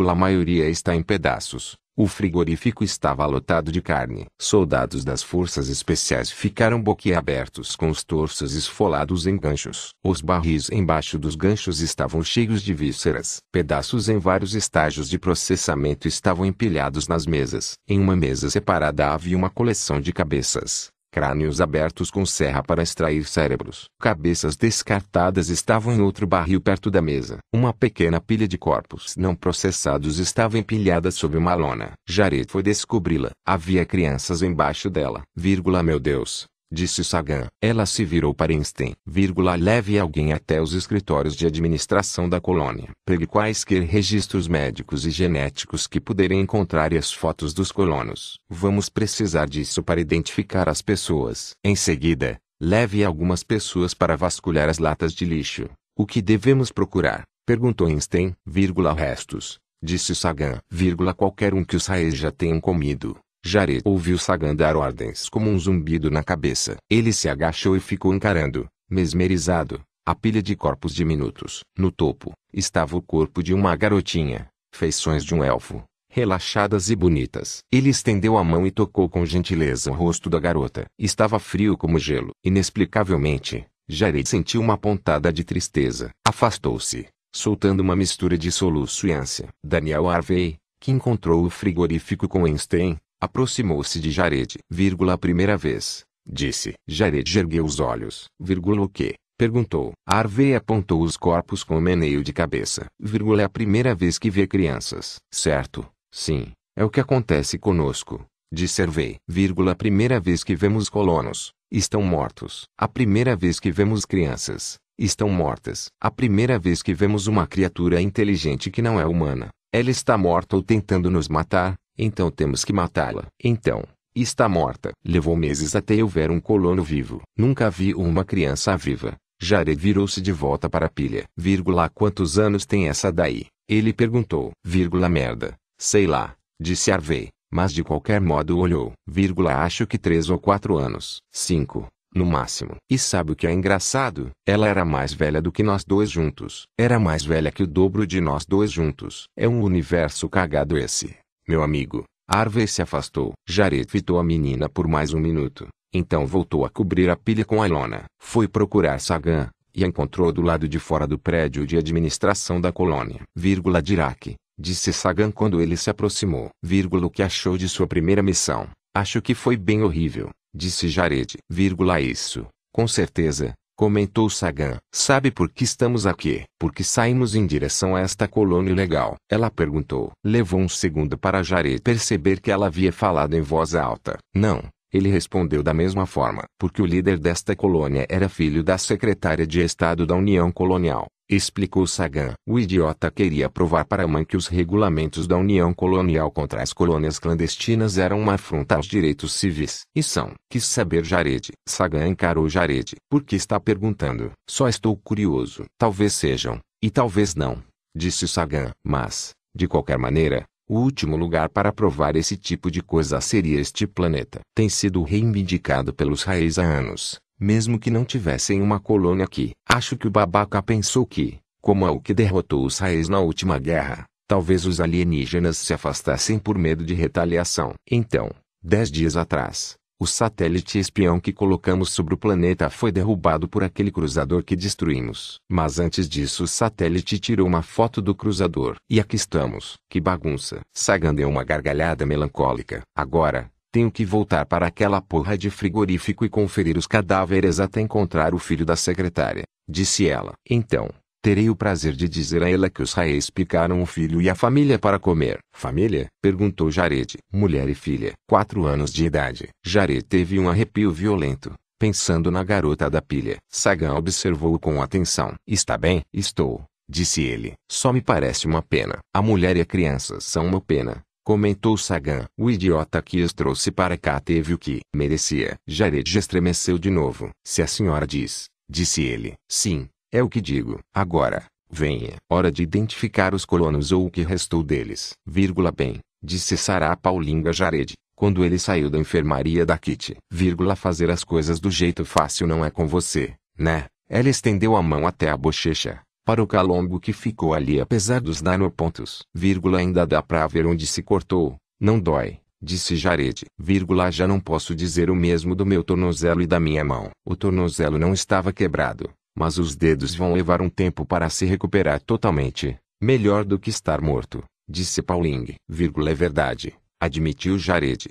a maioria está em pedaços. O frigorífico estava lotado de carne. Soldados das forças especiais ficaram boquiabertos com os torsos esfolados em ganchos. Os barris embaixo dos ganchos estavam cheios de vísceras. Pedaços em vários estágios de processamento estavam empilhados nas mesas. Em uma mesa separada havia uma coleção de cabeças, crânios abertos com serra para extrair cérebros. Cabeças descartadas estavam em outro barril perto da mesa. Uma pequena pilha de corpos não processados estava empilhada sob uma lona. Jared foi descobri-la. Havia crianças embaixo dela. Vírgula, meu Deus, disse Sagan. Ela se virou para Einstein, vírgula, leve alguém até os escritórios de administração da colônia. Pegue quaisquer registros médicos e genéticos que puderem encontrar e as fotos dos colonos. Vamos precisar disso para identificar as pessoas. Em seguida, leve algumas pessoas para vasculhar as latas de lixo. O que devemos procurar? Perguntou Einstein, vírgula, restos. Disse Sagan, vírgula, qualquer um que os raiz já tenham comido. Jared ouviu Sagan dar ordens como um zumbido na cabeça. Ele se agachou e ficou encarando, mesmerizado, a pilha de corpos diminutos. No topo, estava o corpo de uma garotinha, feições de um elfo, relaxadas e bonitas. Ele estendeu a mão e tocou com gentileza o rosto da garota. Estava frio como gelo. Inexplicavelmente, Jared sentiu uma pontada de tristeza. Afastou-se, soltando uma mistura de soluço e ânsia. Daniel Harvey, que encontrou o frigorífico com Einstein, Aproximou-se de Jared. Vírgula, a primeira vez. Disse. Jared ergueu os olhos. Vírgula, o quê? Perguntou. Harvey apontou os corpos com o meneio de cabeça. Vírgula, é a primeira vez que vê crianças. Certo. Sim. É o que acontece conosco. Disse Harvey. Vírgula, a primeira vez que vemos colonos. Estão mortos. A primeira vez que vemos crianças. Estão mortas. A primeira vez que vemos uma criatura inteligente que não é humana. Ela está morta ou tentando nos matar. Então temos que matá-la. Então, está morta. Levou meses até eu ver um colono vivo. Nunca vi uma criança viva. Jared virou-se de volta para a pilha. Vírgula, quantos anos tem essa daí? Ele perguntou. Vírgula, merda. Sei lá, disse Harvey. Mas de qualquer modo olhou. Vírgula, acho que três ou quatro anos. Cinco. No máximo. E sabe o que é engraçado? Ela era mais velha do que nós dois juntos. Era mais velha que o dobro de nós dois juntos. É um universo cagado esse meu amigo. Harvey se afastou. Jared fitou a menina por mais um minuto. Então voltou a cobrir a pilha com a lona. Foi procurar Sagan, e a encontrou do lado de fora do prédio de administração da colônia. Vírgula Dirac, disse Sagan quando ele se aproximou. Vírgula o que achou de sua primeira missão. Acho que foi bem horrível, disse Jared. Vírgula isso, com certeza, Comentou Sagan. Sabe por que estamos aqui? Porque saímos em direção a esta colônia ilegal. Ela perguntou. Levou um segundo para Jared perceber que ela havia falado em voz alta. Não. Ele respondeu da mesma forma. Porque o líder desta colônia era filho da secretária de Estado da União Colonial. Explicou Sagan. O idiota queria provar para a mãe que os regulamentos da União Colonial contra as colônias clandestinas eram uma afronta aos direitos civis. E são. Quis saber Jared. Sagan encarou Jared. Por que está perguntando? Só estou curioso. Talvez sejam. E talvez não. Disse Sagan. Mas, de qualquer maneira, o último lugar para provar esse tipo de coisa seria este planeta. Tem sido reivindicado pelos raiz há anos mesmo que não tivessem uma colônia aqui. Acho que o babaca pensou que, como é o que derrotou os Raes na última guerra, talvez os alienígenas se afastassem por medo de retaliação. Então, dez dias atrás, o satélite espião que colocamos sobre o planeta foi derrubado por aquele cruzador que destruímos. Mas antes disso o satélite tirou uma foto do cruzador. E aqui estamos. Que bagunça. Sagan deu uma gargalhada melancólica. Agora, tenho que voltar para aquela porra de frigorífico e conferir os cadáveres até encontrar o filho da secretária, disse ela. Então, terei o prazer de dizer a ela que os Raes picaram o filho e a família para comer. Família? Perguntou Jared. Mulher e filha. Quatro anos de idade. Jared teve um arrepio violento, pensando na garota da pilha. Sagan observou-o com atenção. Está bem? Estou, disse ele. Só me parece uma pena. A mulher e a criança são uma pena. Comentou Sagan. O idiota que os trouxe para cá teve o que merecia. Jared estremeceu de novo. Se a senhora diz, disse ele. Sim, é o que digo. Agora, venha. Hora de identificar os colonos ou o que restou deles. Vírgula bem, disse Sarah Paulinga Jared, quando ele saiu da enfermaria da Kitty. Vírgula fazer as coisas do jeito fácil não é com você, né? Ela estendeu a mão até a bochecha. Para o calombo que ficou ali apesar dos nanopontos. Vírgula ainda dá pra ver onde se cortou, não dói, disse Jared. Vírgula já não posso dizer o mesmo do meu tornozelo e da minha mão. O tornozelo não estava quebrado, mas os dedos vão levar um tempo para se recuperar totalmente. Melhor do que estar morto, disse Pauling. Vírgula é verdade, admitiu Jared.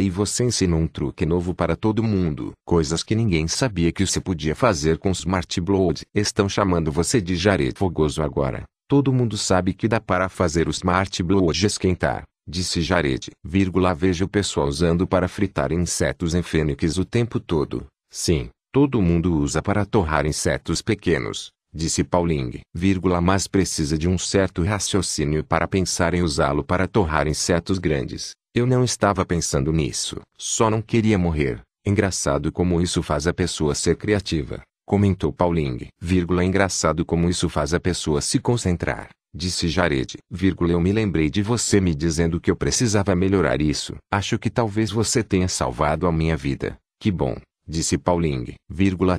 E você ensinou um truque novo para todo mundo. Coisas que ninguém sabia que você podia fazer com Smart Blood. Estão chamando você de Jared Fogoso agora. Todo mundo sabe que dá para fazer o Smart Blood esquentar. Disse Jared. Veja o pessoal usando para fritar insetos em fênix o tempo todo. Sim, Todo mundo usa para torrar insetos pequenos, disse Pauling. Mas precisa de um certo raciocínio para pensar em usá-lo para torrar insetos grandes. Eu não estava pensando nisso. Só não queria morrer. Engraçado como isso faz a pessoa ser criativa, comentou Pauling. Engraçado como isso faz a pessoa se concentrar. Disse Jared. Eu me lembrei de você me dizendo que eu precisava melhorar isso. Acho que talvez você tenha salvado a minha vida. Que bom disse Pauling.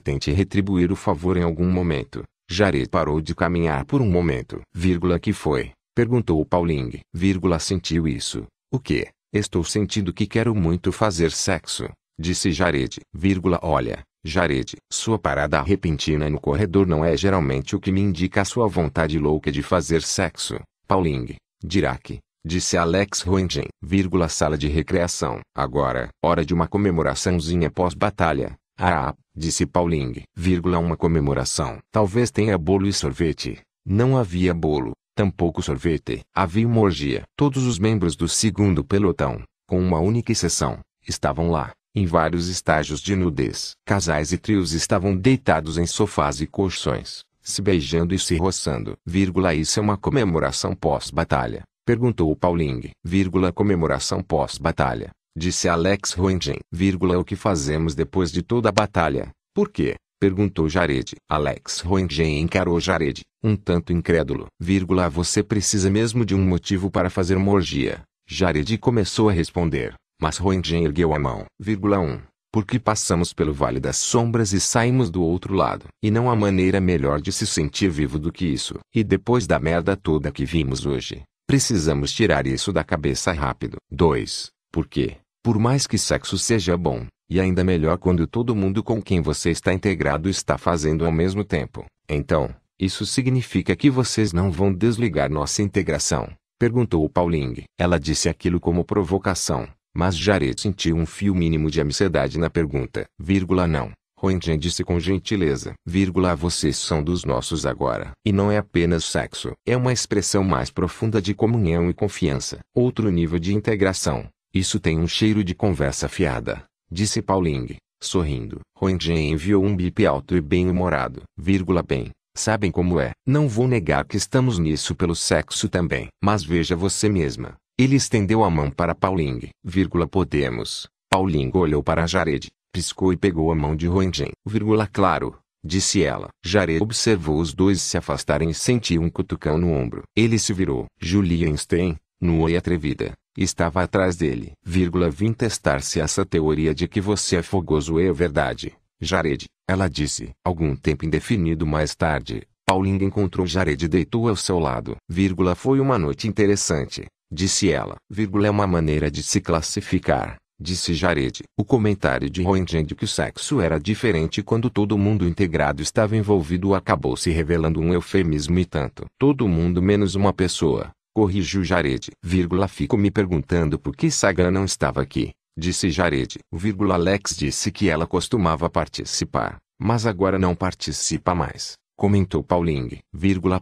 Tente retribuir o favor em algum momento. Jared parou de caminhar por um momento. Vírgula, que foi? Perguntou Pauling. Vírgula, sentiu isso. O que? Estou sentindo que quero muito fazer sexo. Disse Jared. Vírgula, olha, Jared, sua parada repentina no corredor não é geralmente o que me indica a sua vontade louca de fazer sexo. Pauling. Dirac, disse Alex Roentgen, vírgula sala de recreação. Agora, hora de uma comemoraçãozinha pós-batalha. Ah, disse Pauling, vírgula uma comemoração. Talvez tenha bolo e sorvete. Não havia bolo, tampouco sorvete. Havia uma orgia. Todos os membros do segundo pelotão, com uma única exceção, estavam lá, em vários estágios de nudez. Casais e trios estavam deitados em sofás e colchões, se beijando e se roçando. Vírgula, isso é uma comemoração pós-batalha. Perguntou Pauling. Vírgula comemoração pós-batalha. Disse Alex Roentgen. Vírgula o que fazemos depois de toda a batalha. Por quê? Perguntou Jared. Alex Roentgen encarou Jared, um tanto incrédulo. Vírgula você precisa mesmo de um motivo para fazer uma orgia. Jared começou a responder, mas Roentgen ergueu a mão. Vírgula 1. Porque passamos pelo Vale das Sombras e saímos do outro lado. E não há maneira melhor de se sentir vivo do que isso. E depois da merda toda que vimos hoje, Precisamos tirar isso da cabeça rápido. 2. Porque, por mais que sexo seja bom, e ainda melhor quando todo mundo com quem você está integrado está fazendo ao mesmo tempo, então, isso significa que vocês não vão desligar nossa integração? Perguntou Pauling. Ela disse aquilo como provocação, mas Jared sentiu um fio mínimo de ansiedade na pergunta. Vírgula não. Roentgen disse com gentileza, vírgula, vocês são dos nossos agora. E não é apenas sexo. É uma expressão mais profunda de comunhão e confiança. Outro nível de integração. Isso tem um cheiro de conversa fiada, disse Pauling, sorrindo. Roentgen enviou um bip alto e bem-humorado, bem. Sabem como é. Não vou negar que estamos nisso pelo sexo também. Mas veja você mesma. Ele estendeu a mão para Pauling, vírgula, podemos. Pauling olhou para Jared, piscou e pegou a mão de Roentgen. Claro, disse ela. Jared observou os dois se afastarem e sentiu um cutucão no ombro. Ele se virou. Julia Einstein, nua e atrevida, estava atrás dele. Vírgula vim testar se essa teoria de que você é fogoso é verdade. Jared, ela disse. Algum tempo indefinido mais tarde, Pauling encontrou Jared e deitou ao seu lado. Vírgula foi uma noite interessante, disse ela. Vírgula é uma maneira de se classificar disse Jared. O comentário de Roentgen de que o sexo era diferente quando todo mundo integrado estava envolvido acabou se revelando um eufemismo e tanto. Todo mundo menos uma pessoa, corrigiu Jared. Fico me perguntando por que Sagan não estava aqui, disse Jared. Alex disse que ela costumava participar, mas agora não participa mais comentou Pauling,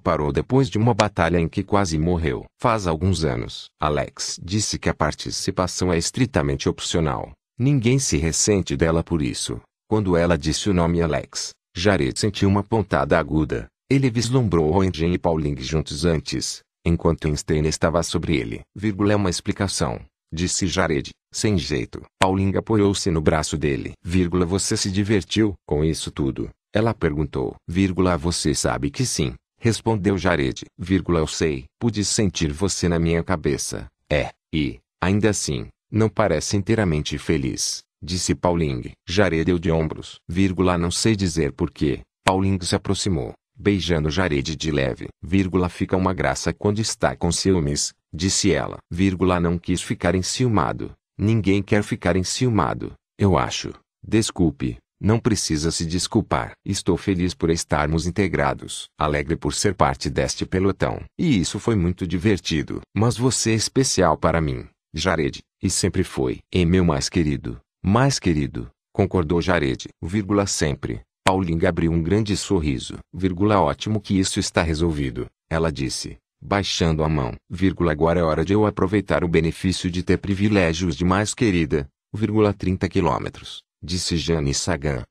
parou depois de uma batalha em que quase morreu. Faz alguns anos. Alex disse que a participação é estritamente opcional. Ninguém se ressente dela por isso. Quando ela disse o nome Alex, Jared sentiu uma pontada aguda. Ele vislumbrou Roentgen e Pauling juntos antes, enquanto Einstein estava sobre ele. Vírgula é uma explicação, disse Jared, sem jeito. Pauling apoiou-se no braço dele. Vírgula você se divertiu com isso tudo. Ela perguntou. Vírgula, você sabe que sim. Respondeu Jared. Vírgula, eu sei. Pude sentir você na minha cabeça. É, e, ainda assim, não parece inteiramente feliz. Disse Pauling. Jared deu de ombros. Vírgula, não sei dizer porquê. Pauling se aproximou. Beijando Jared de leve. Vírgula, fica uma graça quando está com ciúmes, disse ela. Vírgula, não quis ficar enciumado. Ninguém quer ficar enciumado, eu acho. Desculpe, não precisa se desculpar. Estou feliz por estarmos integrados. Alegre por ser parte deste pelotão. E isso foi muito divertido. Mas você é especial para mim, Jared, e sempre foi. E meu mais querido, mais querido, concordou Jared. Vírgula sempre. Paulinha abriu um grande sorriso. Ótimo que isso está resolvido, ela disse, baixando a mão. Agora é hora de eu aproveitar o benefício de ter privilégios de mais querida. Vírgula 30 quilômetros, disse Jane Sagan.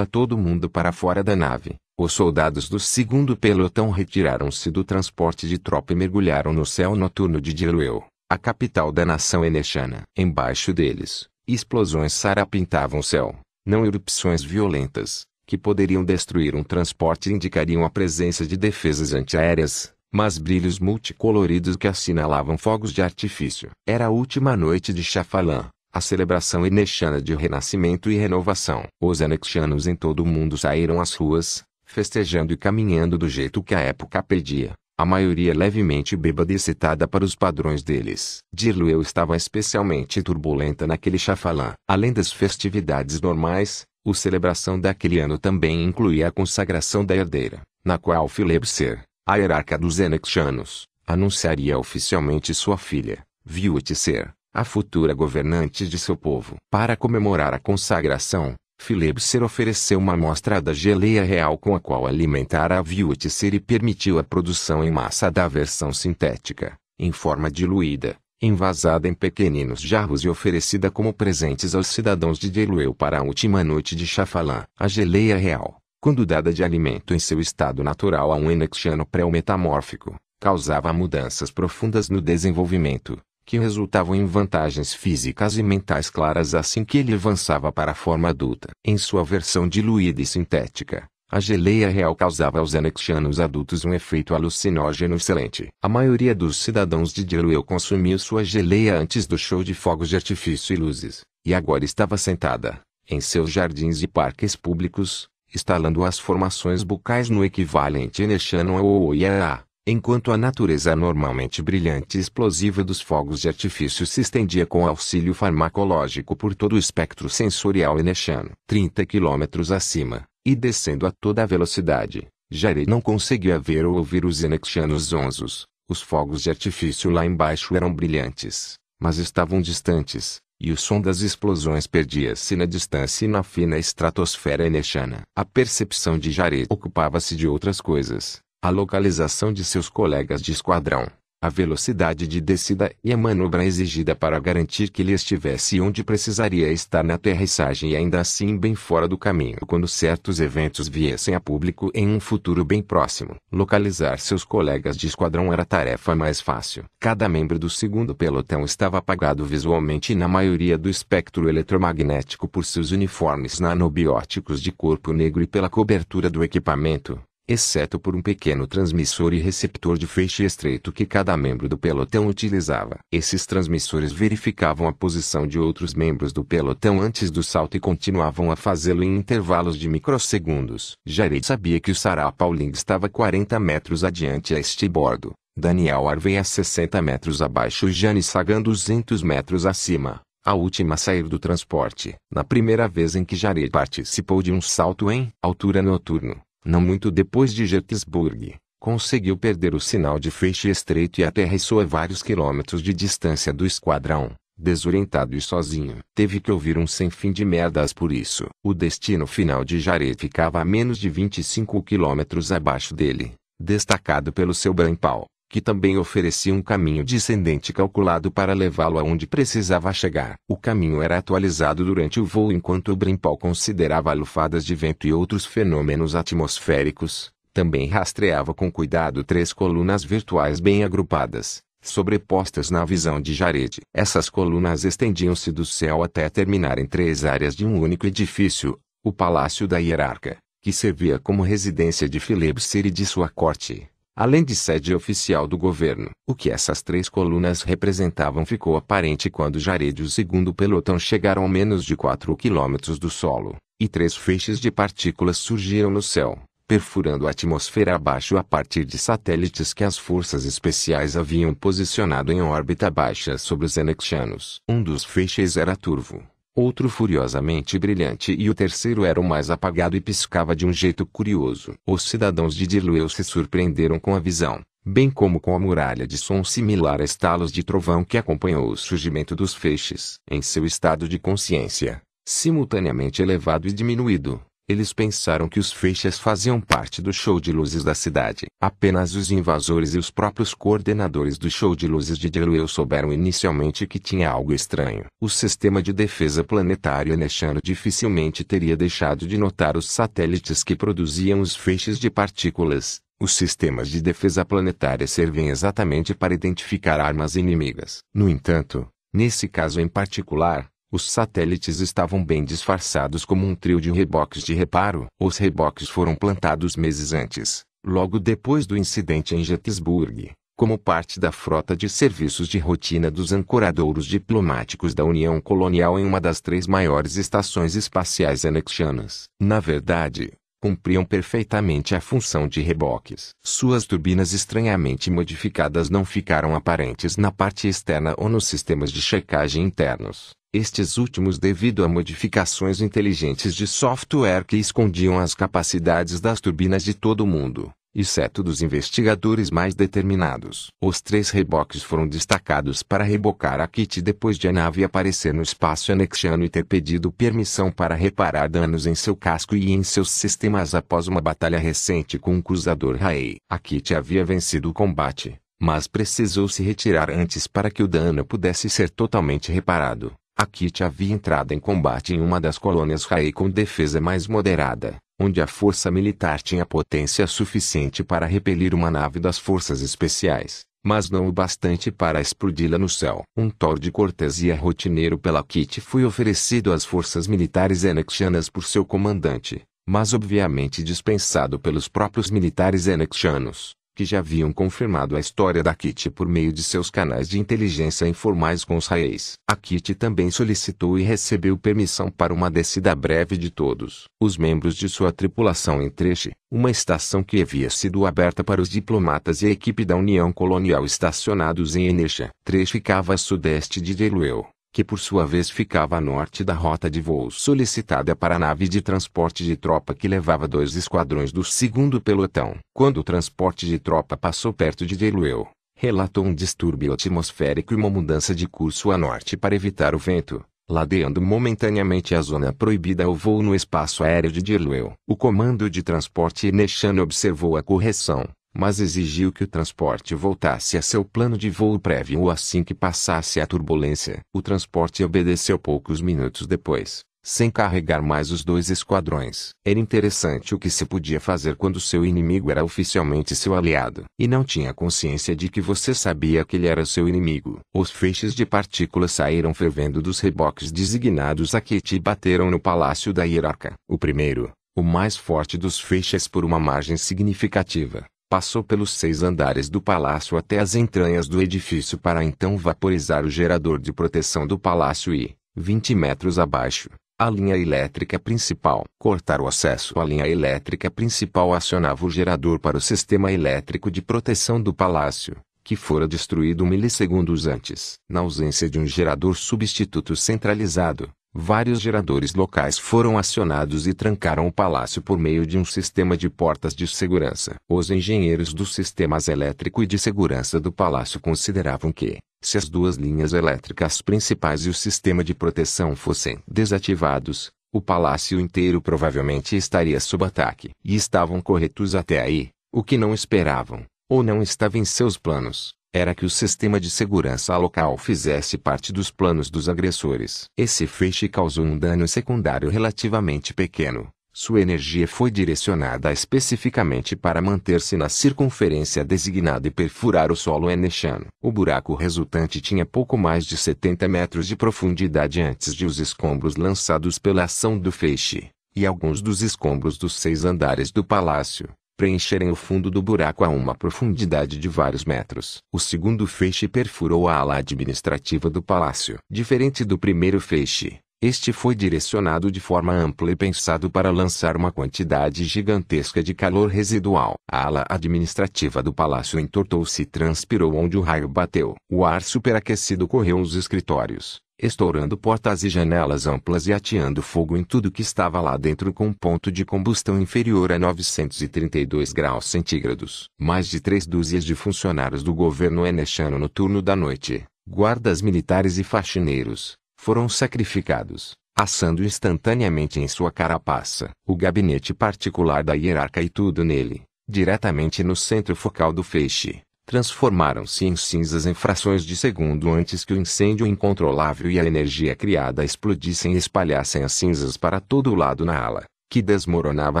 Todo mundo para fora da nave. Os soldados do segundo pelotão retiraram-se do transporte de tropa e mergulharam no céu noturno de Dilueu, a capital da nação enechana. Embaixo deles, explosões sarapintavam o céu, não erupções violentas, que poderiam destruir um transporte indicariam a presença de defesas antiaéreas, mas brilhos multicoloridos que assinalavam fogos de artifício. Era a última noite de Chafalã, a celebração enexana de renascimento e renovação. Os anexianos em todo o mundo saíram às ruas, festejando e caminhando do jeito que a época pedia, a maioria levemente bêbada e excitada para os padrões deles. Dirlueu estava especialmente turbulenta naquele Chafalã. Além das festividades normais, a celebração daquele ano também incluía a consagração da herdeira, na qual Filebser, a hierarca dos Enexianos, anunciaria oficialmente sua filha, Viúticer, a futura governante de seu povo. Para comemorar a consagração, Filebser ofereceu uma amostra da geleia real com a qual alimentara a Viúticer e permitiu a produção em massa da versão sintética, em forma diluída, envasada em pequeninos jarros e oferecida como presentes aos cidadãos de Delueu para a última noite de Chafalã. A geleia real, quando dada de alimento em seu estado natural a um enexiano pré-metamórfico, causava mudanças profundas no desenvolvimento, que resultavam em vantagens físicas e mentais claras assim que ele avançava para a forma adulta. Em sua versão diluída e sintética, a geleia real causava aos anexianos adultos um efeito alucinógeno excelente. A maioria dos cidadãos de Dilueu consumiu sua geleia antes do show de fogos de artifício e luzes, e agora estava sentada, em seus jardins e parques públicos, instalando as formações bucais no equivalente enexano ao OIA, enquanto a natureza normalmente brilhante e explosiva dos fogos de artifício se estendia com auxílio farmacológico por todo o espectro sensorial enexano. 30 quilômetros acima, e descendo a toda velocidade, Jared não conseguia ver ou ouvir os enexianos zonzos. Os fogos de artifício lá embaixo eram brilhantes, mas estavam distantes, e o som das explosões perdia-se na distância e na fina estratosfera enexana. A percepção de Jared ocupava-se de outras coisas, a localização de seus colegas de esquadrão, a velocidade de descida e a manobra exigida para garantir que ele estivesse onde precisaria estar na aterrissagem e ainda assim bem fora do caminho quando certos eventos viessem a público em um futuro bem próximo. Localizar seus colegas de esquadrão era tarefa mais fácil. Cada membro do segundo pelotão estava apagado visualmente na maioria do espectro eletromagnético por seus uniformes nanobióticos de corpo negro e pela cobertura do equipamento exceto por um pequeno transmissor e receptor de feixe estreito que cada membro do pelotão utilizava. Esses transmissores verificavam a posição de outros membros do pelotão antes do salto e continuavam a fazê-lo em intervalos de microsegundos. Jared sabia que o Sarah Pauling estava 40 metros adiante a este bordo, Daniel Harvey a 60 metros abaixo e Jane Sagan 200 metros acima. A última a sair do transporte, na primeira vez em que Jared participou de um salto em altura noturno, não muito depois de Gettysburg, conseguiu perder o sinal de feixe estreito e aterrissou a vários quilômetros de distância do esquadrão, desorientado e sozinho. Teve que ouvir um sem fim de merdas por isso. O destino final de Jared ficava a menos de 25 quilômetros abaixo dele, destacado pelo seu brampal, que também oferecia um caminho descendente calculado para levá-lo aonde precisava chegar. O caminho era atualizado durante o voo enquanto o Brimpal considerava lufadas de vento e outros fenômenos atmosféricos. Também rastreava com cuidado três colunas virtuais bem agrupadas, sobrepostas na visão de Jared. Essas colunas estendiam-se do céu até terminar em três áreas de um único edifício, o Palácio da Hierarca, que servia como residência de Philebser e de sua corte além de sede oficial do governo. O que essas três colunas representavam ficou aparente quando Jared e o segundo pelotão chegaram a menos de 4 quilômetros do solo, e três feixes de partículas surgiram no céu, perfurando a atmosfera abaixo a partir de satélites que as forças especiais haviam posicionado em órbita baixa sobre os Enexianos. Um dos feixes era turvo, outro furiosamente brilhante e o terceiro era o mais apagado e piscava de um jeito curioso. Os cidadãos de Dilueu se surpreenderam com a visão, bem como com a muralha de som similar a estalos de trovão que acompanhou o surgimento dos feixes. Em seu estado de consciência, simultaneamente elevado e diminuído, eles pensaram que os feixes faziam parte do show de luzes da cidade. Apenas os invasores e os próprios coordenadores do show de luzes de Dilueu souberam inicialmente que tinha algo estranho. O sistema de defesa planetário Enechano dificilmente teria deixado de notar os satélites que produziam os feixes de partículas. Os sistemas de defesa planetária servem exatamente para identificar armas inimigas. No entanto, nesse caso em particular, os satélites estavam bem disfarçados como um trio de reboques de reparo. Os reboques foram plantados meses antes, logo depois do incidente em Gettysburg, como parte da frota de serviços de rotina dos ancoradouros diplomáticos da União Colonial em uma das três maiores estações espaciais anexianas. Na verdade, cumpriam perfeitamente a função de reboques. Suas turbinas estranhamente modificadas não ficaram aparentes na parte externa ou nos sistemas de checagem internos estes últimos devido a modificações inteligentes de software que escondiam as capacidades das turbinas de todo o mundo, exceto dos investigadores mais determinados. Os três reboques foram destacados para rebocar a kit depois de a nave aparecer no espaço anexiano e ter pedido permissão para reparar danos em seu casco e em seus sistemas após uma batalha recente com o cruzador Raei. A kit havia vencido o combate, mas precisou se retirar antes para que o dano pudesse ser totalmente reparado. A Kit havia entrado em combate em uma das colônias Raei com defesa mais moderada, onde a força militar tinha potência suficiente para repelir uma nave das forças especiais, mas não o bastante para explodi-la no céu. Um tor de cortesia rotineiro pela Kit foi oferecido às forças militares enexianas por seu comandante, mas obviamente dispensado pelos próprios militares enexianos que já haviam confirmado a história da Kitty por meio de seus canais de inteligência informais com os Raéis. A Kitty também solicitou e recebeu permissão para uma descida breve de todos os membros de sua tripulação em Treche, uma estação que havia sido aberta para os diplomatas e a equipe da União Colonial estacionados em Enecha. Treche ficava a sudeste de Delueu que por sua vez ficava a norte da rota de voo solicitada para a nave de transporte de tropa que levava dois esquadrões do segundo pelotão. Quando o transporte de tropa passou perto de Delueu, relatou um distúrbio atmosférico e uma mudança de curso a norte para evitar o vento, ladeando momentaneamente a zona proibida ao voo no espaço aéreo de Delueu. O comando de transporte Neshan observou a correção mas exigiu que o transporte voltasse a seu plano de voo prévio assim que passasse a turbulência. O transporte obedeceu poucos minutos depois, sem carregar mais os dois esquadrões. Era interessante o que se podia fazer quando seu inimigo era oficialmente seu aliado, e não tinha consciência de que você sabia que ele era seu inimigo. Os feixes de partículas saíram fervendo dos reboques designados a Kitty e bateram no palácio da hierarca. O primeiro, o mais forte dos feixes por uma margem significativa, Passou pelos seis andares do palácio até as entranhas do edifício para então vaporizar o gerador de proteção do palácio e, 20 metros abaixo, a linha elétrica principal. Cortar o acesso à linha elétrica principal acionava o gerador para o sistema elétrico de proteção do palácio, que fora destruído milissegundos antes. Na ausência de um gerador substituto centralizado, Vários geradores locais foram acionados e trancaram o palácio por meio de um sistema de portas de segurança. Os engenheiros dos sistemas elétrico e de segurança do palácio consideravam que, se as duas linhas elétricas principais e o sistema de proteção fossem desativados, o palácio inteiro provavelmente estaria sob ataque. E estavam corretos até aí, o que não esperavam, ou não estava em seus planos, era que o sistema de segurança local fizesse parte dos planos dos agressores. Esse feixe causou um dano secundário relativamente pequeno. Sua energia foi direcionada especificamente para manter-se na circunferência designada e perfurar o solo enechano. O buraco resultante tinha pouco mais de 70 metros de profundidade antes de os escombros lançados pela ação do feixe, e alguns dos escombros dos seis andares do palácio, preencherem o fundo do buraco a uma profundidade de vários metros. O segundo feixe perfurou a ala administrativa do palácio. Diferente do primeiro feixe, Este foi direcionado de forma ampla e pensado para lançar uma quantidade gigantesca de calor residual. A ala administrativa do palácio entortou-se e transpirou onde o raio bateu. O ar superaquecido correu nos escritórios, estourando portas e janelas amplas e ateando fogo em tudo que estava lá dentro com um ponto de combustão inferior a 932 graus centígrados. Mais de três dúzias de funcionários do governo enechano no turno da noite, guardas militares e faxineiros, foram sacrificados, assando instantaneamente em sua carapaça. O gabinete particular da hierarca e tudo nele, diretamente no centro focal do feixe, transformaram-se em cinzas em frações de segundo antes que o incêndio incontrolável e a energia criada explodissem e espalhassem as cinzas para todo o lado na ala, que desmoronava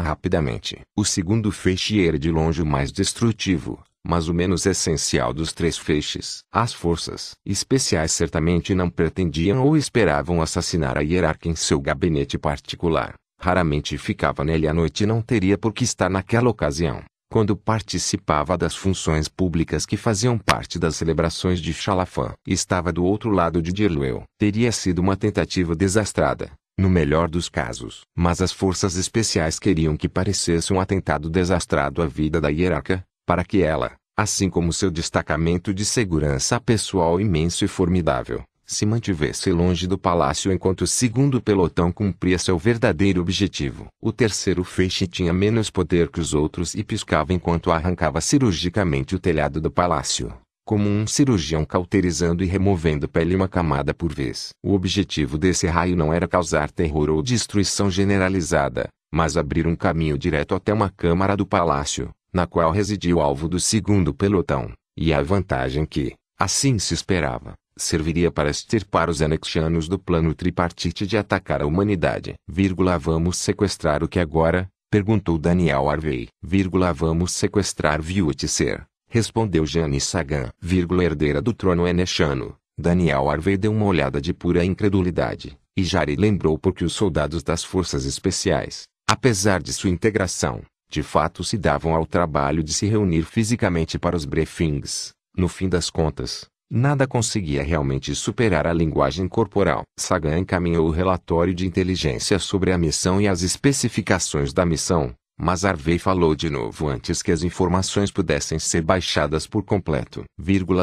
rapidamente. O segundo feixe era de longe o mais destrutivo, mas o menos essencial dos três feixes. As forças especiais certamente não pretendiam ou esperavam assassinar a hierarca em seu gabinete particular. Raramente ficava nele à noite e não teria por que estar naquela ocasião. Quando participava das funções públicas que faziam parte das celebrações de Xalafã, estava do outro lado de Dirluel. Teria sido uma tentativa desastrada, no melhor dos casos. Mas as forças especiais queriam que parecesse um atentado desastrado à vida da hierarca, para que ela, assim como seu destacamento de segurança pessoal imenso e formidável, se mantivesse longe do palácio enquanto o segundo pelotão cumpria seu verdadeiro objetivo. O terceiro feixe tinha menos poder que os outros e piscava enquanto arrancava cirurgicamente o telhado do palácio, como um cirurgião cauterizando e removendo pele uma camada por vez. O objetivo desse raio não era causar terror ou destruição generalizada, mas abrir um caminho direto até uma câmara do palácio, na qual residia o alvo do segundo pelotão, e a vantagem que, assim se esperava, serviria para extirpar os anexianos do plano tripartite de atacar a humanidade. Vírgula, vamos sequestrar o que agora? Perguntou Daniel Harvey. Vírgula, vamos sequestrar Viutser. Respondeu Jane Sagan. Vírgula, herdeira do trono enexano. Daniel Harvey deu uma olhada de pura incredulidade, e Jari lembrou porque os soldados das forças especiais, apesar de sua integração, de fato se davam ao trabalho de se reunir fisicamente para os briefings. No fim das contas, nada conseguia realmente superar a linguagem corporal. Sagan encaminhou o relatório de inteligência sobre a missão e as especificações da missão, mas Harvey falou de novo antes que as informações pudessem ser baixadas por completo.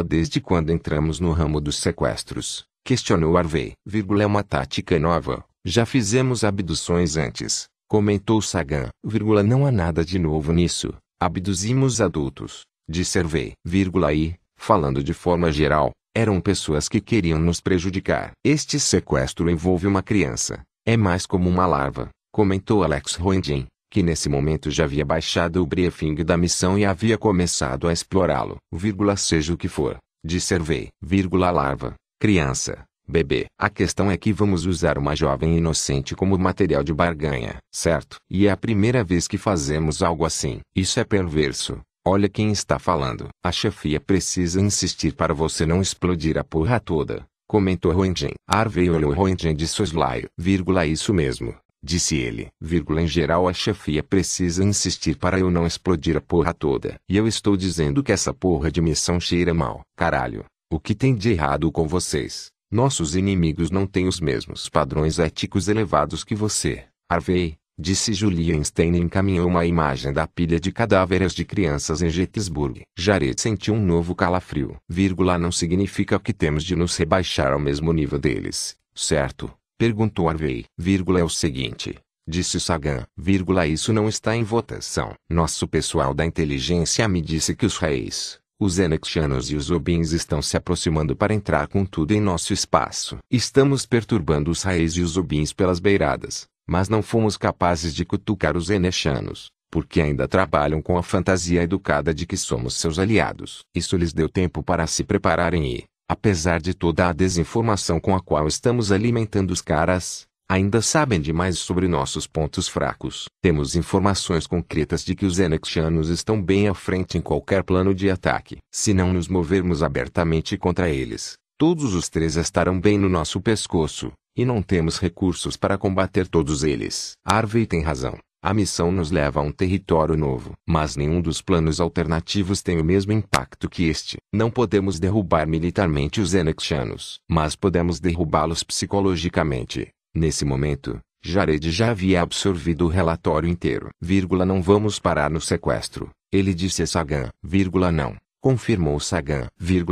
Desde quando entramos no ramo dos sequestros? Questionou Harvey. É uma tática nova. Já fizemos abduções antes, Comentou Sagan, não há nada de novo nisso. Abduzimos adultos, disse vírgula, e, falando de forma geral, eram pessoas que queriam nos prejudicar. Este sequestro envolve uma criança. É mais como uma larva, comentou Alex Roendin, que nesse momento já havia baixado o briefing da missão e havia começado a explorá-lo. Seja o que for, disse Hervey, vírgula, larva, criança, Bebê, a questão é que vamos usar uma jovem inocente como material de barganha, certo? E é a primeira vez que fazemos algo assim. Isso é perverso. Olha quem está falando. A chefia precisa insistir para você não explodir a porra toda, comentou Roentgen. Harvey olhou Roentgen de soslaio. Vírgula, isso mesmo, disse ele. Vírgula, em geral a chefia precisa insistir para eu não explodir a porra toda. E eu estou dizendo que essa porra de missão cheira mal. Caralho, o que tem de errado com vocês? Nossos inimigos não têm os mesmos padrões éticos elevados que você, Harvey, disse Julian Stein e encaminhou uma imagem da pilha de cadáveres de crianças em Gettysburg. Jared sentiu um novo calafrio. Vírgula não significa que temos de nos rebaixar ao mesmo nível deles, certo? Perguntou Harvey. Vírgula é o seguinte, disse Sagan. Vírgula isso não está em votação. Nosso pessoal da inteligência me disse que os reis, os Enexianos e os Obins estão se aproximando para entrar com tudo em nosso espaço. Estamos perturbando os Raes e os Obins pelas beiradas, mas não fomos capazes de cutucar os Enexianos, porque ainda trabalham com a fantasia educada de que somos seus aliados. Isso lhes deu tempo para se prepararem e, apesar de toda a desinformação com a qual estamos alimentando os caras, ainda sabem demais sobre nossos pontos fracos. Temos informações concretas de que os Enexianos estão bem à frente em qualquer plano de ataque. Se não nos movermos abertamente contra eles, todos os três estarão bem no nosso pescoço, e não temos recursos para combater todos eles. Harvey tem razão. A missão nos leva a um território novo, mas nenhum dos planos alternativos tem o mesmo impacto que este. Não podemos derrubar militarmente os Enexianos, mas podemos derrubá-los psicologicamente. Nesse momento, Jared já havia absorvido o relatório inteiro. Vírgula, não vamos parar no sequestro. Ele disse a Sagan. Vírgula, não. Confirmou Sagan.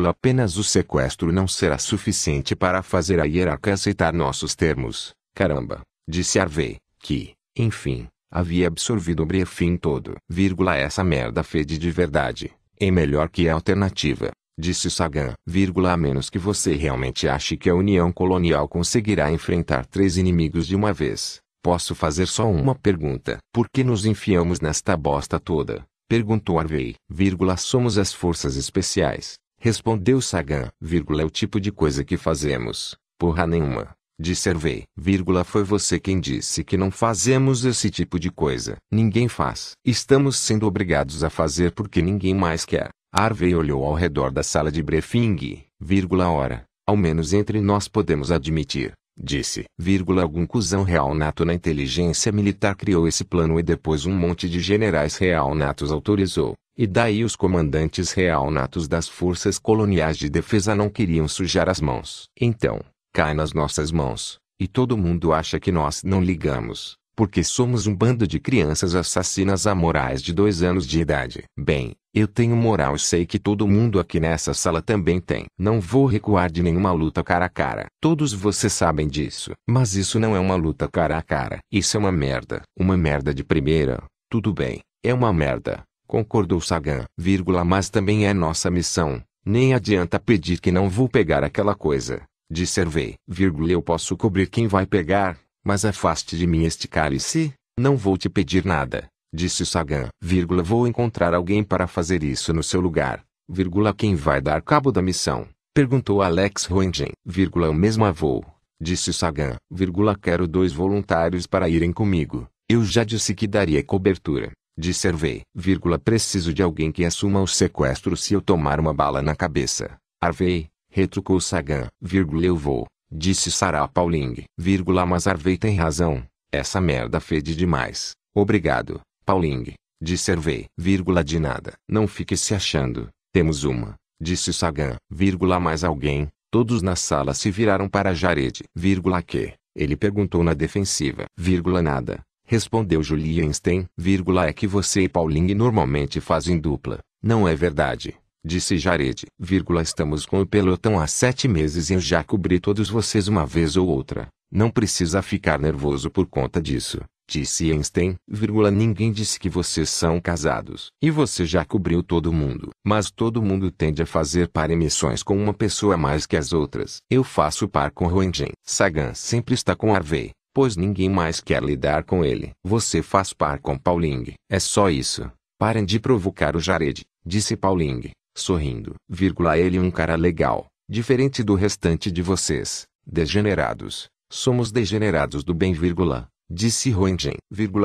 Apenas o sequestro não será suficiente para fazer a hierarquia aceitar nossos termos. Caramba, disse Harvey, que, enfim, havia absorvido o briefing todo. Vírgula, essa merda fede de verdade. É melhor que a alternativa. Disse Sagan, vírgula, a menos que você realmente ache que a União Colonial conseguirá enfrentar três inimigos de uma vez. Posso fazer só uma pergunta. Por que nos enfiamos nesta bosta toda? Perguntou Harvey, somos as forças especiais. Respondeu Sagan, vírgula, é o tipo de coisa que fazemos. Porra nenhuma. Disse Harvey, foi você quem disse que não fazemos esse tipo de coisa. Ninguém faz. Estamos sendo obrigados a fazer porque ninguém mais quer. Harvey olhou ao redor da sala de briefing, vírgula ora, ao menos entre nós podemos admitir, disse, vírgula algum cuzão real nato na inteligência militar criou esse plano e depois um monte de generais real natos autorizou, e daí os comandantes real natos das forças coloniais de defesa não queriam sujar as mãos. Então, cai nas nossas mãos, e todo mundo acha que nós não ligamos, porque somos um bando de crianças assassinas amorais de dois anos de idade. Bem, eu tenho moral e sei que todo mundo aqui nessa sala também tem. Não vou recuar de nenhuma luta cara a cara. Todos vocês sabem disso. Mas isso não é uma luta cara a cara. Isso é uma merda. Uma merda de primeira. Tudo bem. É uma merda. Concordou Sagan. Vírgula, mas também é nossa missão. Nem adianta pedir que não vou pegar aquela coisa. Disse Hervey. Vírgula, eu posso cobrir quem vai pegar, mas afaste de mim este cálice. Não vou te pedir nada disse Sagan, vírgula, vou encontrar alguém para fazer isso no seu lugar, vírgula, quem vai dar cabo da missão? Perguntou Alex Roentgen, vírgula, o mesmo avô, disse Sagan, vírgula, quero dois voluntários para irem comigo, eu já disse que daria cobertura, disse Hervey, vírgula, preciso de alguém que assuma o sequestro se eu tomar uma bala na cabeça. Harvey, retrucou Sagan, vírgula, eu vou, disse Sarah Pauling, mas Harvey tem razão, essa merda fede demais, obrigado. Pauling, disse vírgula de nada. Não fique se achando, temos uma, disse Sagan, mais alguém, todos na sala se viraram para Jared, que, ele perguntou na defensiva, nada, respondeu Julienstein, vírgula é que você e Pauling normalmente fazem dupla, não é verdade? Disse Jared, estamos com o pelotão há sete meses e eu já cobri todos vocês uma vez ou outra, não precisa ficar nervoso por conta disso. Disse Einstein, ninguém disse que vocês são casados. E você já cobriu todo mundo. Mas todo mundo tende a fazer par emissões com uma pessoa mais que as outras. Eu faço par com Roentgen. Sagan sempre está com Harvey, pois ninguém mais quer lidar com ele. Você faz par com Pauling. É só isso. Parem de provocar o Jared, disse Pauling, sorrindo. Vírgula, ele é um cara legal, diferente do restante de vocês, degenerados. Somos degenerados do bem, vírgula disse Roentgen,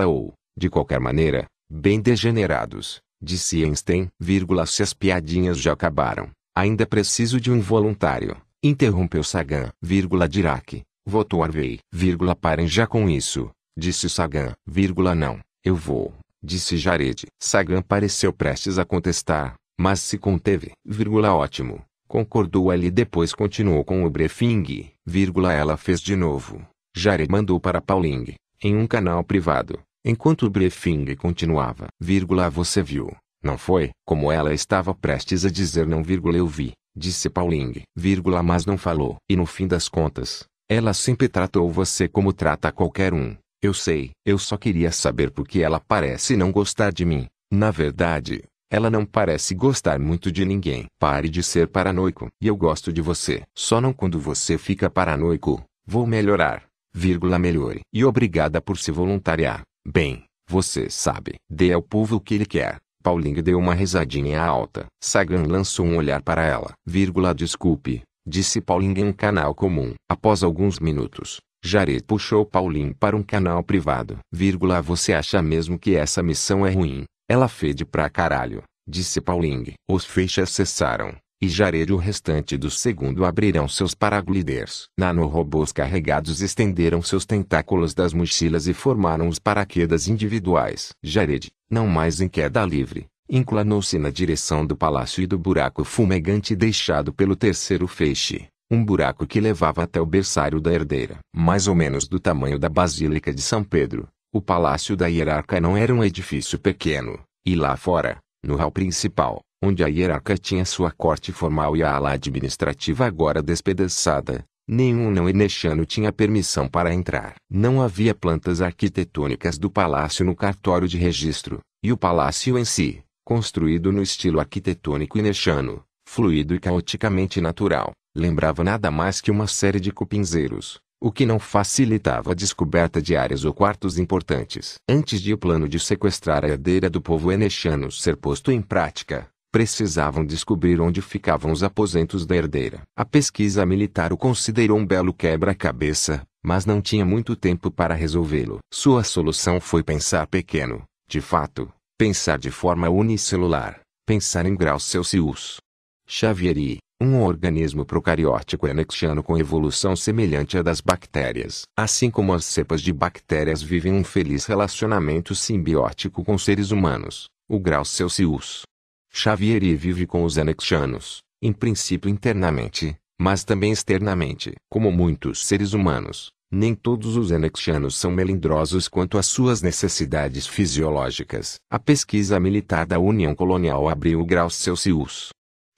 ou, de qualquer maneira, bem degenerados, disse Einstein, vírgula, se as piadinhas já acabaram, ainda preciso de um voluntário, interrompeu Sagan, vírgula, Dirac, votou Harvey, vírgula, parem já com isso, disse Sagan, vírgula, não, eu vou, disse Jared. Sagan pareceu prestes a contestar, mas se conteve, vírgula, ótimo, concordou ele depois continuou com o briefing, vírgula, ela fez de novo. Jared mandou para Pauling, em um canal privado, enquanto o briefing continuava. Vírgula, você viu, não foi? Como ela estava prestes a dizer não, vírgula, eu vi, disse Pauling, vírgula, mas não falou. E no fim das contas, ela sempre tratou você como trata qualquer um. Eu sei, eu só queria saber por que ela parece não gostar de mim. Na verdade, ela não parece gostar muito de ninguém. Pare de ser paranoico. E eu gosto de você. Só não quando você fica paranoico. Vou melhorar vírgula melhore. E obrigada por se voluntariar. Bem, você sabe. Dê ao povo o que ele quer. Paulinho deu uma risadinha alta. Sagan lançou um olhar para ela. Vírgula desculpe, disse Paulinho em um canal comum. Após alguns minutos, Jared puxou Paulinho para um canal privado. Vírgula você acha mesmo que essa missão é ruim? Ela fede pra caralho, disse Paulinho. Os feixes cessaram e Jared e o restante do segundo abrirão seus paragliders. Nanorobôs carregados estenderam seus tentáculos das mochilas e formaram os paraquedas individuais. Jared, não mais em queda livre, inclinou-se na direção do palácio e do buraco fumegante deixado pelo terceiro feixe. um buraco que levava até o berçário da herdeira. Mais ou menos do tamanho da Basílica de São Pedro, o palácio da hierarca não era um edifício pequeno, e lá fora, no hall principal, onde a hierarca tinha sua corte formal e a ala administrativa agora despedaçada, nenhum não enexano tinha permissão para entrar. Não havia plantas arquitetônicas do palácio no cartório de registro, e o palácio em si, construído no estilo arquitetônico inexano, fluido e caoticamente natural, lembrava nada mais que uma série de cupinzeiros, o que não facilitava a descoberta de áreas ou quartos importantes. Antes de o plano de sequestrar a herdeira do povo enexano ser posto em prática, precisavam descobrir onde ficavam os aposentos da herdeira. A pesquisa militar o considerou um belo quebra-cabeça, mas não tinha muito tempo para resolvê-lo. Sua solução foi pensar pequeno, de fato, pensar de forma unicelular, pensar em graus Celsius. Xavieri, um organismo procariótico anexiano com evolução semelhante à das bactérias. Assim como as cepas de bactérias vivem um feliz relacionamento simbiótico com seres humanos, o grau Celsius. Xavieri vive com os anexianos, em princípio internamente, mas também externamente. Como muitos seres humanos, nem todos os anexianos são melindrosos quanto às suas necessidades fisiológicas. A pesquisa militar da União Colonial abriu o grau Celsius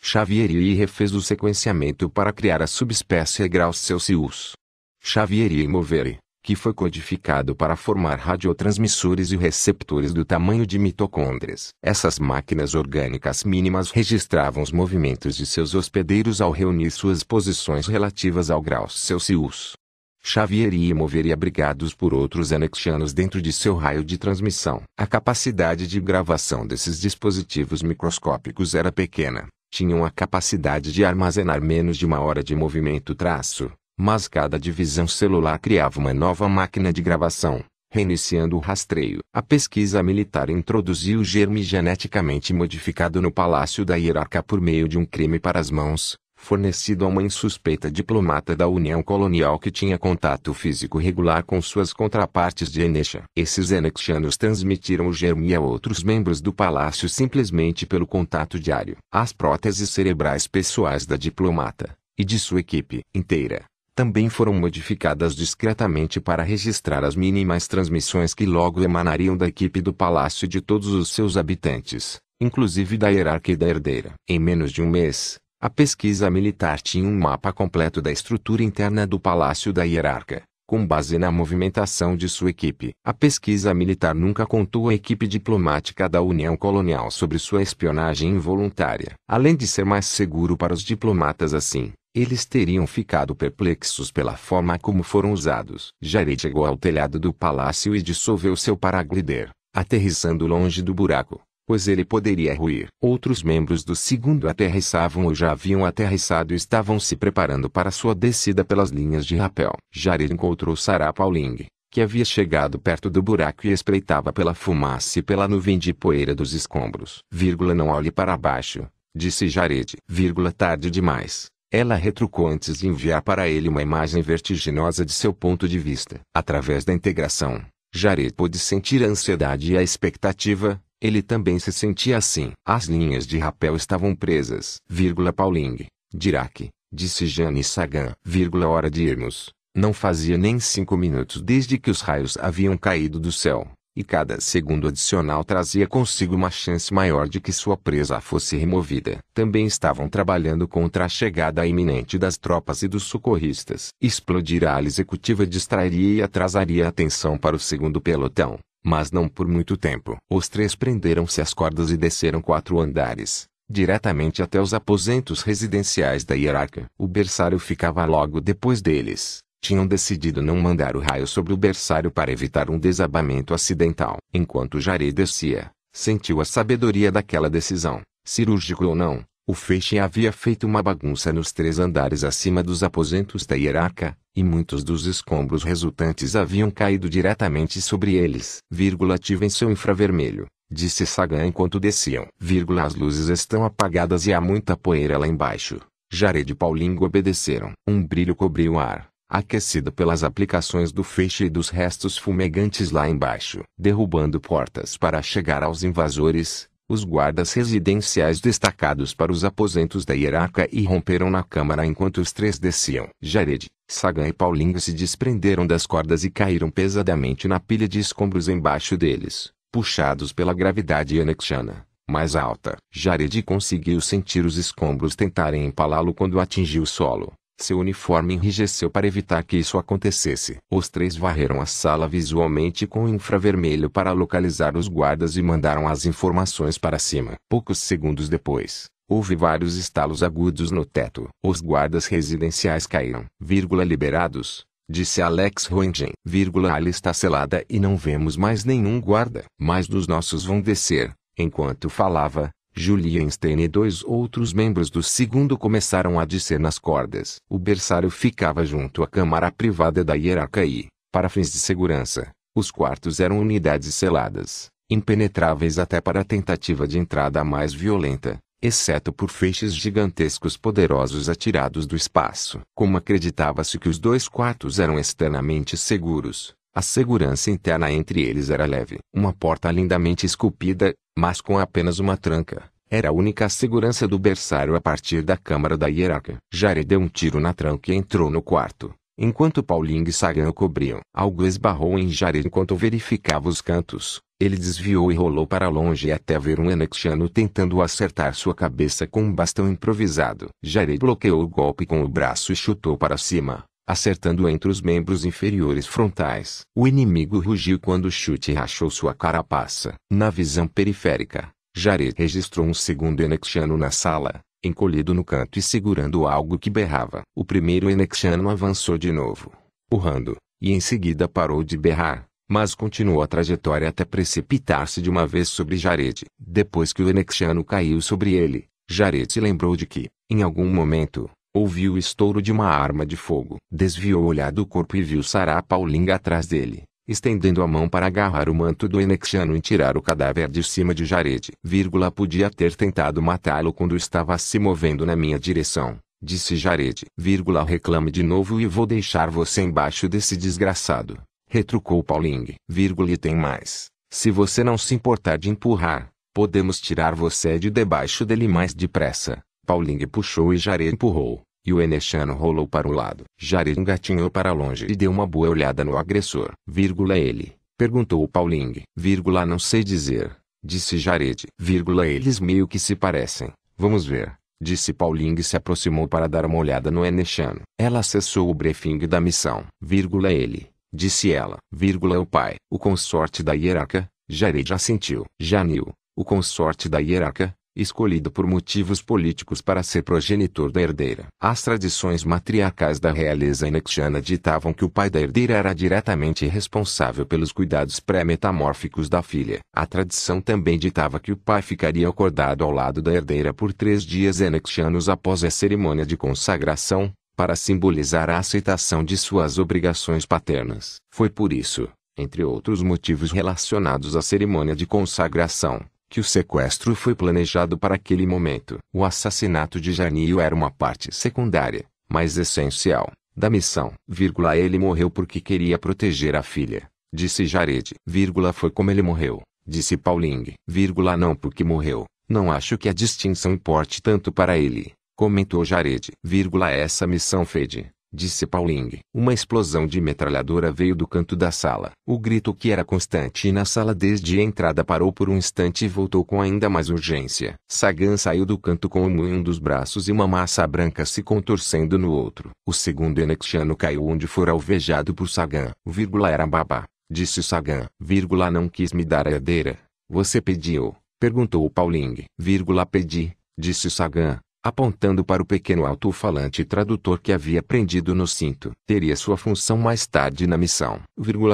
Xavieri refez o sequenciamento para criar a subespécie graus Celsius. Xavieri Movere, que foi codificado para formar radiotransmissores e receptores do tamanho de mitocôndrias. Essas máquinas orgânicas mínimas registravam os movimentos de seus hospedeiros ao reunir suas posições relativas ao grau Celsius. Xavieri e Moveri abrigados por outros anexianos dentro de seu raio de transmissão. A capacidade de gravação desses dispositivos microscópicos era pequena, tinham a capacidade de armazenar menos de uma hora de movimento traço, mas cada divisão celular criava uma nova máquina de gravação, reiniciando o rastreio. A pesquisa militar introduziu o germe geneticamente modificado no palácio da hierarca por meio de um crime para as mãos, fornecido a uma insuspeita diplomata da União Colonial que tinha contato físico regular com suas contrapartes de Enecha. Esses enexianos transmitiram o germe a outros membros do palácio simplesmente pelo contato diário. As próteses cerebrais pessoais da diplomata, e de sua equipe inteira, também foram modificadas discretamente para registrar as mínimas transmissões que logo emanariam da equipe do palácio e de todos os seus habitantes, inclusive da hierarquia e da herdeira. Em menos de um mês, a pesquisa militar tinha um mapa completo da estrutura interna do Palácio da Hierarca, com base na movimentação de sua equipe. A pesquisa militar nunca contou à equipe diplomática da União Colonial sobre sua espionagem involuntária. Além de ser mais seguro para os diplomatas assim, eles teriam ficado perplexos pela forma como foram usados. Jared chegou ao telhado do palácio e dissolveu seu paraglider, aterrissando longe do buraco pois ele poderia ruir. Outros membros do segundo aterrissavam ou já haviam aterrissado e estavam se preparando para sua descida pelas linhas de rapel. Jared encontrou Sarah Pauling, que havia chegado perto do buraco e espreitava pela fumaça e pela nuvem de poeira dos escombros. Vírgula não olhe para baixo, disse Jared. Vírgula tarde demais. Ela retrucou antes de enviar para ele uma imagem vertiginosa de seu ponto de vista. Através da integração, Jared pôde sentir a ansiedade e a expectativa, ele também se sentia assim. As linhas de rapel estavam presas. Vírgula Pauling, Dirac, disse Jane Sagan. Vírgula hora de irmos. Não fazia nem cinco minutos desde que os raios haviam caído do céu, e cada segundo adicional trazia consigo uma chance maior de que sua presa fosse removida. Também estavam trabalhando contra a chegada iminente das tropas e dos socorristas. Explodir a ala executiva distrairia e atrasaria a atenção para o segundo pelotão mas não por muito tempo. Os três prenderam-se às cordas e desceram quatro andares, diretamente até os aposentos residenciais da hierarca. O berçário ficava logo depois deles. Tinham decidido não mandar o raio sobre o berçário para evitar um desabamento acidental. Enquanto Jaré descia, sentiu a sabedoria daquela decisão, cirúrgico ou não. O feixe havia feito uma bagunça nos três andares acima dos aposentos da hierarca, e muitos dos escombros resultantes haviam caído diretamente sobre eles. Vírgula ativem seu infravermelho, disse Sagan enquanto desciam. Vírgula as luzes estão apagadas e há muita poeira lá embaixo. Jared e Paulinho obedeceram. Um brilho cobriu o ar, aquecido pelas aplicações do feixe e dos restos fumegantes lá embaixo. Derrubando portas para chegar aos invasores, Os guardas residenciais destacados para os aposentos da hierarca irromperam na câmara enquanto os três desciam. Jared, Sagan e Paulinho se desprenderam das cordas e caíram pesadamente na pilha de escombros embaixo deles, puxados pela gravidade anexiana mais alta. Jared conseguiu sentir os escombros tentarem empalá-lo quando atingiu o solo. Seu uniforme enrijeceu para evitar que isso acontecesse. Os três varreram a sala visualmente com infravermelho para localizar os guardas e mandaram as informações para cima. Poucos segundos depois, houve vários estalos agudos no teto. Os guardas residenciais caíram. Vírgula liberados. Disse Alex Roentgen. Vírgula, a está selada e não vemos mais nenhum guarda. Mas dos nossos vão descer. Enquanto falava, Julienstein e dois outros membros do segundo começaram a descer nas cordas. O berçário ficava junto à câmara privada da hierarca e, para fins de segurança, os quartos eram unidades seladas, impenetráveis até para a tentativa de entrada mais violenta, exceto por feixes gigantescos poderosos atirados do espaço. Como acreditava-se que os dois quartos eram externamente seguros, a segurança interna entre eles era leve. Uma porta lindamente esculpida, mas com apenas uma tranca. Era a única segurança do berçário a partir da câmara da hierarca. Jared deu um tiro na tranca e entrou no quarto. Enquanto Paulinho e Sagan o cobriam, algo esbarrou em Jared enquanto verificava os cantos. Ele desviou e rolou para longe até ver um Enexiano tentando acertar sua cabeça com um bastão improvisado. Jared bloqueou o golpe com o braço e chutou para cima acertando entre os membros inferiores frontais. O inimigo rugiu quando o chute rachou sua carapaça. Na visão periférica, Jared registrou um segundo Enexiano na sala, encolhido no canto e segurando algo que berrava. O primeiro Enexiano avançou de novo, urrando, e em seguida parou de berrar, mas continuou a trajetória até precipitar-se de uma vez sobre Jared. Depois que o Enexiano caiu sobre ele, Jared lembrou de que, em algum momento, Ouviu o estouro de uma arma de fogo. Desviou o olhar do corpo e viu Sarah Pauling atrás dele, estendendo a mão para agarrar o manto do Enexiano e tirar o cadáver de cima de Jared. Vírgula, podia ter tentado matá-lo quando estava se movendo na minha direção, disse Jared. Vírgula, reclame de novo e vou deixar você embaixo desse desgraçado. Retrucou Pauling. Vírgula, e tem mais. Se você não se importar de empurrar, podemos tirar você de debaixo dele mais depressa. Pauling puxou e Jared empurrou, e o Enechano rolou para o lado. Jared engatinhou para longe e deu uma boa olhada no agressor. Vírgula ele, perguntou Pauling. Vírgula não sei dizer, disse Jared. Vírgula eles meio que se parecem. Vamos ver, disse Pauling e se aproximou para dar uma olhada no Enechano. Ela acessou o briefing da missão. Vírgula ele, disse ela. Vírgula o pai, o consorte da hierarca, Jared assentiu. Janil, o consorte da hierarca, escolhido por motivos políticos para ser progenitor da herdeira. As tradições matriarcais da realeza inexiana ditavam que o pai da herdeira era diretamente responsável pelos cuidados pré-metamórficos da filha. A tradição também ditava que o pai ficaria acordado ao lado da herdeira por três dias enexianos após a cerimônia de consagração, para simbolizar a aceitação de suas obrigações paternas. Foi por isso, entre outros motivos relacionados à cerimônia de consagração, que o sequestro foi planejado para aquele momento. O assassinato de Janio era uma parte secundária, mas essencial, da missão. Vírgula, ele morreu porque queria proteger a filha, disse Jared. Vírgula, foi como ele morreu, disse Pauling. Vírgula, não porque morreu. Não acho que a distinção importe tanto para ele, comentou Jared. Vírgula, essa missão fede disse Pauling. Uma explosão de metralhadora veio do canto da sala. O grito que era constante na sala desde a entrada parou por um instante e voltou com ainda mais urgência. Sagan saiu do canto com um em um dos braços e uma massa branca se contorcendo no outro. O segundo Enexiano caiu onde fora alvejado por Sagan. Vírgula era babá, disse Sagan. Vírgula não quis me dar a herdeira. Você pediu? Perguntou Pauling. Vírgula pedi, disse Sagan apontando para o pequeno alto-falante tradutor que havia prendido no cinto. Teria sua função mais tarde na missão.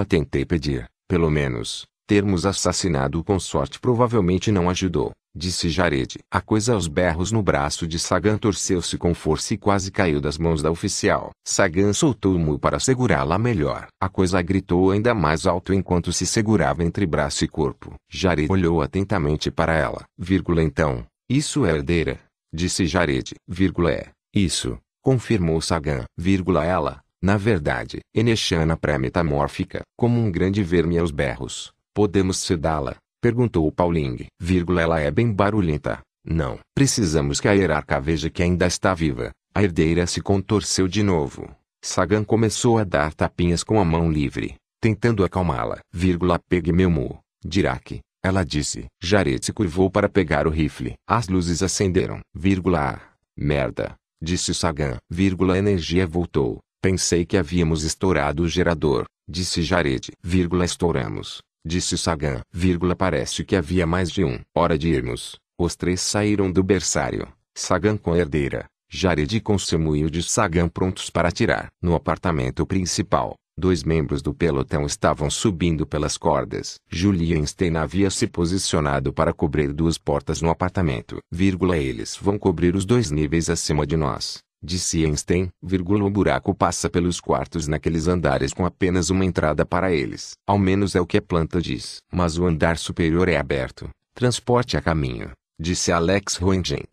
Tentei pedir, pelo menos, termos assassinado o consorte provavelmente não ajudou, disse Jared. A coisa aos berros no braço de Sagan torceu-se com força e quase caiu das mãos da oficial. Sagan soltou o mu para segurá-la melhor. A coisa gritou ainda mais alto enquanto se segurava entre braço e corpo. Jared olhou atentamente para ela. Vírgula, então, isso é herdeira disse Jared. É, isso, confirmou Sagan. Ela, na verdade, Enechana pré-metamórfica, como um grande verme aos berros. Podemos sedá-la, Perguntou Pauling. Ela é bem barulhenta. Não. Precisamos que a hierarca veja que ainda está viva. A herdeira se contorceu de novo. Sagan começou a dar tapinhas com a mão livre, tentando acalmá-la. Pegue meu mu. Dirac. Ela disse. Jared se curvou para pegar o rifle. As luzes acenderam. Vírgula, merda. Disse Sagan. Vírgula, a energia voltou. Pensei que havíamos estourado o gerador. Disse Jared. Vírgula, estouramos. Disse Sagan. Vírgula, parece que havia mais de um. Hora de irmos. Os três saíram do berçário. Sagan com a herdeira. Jared com seu moinho de Sagan prontos para atirar. No apartamento principal, dois membros do pelotão estavam subindo pelas cordas. Julienstein havia se posicionado para cobrir duas portas no apartamento. Vírgula, eles vão cobrir os dois níveis acima de nós. Disse Einstein, vírgula, o buraco passa pelos quartos naqueles andares com apenas uma entrada para eles. Ao menos é o que a planta diz. Mas o andar superior é aberto. Transporte a caminho. Disse Alex Roentgen,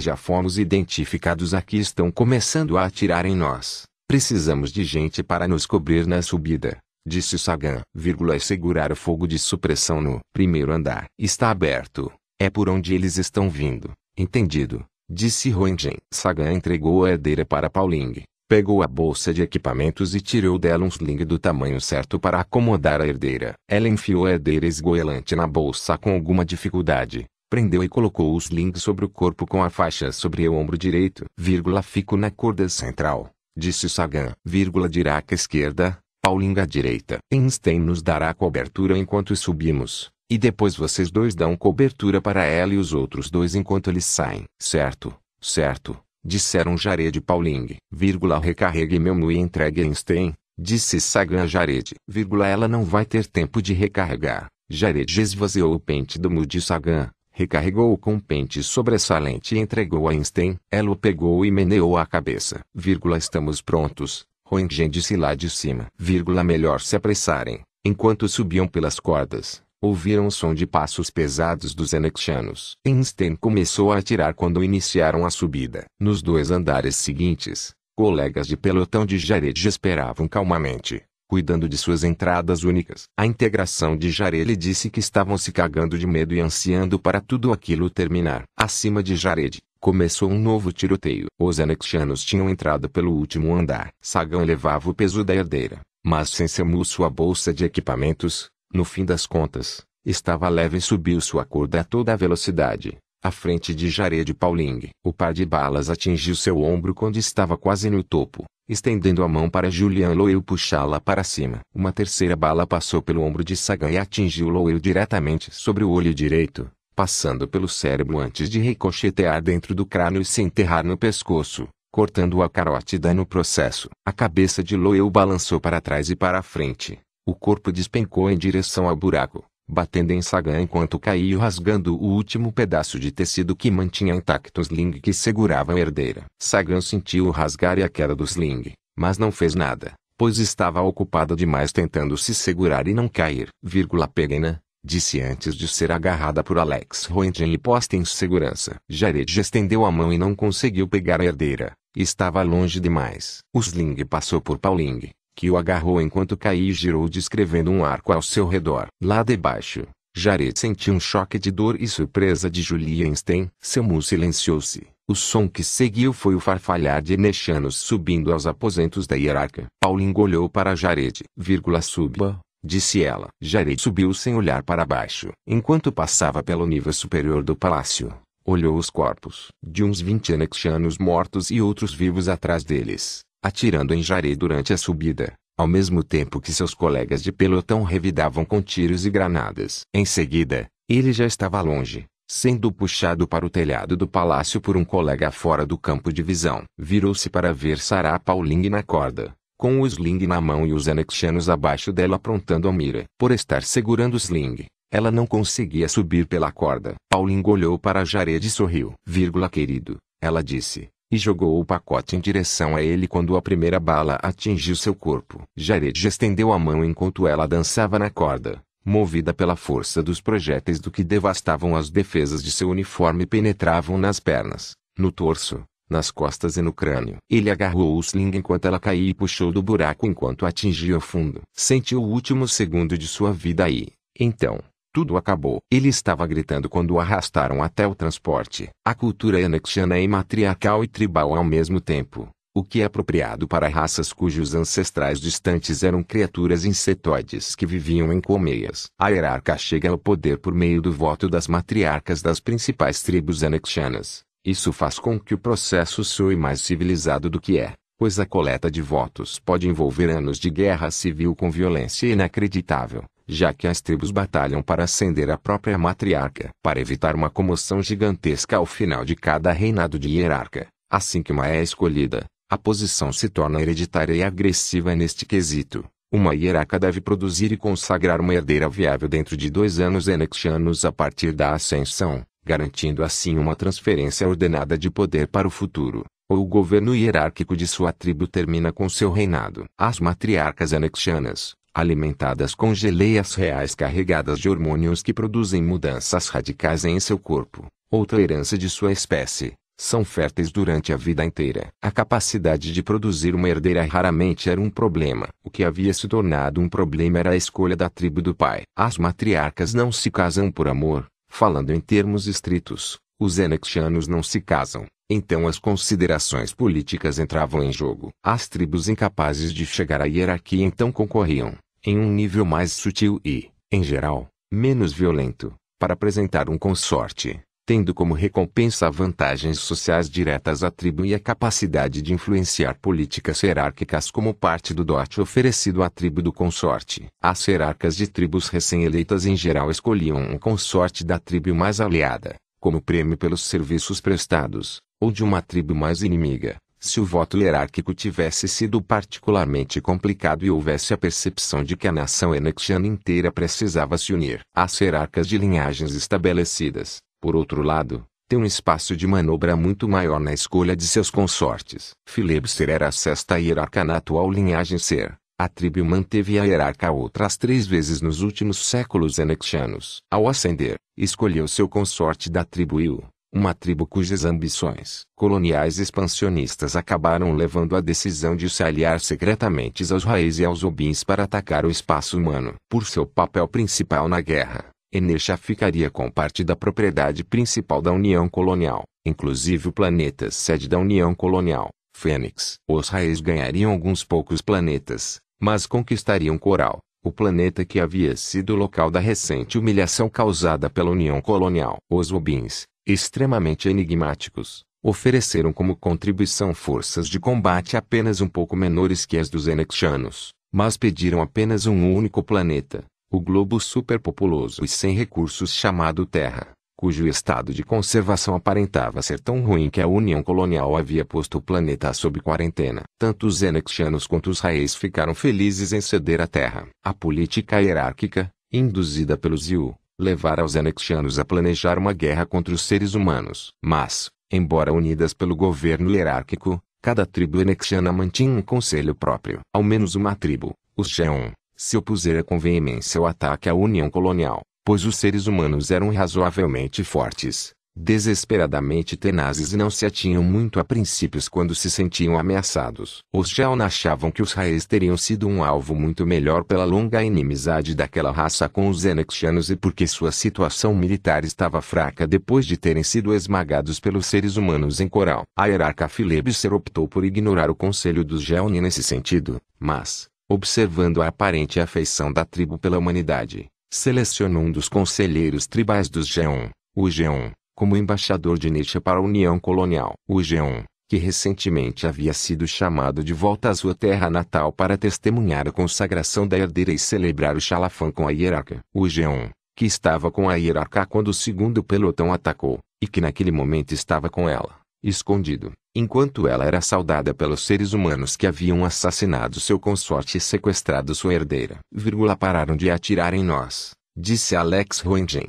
já fomos identificados aqui estão começando a atirar em nós. Precisamos de gente para nos cobrir na subida. Disse Sagan, vírgula, segurar o fogo de supressão no primeiro andar. Está aberto. É por onde eles estão vindo. Entendido. Disse Roentgen. Sagan entregou a herdeira para Pauling. Pegou a bolsa de equipamentos e tirou dela um sling do tamanho certo para acomodar a herdeira. Ela enfiou a herdeira esgoelante na bolsa com alguma dificuldade prendeu e colocou os links sobre o corpo com a faixa sobre o ombro direito, vírgula, fico na corda central, disse Sagan, vírgula, Dirac esquerda, Pauling à direita. Einstein nos dará cobertura enquanto subimos, e depois vocês dois dão cobertura para ela e os outros dois enquanto eles saem. Certo, certo, disseram Jared e Pauling, vírgula, recarregue meu mu e entregue Einstein, disse Sagan a Jared, vírgula, ela não vai ter tempo de recarregar. Jared esvaziou o pente do mu de Sagan, recarregou-o com um pente sobressalente e entregou a Einstein. Ela o pegou e meneou a cabeça. Vírgula, estamos prontos. Roentgen disse lá de cima. Vírgula, melhor se apressarem. Enquanto subiam pelas cordas, ouviram o som de passos pesados dos anexianos. Einstein começou a atirar quando iniciaram a subida. Nos dois andares seguintes, colegas de pelotão de Jared esperavam calmamente cuidando de suas entradas únicas. A integração de Jared disse que estavam se cagando de medo e ansiando para tudo aquilo terminar. Acima de Jared, começou um novo tiroteio. Os anexianos tinham entrado pelo último andar. Sagan levava o peso da herdeira, mas sem seu sua bolsa de equipamentos, no fim das contas, estava leve e subiu sua corda a toda velocidade. À frente de Jared Pauling, o par de balas atingiu seu ombro quando estava quase no topo estendendo a mão para Julian Loel puxá-la para cima. Uma terceira bala passou pelo ombro de Sagan e atingiu Loel diretamente sobre o olho direito, passando pelo cérebro antes de ricochetear dentro do crânio e se enterrar no pescoço, cortando a carótida no processo. A cabeça de Loel balançou para trás e para frente. O corpo despencou em direção ao buraco batendo em Sagan enquanto caiu rasgando o último pedaço de tecido que mantinha intacto o sling que segurava a herdeira. Sagan sentiu o rasgar e a queda do sling, mas não fez nada, pois estava ocupada demais tentando se segurar e não cair. Vírgula Pegna, disse antes de ser agarrada por Alex Roentgen e posta em segurança. Jared estendeu a mão e não conseguiu pegar a herdeira. Estava longe demais. O sling passou por Pauling, que o agarrou enquanto caía e girou descrevendo um arco ao seu redor. Lá debaixo, Jared sentiu um choque de dor e surpresa de Julienstein. Seu mu silenciou-se. O som que seguiu foi o farfalhar de Nechanos subindo aos aposentos da hierarca. Paulinho olhou para Jared. Vírgula suba, disse ela. Jared subiu sem olhar para baixo. Enquanto passava pelo nível superior do palácio, olhou os corpos de uns 20 anexianos mortos e outros vivos atrás deles atirando em Jare durante a subida, ao mesmo tempo que seus colegas de pelotão revidavam com tiros e granadas. Em seguida, ele já estava longe, sendo puxado para o telhado do palácio por um colega fora do campo de visão. Virou-se para ver Sarah Pauling na corda, com o sling na mão e os anexianos abaixo dela aprontando a mira. Por estar segurando o sling, ela não conseguia subir pela corda. Pauling olhou para Jared e sorriu. Vírgula querido, ela disse e jogou o pacote em direção a ele quando a primeira bala atingiu seu corpo. Jared estendeu a mão enquanto ela dançava na corda, movida pela força dos projéteis do que devastavam as defesas de seu uniforme e penetravam nas pernas, no torso, nas costas e no crânio. Ele agarrou o sling enquanto ela caía e puxou do buraco enquanto atingia o fundo. Sentiu o último segundo de sua vida aí. Então, Tudo acabou. Ele estava gritando quando o arrastaram até o transporte. A cultura Enexiana é matriarcal e tribal ao mesmo tempo, o que é apropriado para raças cujos ancestrais distantes eram criaturas insetoides que viviam em colmeias. A hierarca chega ao poder por meio do voto das matriarcas das principais tribos anexianas. Isso faz com que o processo soe mais civilizado do que é, pois a coleta de votos pode envolver anos de guerra civil com violência inacreditável já que as tribos batalham para ascender a própria matriarca. Para evitar uma comoção gigantesca ao final de cada reinado de hierarca, assim que uma é escolhida, a posição se torna hereditária e agressiva neste quesito. Uma hierarca deve produzir e consagrar uma herdeira viável dentro de dois anos enexianos a partir da ascensão, garantindo assim uma transferência ordenada de poder para o futuro ou o governo hierárquico de sua tribo termina com seu reinado. As matriarcas anexianas, alimentadas com geleias reais carregadas de hormônios que produzem mudanças radicais em seu corpo, outra herança de sua espécie, são férteis durante a vida inteira. A capacidade de produzir uma herdeira raramente era um problema. O que havia se tornado um problema era a escolha da tribo do pai. As matriarcas não se casam por amor, falando em termos estritos. Os enexianos não se casam, então as considerações políticas entravam em jogo. As tribos incapazes de chegar à hierarquia então concorriam, em um nível mais sutil e, em geral, menos violento, para apresentar um consorte, tendo como recompensa vantagens sociais diretas à tribo e a capacidade de influenciar políticas hierárquicas como parte do dote oferecido à tribo do consorte. As hierarcas de tribos recém-eleitas em geral escolhiam um consorte da tribo mais aliada, como prêmio pelos serviços prestados, ou de uma tribo mais inimiga, se o voto hierárquico tivesse sido particularmente complicado e houvesse a percepção de que a nação enexiana inteira precisava se unir. As hierarcas de linhagens estabelecidas, por outro lado, têm um espaço de manobra muito maior na escolha de seus consortes. Filebser era a sexta hierarca na atual linhagem Ser. A tribo manteve a hierarca outras três vezes nos últimos séculos enexianos. Ao ascender, escolheu seu consorte da tribo Iu, uma tribo cujas ambições coloniais expansionistas acabaram levando a decisão de se aliar secretamente aos Raiz e aos Obins para atacar o espaço humano. Por seu papel principal na guerra, Enesha ficaria com parte da propriedade principal da União Colonial, inclusive o planeta sede da União Colonial, Fênix. Os Raiz ganhariam alguns poucos planetas, mas conquistariam Coral, o planeta que havia sido o local da recente humilhação causada pela União Colonial. Os Obins, extremamente enigmáticos, ofereceram como contribuição forças de combate apenas um pouco menores que as dos Enexianos, mas pediram apenas um único planeta, o globo superpopuloso e sem recursos chamado Terra, cujo estado de conservação aparentava ser tão ruim que a União Colonial havia posto o planeta sob quarentena. Tanto os Enexianos quanto os Raiz ficaram felizes em ceder a Terra. A política hierárquica, induzida pelos Yu, levara os anexianos a planejar uma guerra contra os seres humanos. Mas, embora unidas pelo governo hierárquico, cada tribo anexiana mantinha um conselho próprio. Ao menos uma tribo, os Sheon, se opusera com veemência ao ataque à união colonial, pois os seres humanos eram razoavelmente fortes, desesperadamente tenazes e não se atinham muito a princípios quando se sentiam ameaçados. Os Jaon achavam que os Raes teriam sido um alvo muito melhor pela longa inimizade daquela raça com os Enexianos e porque sua situação militar estava fraca depois de terem sido esmagados pelos seres humanos em coral. A hierarca Filebser optou por ignorar o conselho dos Jaon nesse sentido, mas, observando a aparente afeição da tribo pela humanidade, selecionou um dos conselheiros tribais dos Geon, o Geon, como embaixador de Nietzsche para a União Colonial. O Geon, que recentemente havia sido chamado de volta à sua terra natal para testemunhar a consagração da herdeira e celebrar o Xalafã com a hierarca. O Geon, que estava com a hierarca quando o segundo pelotão atacou, e que naquele momento estava com ela, escondido, enquanto ela era saudada pelos seres humanos que haviam assassinado seu consorte e sequestrado sua herdeira. Vírgula pararam de atirar em nós. Disse Alex Roentgen.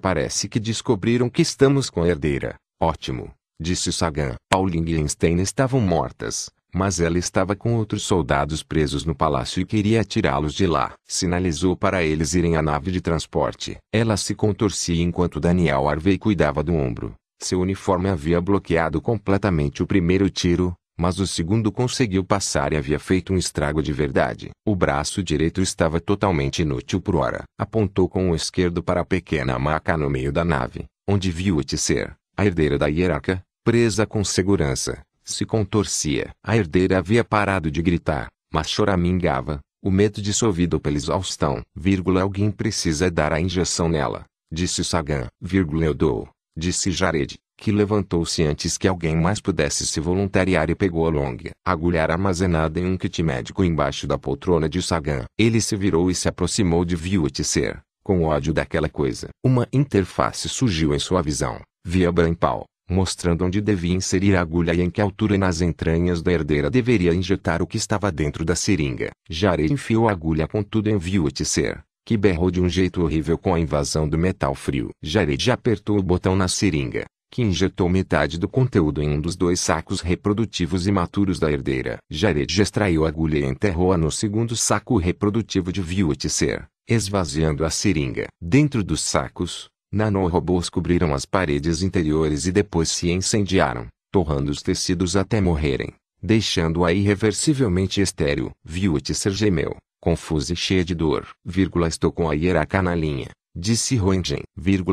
Parece que descobriram que estamos com a herdeira. Ótimo. Disse Sagan. Pauline e Einstein estavam mortas, mas ela estava com outros soldados presos no palácio e queria tirá-los de lá. Sinalizou para eles irem à nave de transporte. Ela se contorcia enquanto Daniel Harvey cuidava do ombro. Seu uniforme havia bloqueado completamente o primeiro tiro, mas o segundo conseguiu passar e havia feito um estrago de verdade. O braço direito estava totalmente inútil por hora. Apontou com o esquerdo para a pequena maca no meio da nave, onde viu ser a herdeira da hierarca, presa com segurança, se contorcia. A herdeira havia parado de gritar, mas choramingava, o medo dissolvido pela exaustão. Vírgula, alguém precisa dar a injeção nela, disse Sagan. Vírgula, eu dou, disse Jared que levantou-se antes que alguém mais pudesse se voluntariar e pegou a longa agulha armazenada em um kit médico embaixo da poltrona de Sagan. Ele se virou e se aproximou de Viutser, com ódio daquela coisa. Uma interface surgiu em sua visão, via Brampal, mostrando onde devia inserir a agulha e em que altura nas entranhas da herdeira deveria injetar o que estava dentro da seringa. Jared enfiou a agulha com tudo em Viutser, que berrou de um jeito horrível com a invasão do metal frio. Jared apertou o botão na seringa, que injetou metade do conteúdo em um dos dois sacos reprodutivos imaturos da herdeira. Jared extraiu a agulha e enterrou-a no segundo saco reprodutivo de Viutser, esvaziando a seringa. Dentro dos sacos, nanorobôs cobriram as paredes interiores e depois se incendiaram, torrando os tecidos até morrerem, deixando-a irreversivelmente estéril. Viutser gemeu, confusa e cheia de dor. Vírgula, estou com a hierarca na linha, disse Roentgen.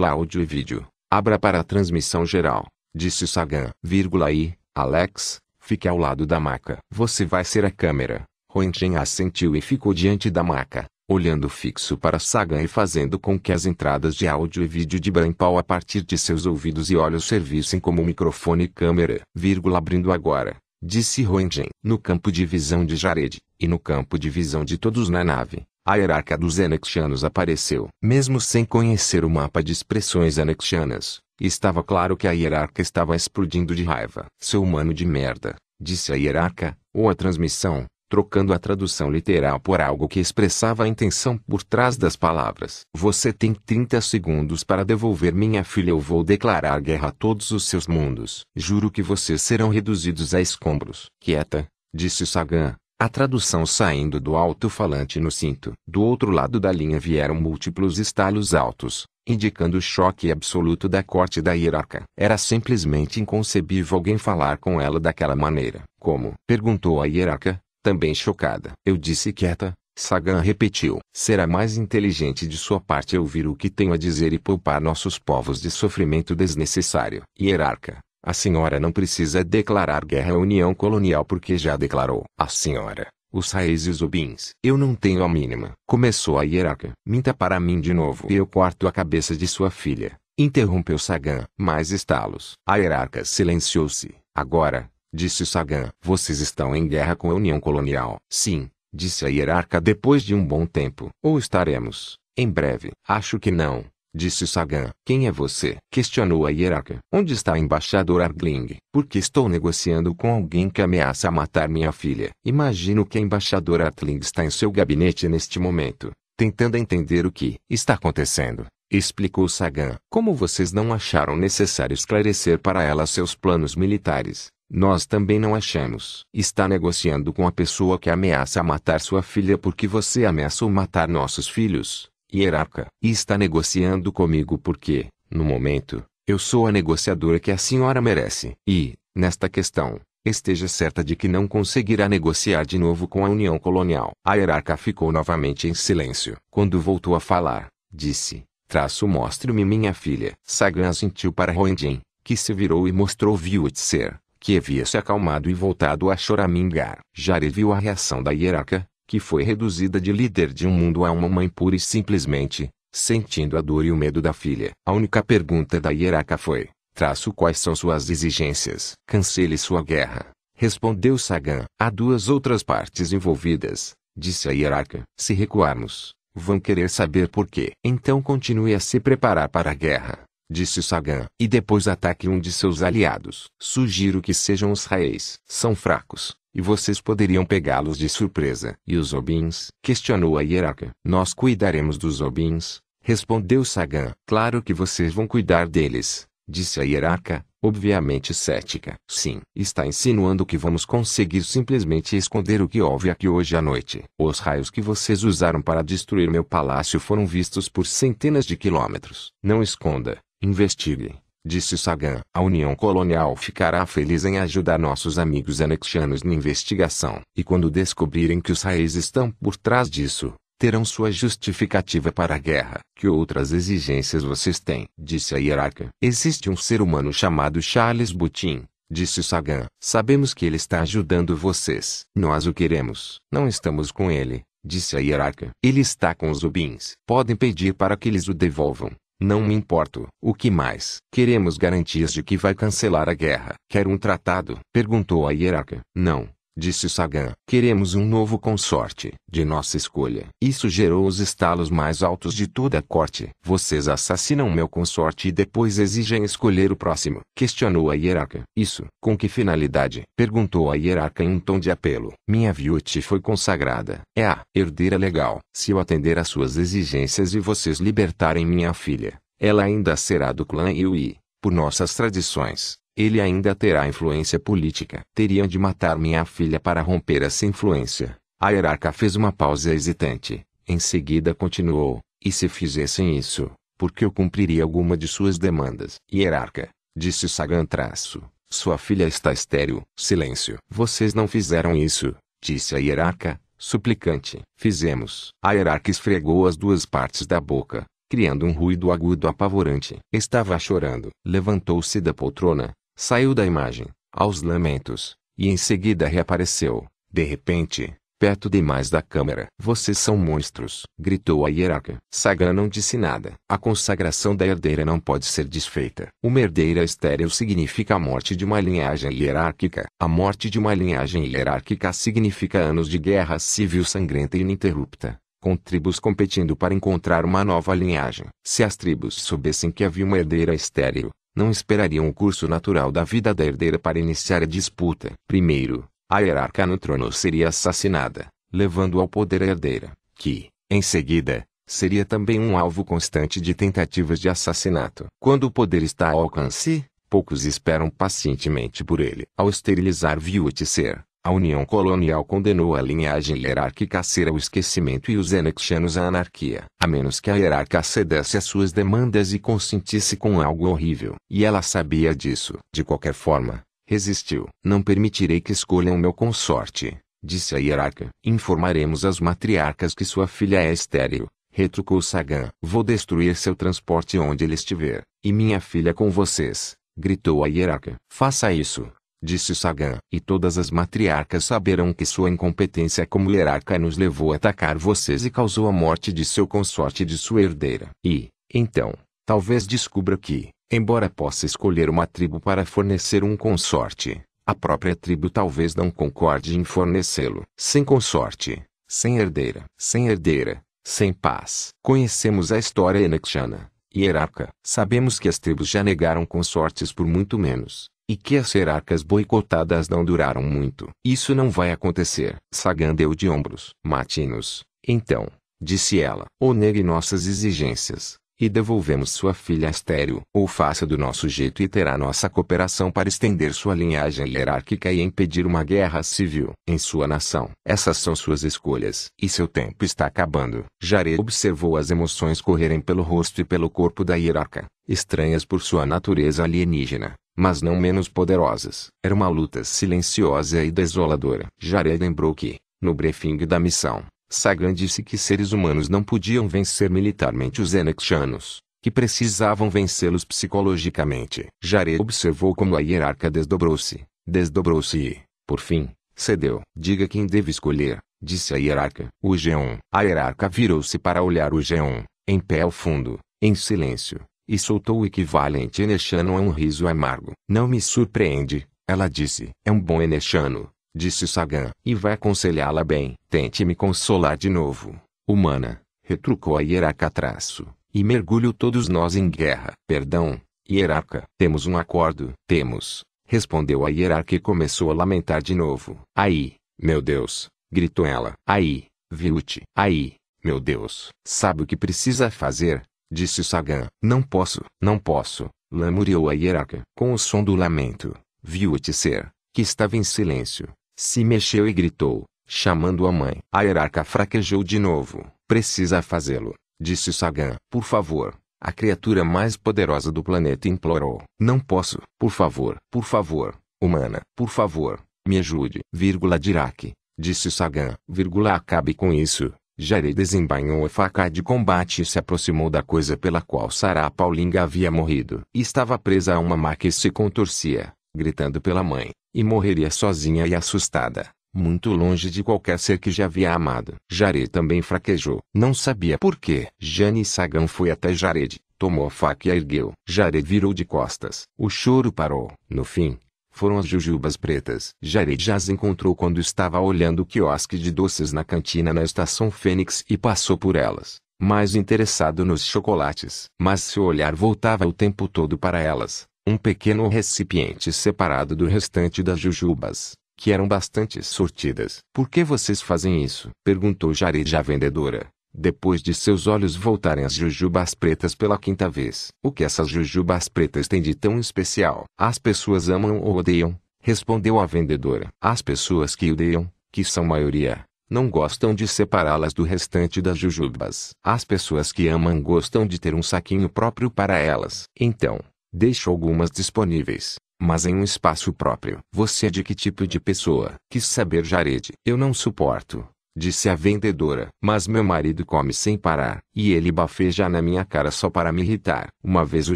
Áudio e vídeo. Abra para a transmissão geral, disse Sagan. Vírgula e, Alex, fique ao lado da maca. Você vai ser a câmera. Roentgen assentiu e ficou diante da maca, olhando fixo para Sagan e fazendo com que as entradas de áudio e vídeo de Brampal a partir de seus ouvidos e olhos servissem como microfone e câmera. Vírgula abrindo agora, disse Roentgen. No campo de visão de Jared, e no campo de visão de todos na nave, a hierarca dos Anexianos apareceu. Mesmo sem conhecer o mapa de expressões anexianas, estava claro que a hierarca estava explodindo de raiva. Seu humano de merda, disse a hierarca, ou a transmissão, trocando a tradução literal por algo que expressava a intenção por trás das palavras. Você tem 30 segundos para devolver minha filha ou vou declarar guerra a todos os seus mundos. Juro que vocês serão reduzidos a escombros. Quieta, disse Sagan, a tradução saindo do alto-falante no cinto. Do outro lado da linha vieram múltiplos estalos altos, indicando o choque absoluto da corte da hierarca. Era simplesmente inconcebível alguém falar com ela daquela maneira. Como? Perguntou a hierarca, também chocada. Eu disse quieta, Sagan repetiu. Será mais inteligente de sua parte ouvir o que tenho a dizer e poupar nossos povos de sofrimento desnecessário. Hierarca, a senhora não precisa declarar guerra à União Colonial porque já declarou. A senhora, os raízes Obins. Eu não tenho a mínima. Começou a hierarca. Minta para mim de novo. E eu corto a cabeça de sua filha. Interrompeu Sagan. Mais estalos. A hierarca silenciou-se. Agora, disse Sagan. Vocês estão em guerra com a União Colonial. Sim, disse a hierarca depois de um bom tempo. Ou estaremos, em breve. Acho que não. Disse Sagan. Quem é você? Questionou a hierarca. Onde está o embaixador Argling? Porque estou negociando com alguém que ameaça matar minha filha. Imagino que a embaixadora Artling está em seu gabinete neste momento, tentando entender o que está acontecendo. Explicou Sagan. Como vocês não acharam necessário esclarecer para ela seus planos militares, nós também não achamos. Está negociando com a pessoa que ameaça matar sua filha porque você ameaçou matar nossos filhos hierarca, e está negociando comigo porque, no momento, eu sou a negociadora que a senhora merece. E, nesta questão, esteja certa de que não conseguirá negociar de novo com a União Colonial. A hierarca ficou novamente em silêncio. Quando voltou a falar, disse, traço mostre-me minha filha. Sagan assentiu para Roendin, que se virou e mostrou Viutser, que havia se acalmado e voltado a choramingar. Jared viu a reação da hierarca, que foi reduzida de líder de um mundo a uma mãe pura e simplesmente, sentindo a dor e o medo da filha. A única pergunta da hierarca foi, traço quais são suas exigências. Cancele sua guerra. Respondeu Sagan. Há duas outras partes envolvidas, disse a hierarca. Se recuarmos, vão querer saber por quê. Então continue a se preparar para a guerra, disse Sagan. E depois ataque um de seus aliados. Sugiro que sejam os Raes. São fracos, e vocês poderiam pegá-los de surpresa. E os Obins? Questionou a hierarca. Nós cuidaremos dos Obins, respondeu Sagan. Claro que vocês vão cuidar deles, disse a hierarca, obviamente cética. Sim. Está insinuando que vamos conseguir simplesmente esconder o que houve aqui hoje à noite. Os raios que vocês usaram para destruir meu palácio foram vistos por centenas de quilômetros. Não esconda, investigue, disse Sagan. A União Colonial ficará feliz em ajudar nossos amigos anexianos na investigação. E quando descobrirem que os raízes estão por trás disso, terão sua justificativa para a guerra. Que outras exigências vocês têm? Disse a hierarca. Existe um ser humano chamado Charles Butin, disse Sagan. Sabemos que ele está ajudando vocês. Nós o queremos. Não estamos com ele, disse a hierarca. Ele está com os Ubins. Podem pedir para que eles o devolvam. Não me importo. O que mais? Queremos garantias de que vai cancelar a guerra. Quer um tratado? Perguntou a hierarca. Não, disse Sagan. Queremos um novo consorte, de nossa escolha. Isso gerou os estalos mais altos de toda a corte. Vocês assassinam meu consorte e depois exigem escolher o próximo. Questionou a hierarca. Isso, com que finalidade? Perguntou a hierarca em um tom de apelo. Minha Viute foi consagrada. É a herdeira legal. Se eu atender às suas exigências e vocês libertarem minha filha, ela ainda será do clã Yui, por nossas tradições ele ainda terá influência política. Teriam de matar minha filha para romper essa influência. A hierarca fez uma pausa hesitante. Em seguida continuou: E se fizessem isso, porque eu cumpriria alguma de suas demandas? Hierarca, disse Sagan traço. Sua filha está estéril. Silêncio. Vocês não fizeram isso, disse a hierarca, suplicante. Fizemos. A hierarca esfregou as duas partes da boca, criando um ruído agudo apavorante. Estava chorando. Levantou-se da poltrona, Saiu da imagem, aos lamentos, e em seguida reapareceu, de repente, perto demais da câmera. Vocês são monstros, gritou a hierarca. Sagan não disse nada. A consagração da herdeira não pode ser desfeita. Uma herdeira estéril significa a morte de uma linhagem hierárquica. A morte de uma linhagem hierárquica significa anos de guerra civil sangrenta e ininterrupta com tribos competindo para encontrar uma nova linhagem. Se as tribos soubessem que havia uma herdeira estéril, não esperariam o curso natural da vida da herdeira para iniciar a disputa. Primeiro, a hierarca no trono seria assassinada, levando ao poder a herdeira, que, em seguida, seria também um alvo constante de tentativas de assassinato. Quando o poder está ao alcance, poucos esperam pacientemente por ele. Ao esterilizar Viutser, a União Colonial condenou a linhagem hierárquica a ser ao esquecimento e os anexianos à anarquia, a menos que a hierarca cedesse às suas demandas e consentisse com algo horrível. E ela sabia disso. De qualquer forma, resistiu. Não permitirei que escolham meu consorte, disse a hierarca. Informaremos as matriarcas que sua filha é estéril, retrucou Sagan. Vou destruir seu transporte onde ele estiver, e minha filha com vocês, gritou a hierarca. Faça isso disse Sagan. E todas as matriarcas saberão que sua incompetência como hierarca nos levou a atacar vocês e causou a morte de seu consorte e de sua herdeira. E, então, talvez descubra que, embora possa escolher uma tribo para fornecer um consorte, a própria tribo talvez não concorde em fornecê-lo. Sem consorte, sem herdeira, sem herdeira, sem paz. Conhecemos a história enexiana, hierarca. Sabemos que as tribos já negaram consortes por muito menos e que as hierarcas boicotadas não duraram muito. Isso não vai acontecer. Sagan deu de ombros. Mate-nos, então, disse ela. Ou negue nossas exigências, e devolvemos sua filha estéril. Ou faça do nosso jeito e terá nossa cooperação para estender sua linhagem hierárquica e impedir uma guerra civil em sua nação. Essas são suas escolhas. E seu tempo está acabando. Jared observou as emoções correrem pelo rosto e pelo corpo da hierarca, estranhas por sua natureza alienígena mas não menos poderosas. Era uma luta silenciosa e desoladora. Jared lembrou que, no briefing da missão, Sagan disse que seres humanos não podiam vencer militarmente os Enexianos, que precisavam vencê-los psicologicamente. Jared observou como a hierarca desdobrou-se, desdobrou-se e, por fim, cedeu. Diga quem deve escolher, disse a hierarca. O Geon. A hierarca virou-se para olhar o Geon, em pé ao fundo, em silêncio e soltou o equivalente enexano a um riso amargo. Não me surpreende, ela disse. É um bom enexano, disse Sagan. E vai aconselhá-la bem. Tente me consolar de novo, humana, retrucou a hierarca traço. E mergulho todos nós em guerra. Perdão, hierarca. Temos um acordo. Temos, respondeu a hierarca e começou a lamentar de novo. Aí, meu Deus, gritou ela. Aí, Viute. Aí, meu Deus. Sabe o que precisa fazer? Disse Sagan. Não posso, não posso, lamuriou a hierarca. Com o som do lamento, viu o Tisser, que estava em silêncio, se mexeu e gritou, chamando a mãe. A hierarca fraquejou de novo. Precisa fazê-lo, disse Sagan. Por favor, A criatura mais poderosa do planeta implorou. Não posso. Por favor. Por favor. Humana. Por favor. Me ajude. Vírgula Dirac. Disse Sagan. Vírgula acabe com isso. Jared desembainhou a faca de combate e se aproximou da coisa pela qual Sarah Paulinga havia morrido. Estava presa a uma maca e se contorcia, gritando pela mãe, e morreria sozinha e assustada, muito longe de qualquer ser que já havia amado. Jared também fraquejou. Não sabia por quê. Jane Sagan foi até Jared, tomou a faca e a ergueu. Jared virou de costas. O choro parou. No fim, foram as jujubas pretas. Jared as encontrou quando estava olhando o quiosque de doces na cantina na estação Fênix e passou por elas, mais interessado nos chocolates. Mas seu olhar voltava o tempo todo para elas, um pequeno recipiente separado do restante das jujubas, que eram bastante sortidas. Por que vocês fazem isso? Perguntou Jared à vendedora depois de seus olhos voltarem às jujubas pretas pela quinta vez. O que essas jujubas pretas têm de tão especial? As pessoas amam ou odeiam, respondeu a vendedora. As pessoas que odeiam, que são maioria, não gostam de separá-las do restante das jujubas. As pessoas que amam gostam de ter um saquinho próprio para elas. Então, deixo algumas disponíveis, mas em um espaço próprio. Você é de que tipo de pessoa? Quis saber Jared. Eu não suporto disse a vendedora. Mas meu marido come sem parar, e ele bafeja na minha cara só para me irritar. Uma vez o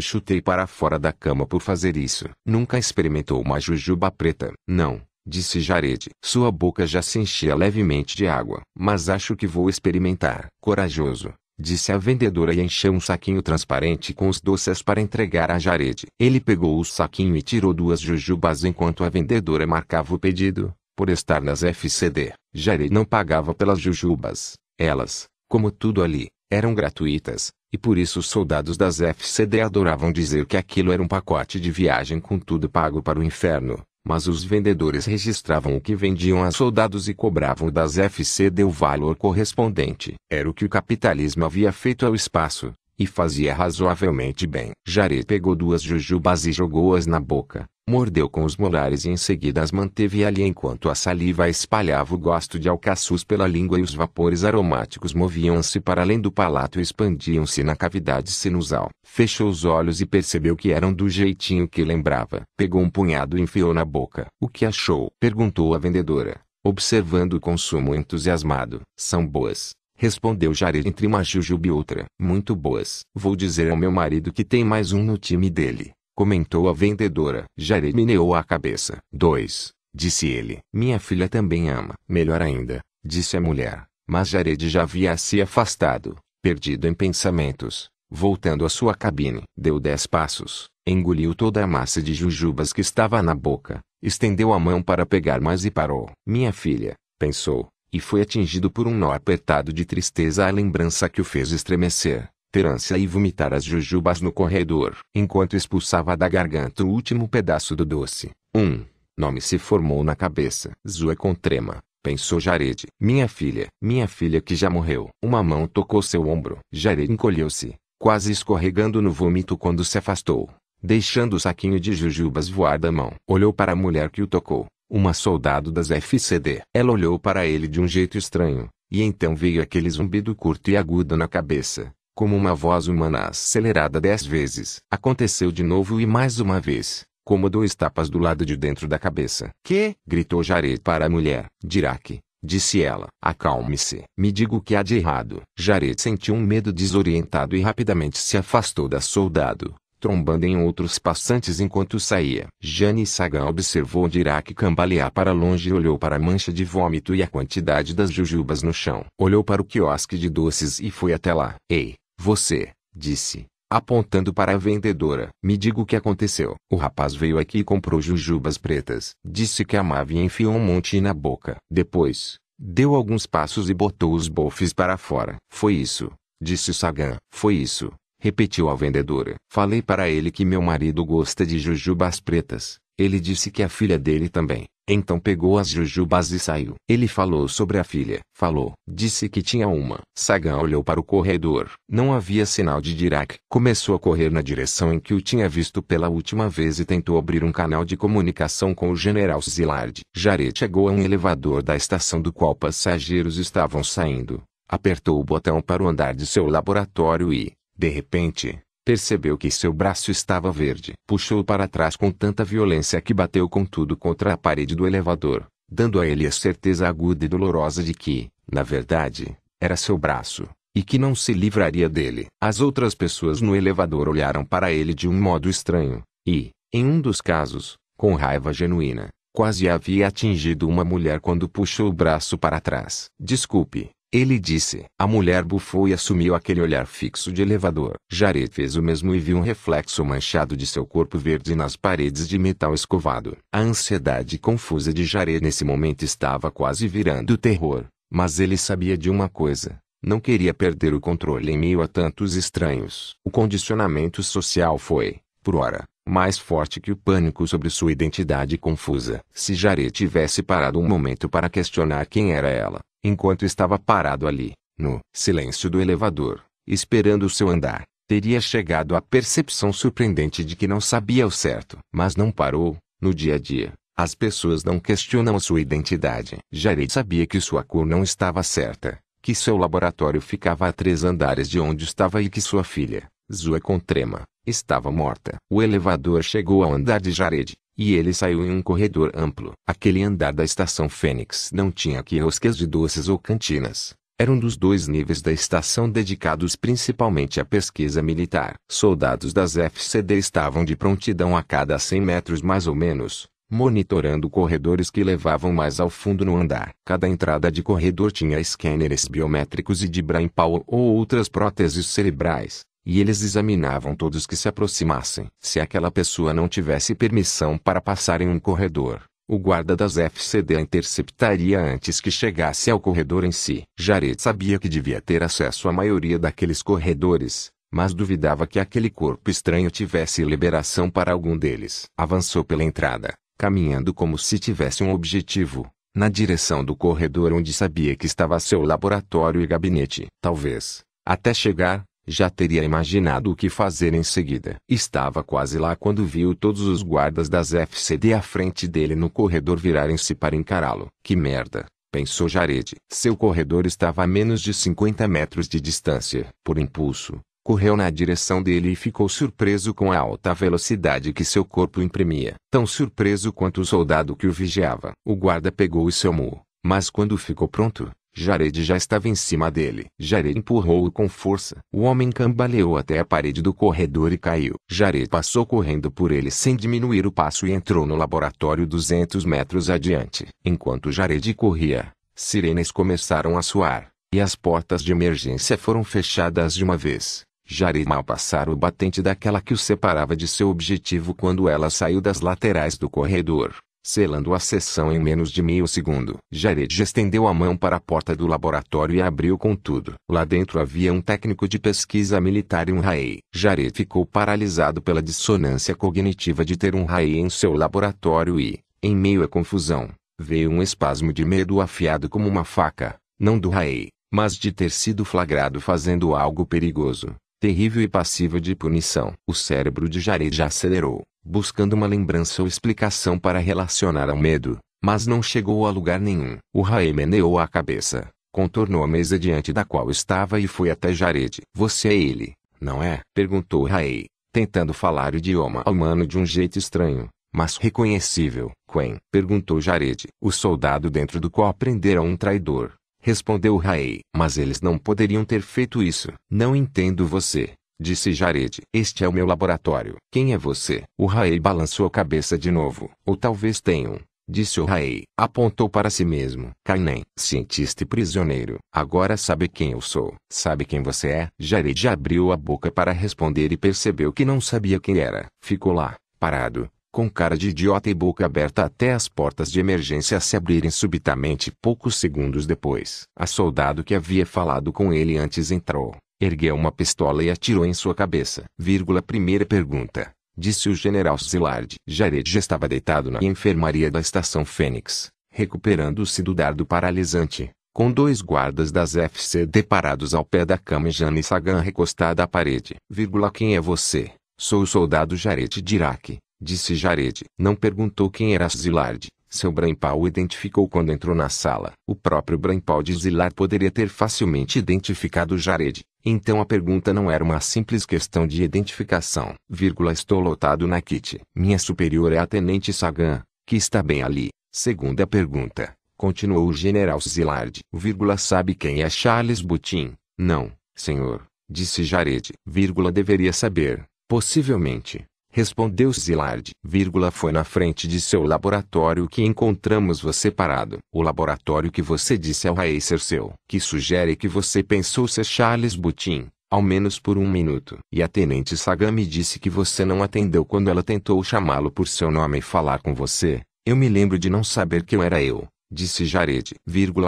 chutei para fora da cama por fazer isso. Nunca experimentou uma jujuba preta? Não. Disse Jared. Sua boca já se enchia levemente de água. Mas acho que vou experimentar. Corajoso. Disse a vendedora e encheu um saquinho transparente com os doces para entregar a Jared. Ele pegou o saquinho e tirou duas jujubas enquanto a vendedora marcava o pedido. Por estar nas FCD, Jared não pagava pelas jujubas. Elas, como tudo ali, eram gratuitas, e por isso os soldados das FCD adoravam dizer que aquilo era um pacote de viagem com tudo pago para o inferno. Mas os vendedores registravam o que vendiam a soldados e cobravam das FCD o valor correspondente. Era o que o capitalismo havia feito ao espaço, e fazia razoavelmente bem. Jared pegou duas jujubas e jogou-as na boca. Mordeu com os molares e em seguida as manteve ali enquanto a saliva espalhava o gosto de alcaçuz pela língua e os vapores aromáticos moviam-se para além do palato e expandiam-se na cavidade sinusal. Fechou os olhos e percebeu que eram do jeitinho que lembrava. Pegou um punhado e enfiou na boca. O que achou? Perguntou a vendedora, observando o consumo entusiasmado. São boas. Respondeu Jared entre uma jujuba e outra. Muito boas. Vou dizer ao meu marido que tem mais um no time dele comentou a vendedora. Jared meneou a cabeça. Dois, disse ele. Minha filha também ama. Melhor ainda, disse a mulher. Mas Jared já havia se afastado, perdido em pensamentos. Voltando à sua cabine, deu dez passos, engoliu toda a massa de jujubas que estava na boca, estendeu a mão para pegar mais e parou. Minha filha, pensou, e foi atingido por um nó apertado de tristeza à lembrança que o fez estremecer ter ânsia e vomitar as jujubas no corredor, enquanto expulsava da garganta o último pedaço do doce. Um nome se formou na cabeça. Zua com trema, pensou Jared. Minha filha, minha filha que já morreu. Uma mão tocou seu ombro. Jared encolheu-se, quase escorregando no vômito quando se afastou, deixando o saquinho de jujubas voar da mão. Olhou para a mulher que o tocou, uma soldado das FCD. Ela olhou para ele de um jeito estranho, e então veio aquele zumbido curto e agudo na cabeça como uma voz humana acelerada dez vezes. Aconteceu de novo e mais uma vez, como dois tapas do lado de dentro da cabeça. Que? gritou Jared para a mulher. Dirac, disse ela. Acalme-se. Me diga o que há de errado. Jared sentiu um medo desorientado e rapidamente se afastou da soldado, trombando em outros passantes enquanto saía. Jane Sagan observou Dirac cambalear para longe e olhou para a mancha de vômito e a quantidade das jujubas no chão. Olhou para o quiosque de doces e foi até lá. Ei, você, disse, apontando para a vendedora. Me diga o que aconteceu. O rapaz veio aqui e comprou jujubas pretas. Disse que amava e enfiou um monte na boca. Depois, deu alguns passos e botou os bofes para fora. Foi isso, disse Sagan. Foi isso, repetiu a vendedora. Falei para ele que meu marido gosta de jujubas pretas. Ele disse que a filha dele também. Então pegou as jujubas e saiu. Ele falou sobre a filha. Falou. Disse que tinha uma. Sagan olhou para o corredor. Não havia sinal de Dirac. Começou a correr na direção em que o tinha visto pela última vez e tentou abrir um canal de comunicação com o general Zillard. Jared chegou a um elevador da estação do qual passageiros estavam saindo. Apertou o botão para o andar de seu laboratório e, de repente, Percebeu que seu braço estava verde. Puxou para trás com tanta violência que bateu com tudo contra a parede do elevador, dando a ele a certeza aguda e dolorosa de que, na verdade, era seu braço, e que não se livraria dele. As outras pessoas no elevador olharam para ele de um modo estranho, e, em um dos casos, com raiva genuína, quase havia atingido uma mulher quando puxou o braço para trás. Desculpe, ele disse. A mulher bufou e assumiu aquele olhar fixo de elevador. Jared fez o mesmo e viu um reflexo manchado de seu corpo verde nas paredes de metal escovado. A ansiedade confusa de Jared nesse momento estava quase virando terror. Mas ele sabia de uma coisa. Não queria perder o controle em meio a tantos estranhos. O condicionamento social foi, por hora, mais forte que o pânico sobre sua identidade confusa. Se Jared tivesse parado um momento para questionar quem era ela, enquanto estava parado ali, no silêncio do elevador, esperando o seu andar, teria chegado à percepção surpreendente de que não sabia o certo. Mas não parou, no dia a dia. As pessoas não questionam sua identidade. Jared sabia que sua cor não estava certa, que seu laboratório ficava a três andares de onde estava e que sua filha, Zua Contrema, estava morta. O elevador chegou ao andar de Jared, e ele saiu em um corredor amplo. Aquele andar da estação Fênix não tinha quiosques de doces ou cantinas. Era um dos dois níveis da estação dedicados principalmente à pesquisa militar. Soldados das FCD estavam de prontidão a cada 100 metros mais ou menos, monitorando corredores que levavam mais ao fundo no andar. Cada entrada de corredor tinha scanners biométricos e de brain power ou outras próteses cerebrais e eles examinavam todos que se aproximassem. Se aquela pessoa não tivesse permissão para passar em um corredor, o guarda das FCD a interceptaria antes que chegasse ao corredor em si. Jared sabia que devia ter acesso à maioria daqueles corredores, mas duvidava que aquele corpo estranho tivesse liberação para algum deles. Avançou pela entrada, caminhando como se tivesse um objetivo, na direção do corredor onde sabia que estava seu laboratório e gabinete. Talvez, até chegar, já teria imaginado o que fazer em seguida. Estava quase lá quando viu todos os guardas das FCD à frente dele no corredor virarem-se para encará-lo. Que merda, pensou Jared. Seu corredor estava a menos de 50 metros de distância. Por impulso, correu na direção dele e ficou surpreso com a alta velocidade que seu corpo imprimia. Tão surpreso quanto o soldado que o vigiava. O guarda pegou o seu mu, mas quando ficou pronto, Jared já estava em cima dele. Jared empurrou-o com força. O homem cambaleou até a parede do corredor e caiu. Jared passou correndo por ele sem diminuir o passo e entrou no laboratório 200 metros adiante. Enquanto Jared corria, sirenes começaram a soar, e as portas de emergência foram fechadas de uma vez. Jared mal passara o batente daquela que o separava de seu objetivo quando ela saiu das laterais do corredor selando a sessão em menos de meio segundo. Jared estendeu a mão para a porta do laboratório e abriu com tudo. Lá dentro havia um técnico de pesquisa militar e um RAE. Jared ficou paralisado pela dissonância cognitiva de ter um RAE em seu laboratório e, em meio à confusão, veio um espasmo de medo afiado como uma faca, não do RAE, mas de ter sido flagrado fazendo algo perigoso, terrível e passivo de punição. O cérebro de Jared já acelerou buscando uma lembrança ou explicação para relacionar ao medo, mas não chegou a lugar nenhum. O Rae meneou a cabeça, contornou a mesa diante da qual estava e foi até Jared. Você é ele, não é? Perguntou Rae, tentando falar o idioma humano de um jeito estranho, mas reconhecível. Quen? Perguntou Jared. O soldado dentro do qual aprendera um traidor. Respondeu Rae. Mas eles não poderiam ter feito isso. Não entendo você. Disse Jared. Este é o meu laboratório. Quem é você? O Raei balançou a cabeça de novo. Ou talvez tenham. Disse o Raei. Apontou para si mesmo. Kainen, cientista e prisioneiro. Agora sabe quem eu sou. Sabe quem você é? Jared abriu a boca para responder e percebeu que não sabia quem era. Ficou lá, parado, com cara de idiota e boca aberta até as portas de emergência se abrirem subitamente poucos segundos depois. A soldado que havia falado com ele antes entrou ergueu uma pistola e atirou em sua cabeça. Vírgula, primeira pergunta, disse o general Zillard. Jared já estava deitado na enfermaria da estação Fênix, recuperando-se do dardo paralisante, com dois guardas das FCD parados ao pé da cama e Jane Sagan recostada à parede. Vírgula, quem é você? Sou o soldado Jared Dirac, disse Jared. Não perguntou quem era Zillard, Seu Brainpal identificou quando entrou na sala. O próprio Brainpal de Zilar poderia ter facilmente identificado Jared. Então a pergunta não era uma simples questão de identificação. Vírgula, estou lotado na kit. Minha superior é a Tenente Sagan, que está bem ali. Segunda pergunta. Continuou o general Zilard. Vírgula, sabe quem é Charles Butin? Não, senhor. Disse Jared. Vírgula, deveria saber. Possivelmente. Respondeu Zilard. Vírgula, foi na frente de seu laboratório que encontramos você parado. O laboratório que você disse ao Racer seu. Que sugere que você pensou ser Charles Butin ao menos por um minuto. E a tenente Sagan me disse que você não atendeu quando ela tentou chamá-lo por seu nome e falar com você. Eu me lembro de não saber que eu era eu, disse Jared,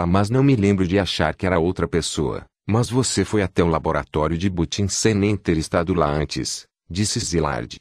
mas não me lembro de achar que era outra pessoa. Mas você foi até o laboratório de Butin sem nem ter estado lá antes, disse Zilard,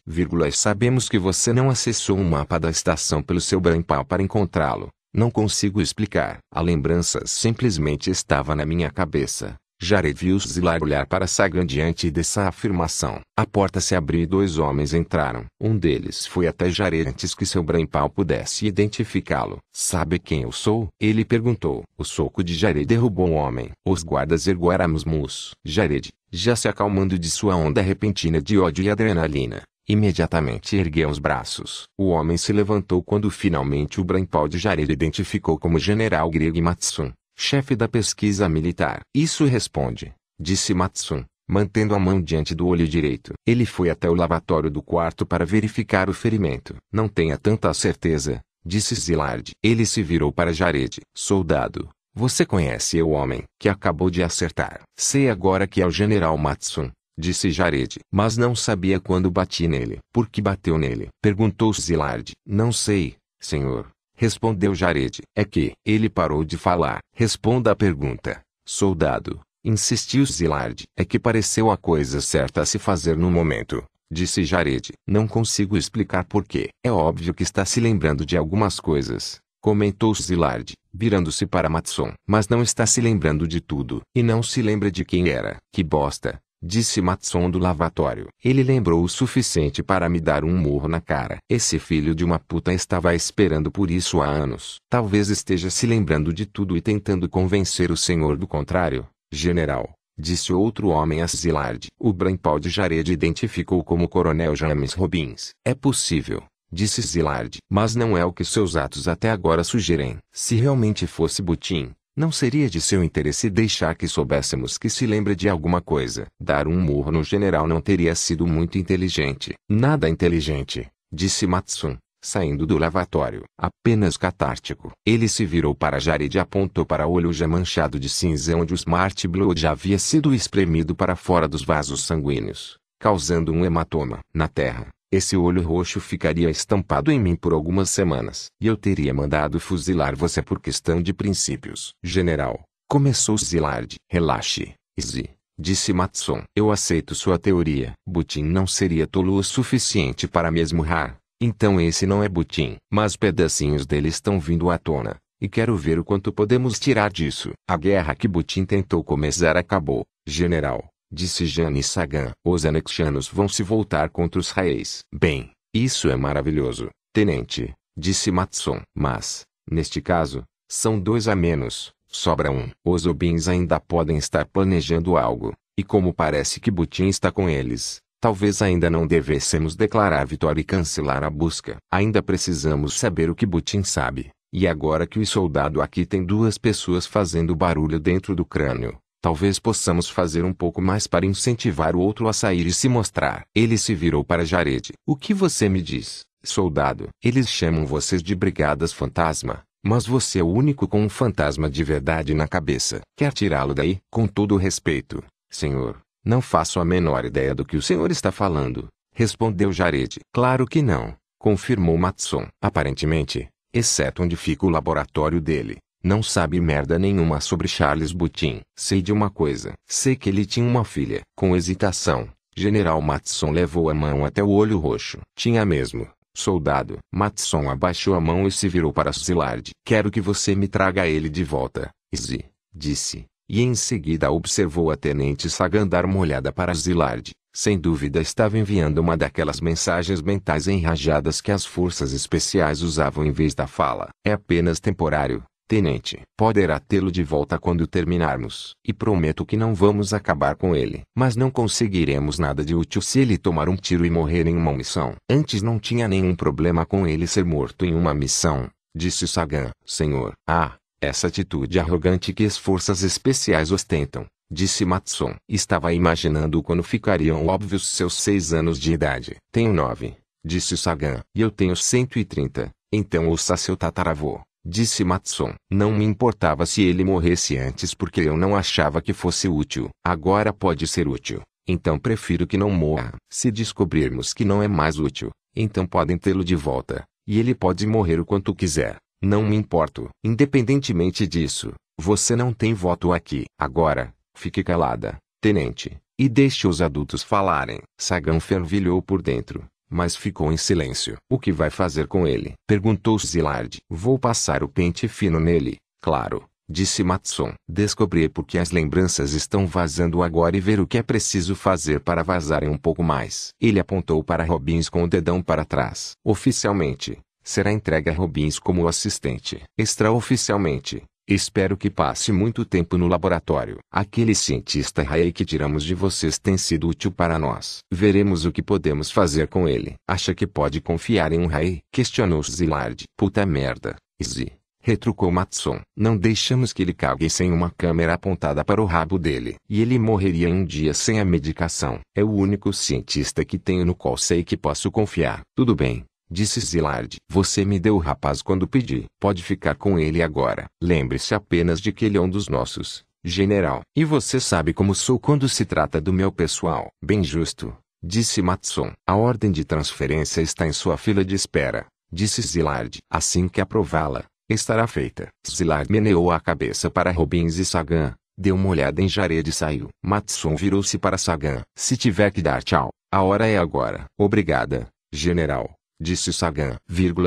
sabemos que você não acessou um mapa da estação pelo seu brainpal para encontrá-lo. Não consigo explicar. A lembrança simplesmente estava na minha cabeça. Jared viu Zilar olhar para Sagan diante dessa afirmação. A porta se abriu e dois homens entraram. Um deles foi até Jared antes que seu Brainpal pudesse identificá-lo. Sabe quem eu sou? Ele perguntou. O soco de Jared derrubou o homem. Os guardas ergueram os mus. Jared, já se acalmando de sua onda repentina de ódio e adrenalina, imediatamente ergueu os braços. O homem se levantou quando finalmente o Brainpal de Jared identificou como General Greg Matsun chefe da pesquisa militar. Isso responde, disse Matsun, mantendo a mão diante do olho direito. Ele foi até o lavatório do quarto para verificar o ferimento. Não tenha tanta certeza, disse Zilard. Ele se virou para Jared. Soldado, você conhece o homem que acabou de acertar. Sei agora que é o general Matsun. Disse Jared, mas não sabia quando bati nele. Por que bateu nele? Perguntou Zilard. Não sei, senhor. Respondeu Jared. É que, ele parou de falar. Responda a pergunta. Soldado. Insistiu Zilard. É que pareceu a coisa certa a se fazer no momento. Disse Jared. Não consigo explicar porquê. É óbvio que está se lembrando de algumas coisas. Comentou Zilard, virando-se para Matson. Mas não está se lembrando de tudo. E não se lembra de quem era. Que bosta disse Matson do lavatório. Ele lembrou o suficiente para me dar um murro na cara. Esse filho de uma puta estava esperando por isso há anos. Talvez esteja se lembrando de tudo e tentando convencer o senhor do contrário. General, disse outro homem a Zilard. O Brainpal de Jared identificou como Coronel James Robbins. É possível, disse Zilard. Mas não é o que seus atos até agora sugerem. Se realmente fosse Butin, não seria de seu interesse deixar que soubéssemos que se lembra de alguma coisa. Dar um murro no general não teria sido muito inteligente. Nada inteligente, disse Matsun, saindo do lavatório. Apenas catártico. Ele se virou para Jared e apontou para o olho já manchado de cinza onde o Smart Blood já havia sido espremido para fora dos vasos sanguíneos, causando um hematoma. Na terra, esse olho roxo ficaria estampado em mim por algumas semanas. E eu teria mandado fuzilar você por questão de princípios. General, começou Zilard. Relaxe, Izzy. Disse Matson. Eu aceito sua teoria. Butin não seria tolo o suficiente para me esmurrar. Então esse não é Butin. Mas pedacinhos dele estão vindo à tona. E quero ver o quanto podemos tirar disso. A guerra que Butin tentou começar acabou. General, disse Jane Sagan. Os anexianos vão se voltar contra os reis. Bem, isso é maravilhoso, tenente, disse Matson. Mas, neste caso, são dois a menos, sobra um. Os Obins ainda podem estar planejando algo, e como parece que Butin está com eles, talvez ainda não devêssemos declarar vitória e cancelar a busca. Ainda precisamos saber o que Butin sabe. E agora que o soldado aqui tem duas pessoas fazendo barulho dentro do crânio, Talvez possamos fazer um pouco mais para incentivar o outro a sair e se mostrar. Ele se virou para Jared. O que você me diz, soldado? Eles chamam vocês de brigadas fantasma. Mas você é o único com um fantasma de verdade na cabeça. Quer tirá-lo daí? Com todo respeito, senhor. Não faço a menor ideia do que o senhor está falando. Respondeu Jared. Claro que não, confirmou Matson. Aparentemente, exceto onde fica o laboratório dele. Não sabe merda nenhuma sobre Charles Butin. Sei de uma coisa. Sei que ele tinha uma filha. Com hesitação, General Matson levou a mão até o olho roxo. Tinha mesmo. Soldado. Matson abaixou a mão e se virou para Zilard. Quero que você me traga ele de volta. Izzy. Disse. E em seguida observou a tenente Sagan dar uma olhada para Zilard. Sem dúvida estava enviando uma daquelas mensagens mentais enrajadas que as forças especiais usavam em vez da fala. É apenas temporário, Tenente, poderá tê-lo de volta quando terminarmos. E prometo que não vamos acabar com ele. Mas não conseguiremos nada de útil se ele tomar um tiro e morrer em uma missão. Antes não tinha nenhum problema com ele ser morto em uma missão, disse Sagan. Senhor, ah, essa atitude arrogante que as forças especiais ostentam, disse Matson. Estava imaginando quando ficariam óbvios seus seis anos de idade. Tenho nove, disse Sagan. E eu tenho cento e trinta. Então ouça seu tataravô disse Matson. Não me importava se ele morresse antes porque eu não achava que fosse útil. Agora pode ser útil. Então prefiro que não morra. Se descobrirmos que não é mais útil, então podem tê-lo de volta. E ele pode morrer o quanto quiser. Não me importo. Independentemente disso, você não tem voto aqui. Agora, fique calada, tenente, e deixe os adultos falarem. Sagan fervilhou por dentro mas ficou em silêncio. O que vai fazer com ele? Perguntou Zilard. Vou passar o pente fino nele, claro, disse Matson. Descobrir por que as lembranças estão vazando agora e ver o que é preciso fazer para vazarem um pouco mais. Ele apontou para Robbins com o dedão para trás. Oficialmente, será entregue a Robbins como assistente. Extraoficialmente, Espero que passe muito tempo no laboratório. Aquele cientista Ray que tiramos de vocês tem sido útil para nós. Veremos o que podemos fazer com ele. Acha que pode confiar em um Ray? Questionou Zilard. Puta merda, Izzy. Retrucou Matson. Não deixamos que ele cague sem uma câmera apontada para o rabo dele. E ele morreria um dia sem a medicação. É o único cientista que tenho no qual sei que posso confiar. Tudo bem, Disse Zilard. Você me deu o rapaz quando pedi. Pode ficar com ele agora. Lembre-se apenas de que ele é um dos nossos, general. E você sabe como sou quando se trata do meu pessoal. Bem justo, disse Matson. A ordem de transferência está em sua fila de espera, disse Zilard. Assim que aprová-la, estará feita. Zilard meneou a cabeça para Robbins e Sagan, deu uma olhada em Jared e saiu. Matson virou-se para Sagan. Se tiver que dar tchau, a hora é agora. Obrigada, general. Disse Sagan,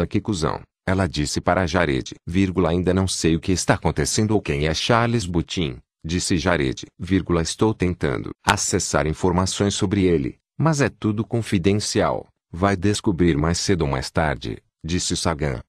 que cuzão. Ela disse para Jared, ainda não sei o que está acontecendo ou quem é Charles Butin. Disse Jared, estou tentando acessar informações sobre ele, mas é tudo confidencial. Vai descobrir mais cedo ou mais tarde, disse Sagan,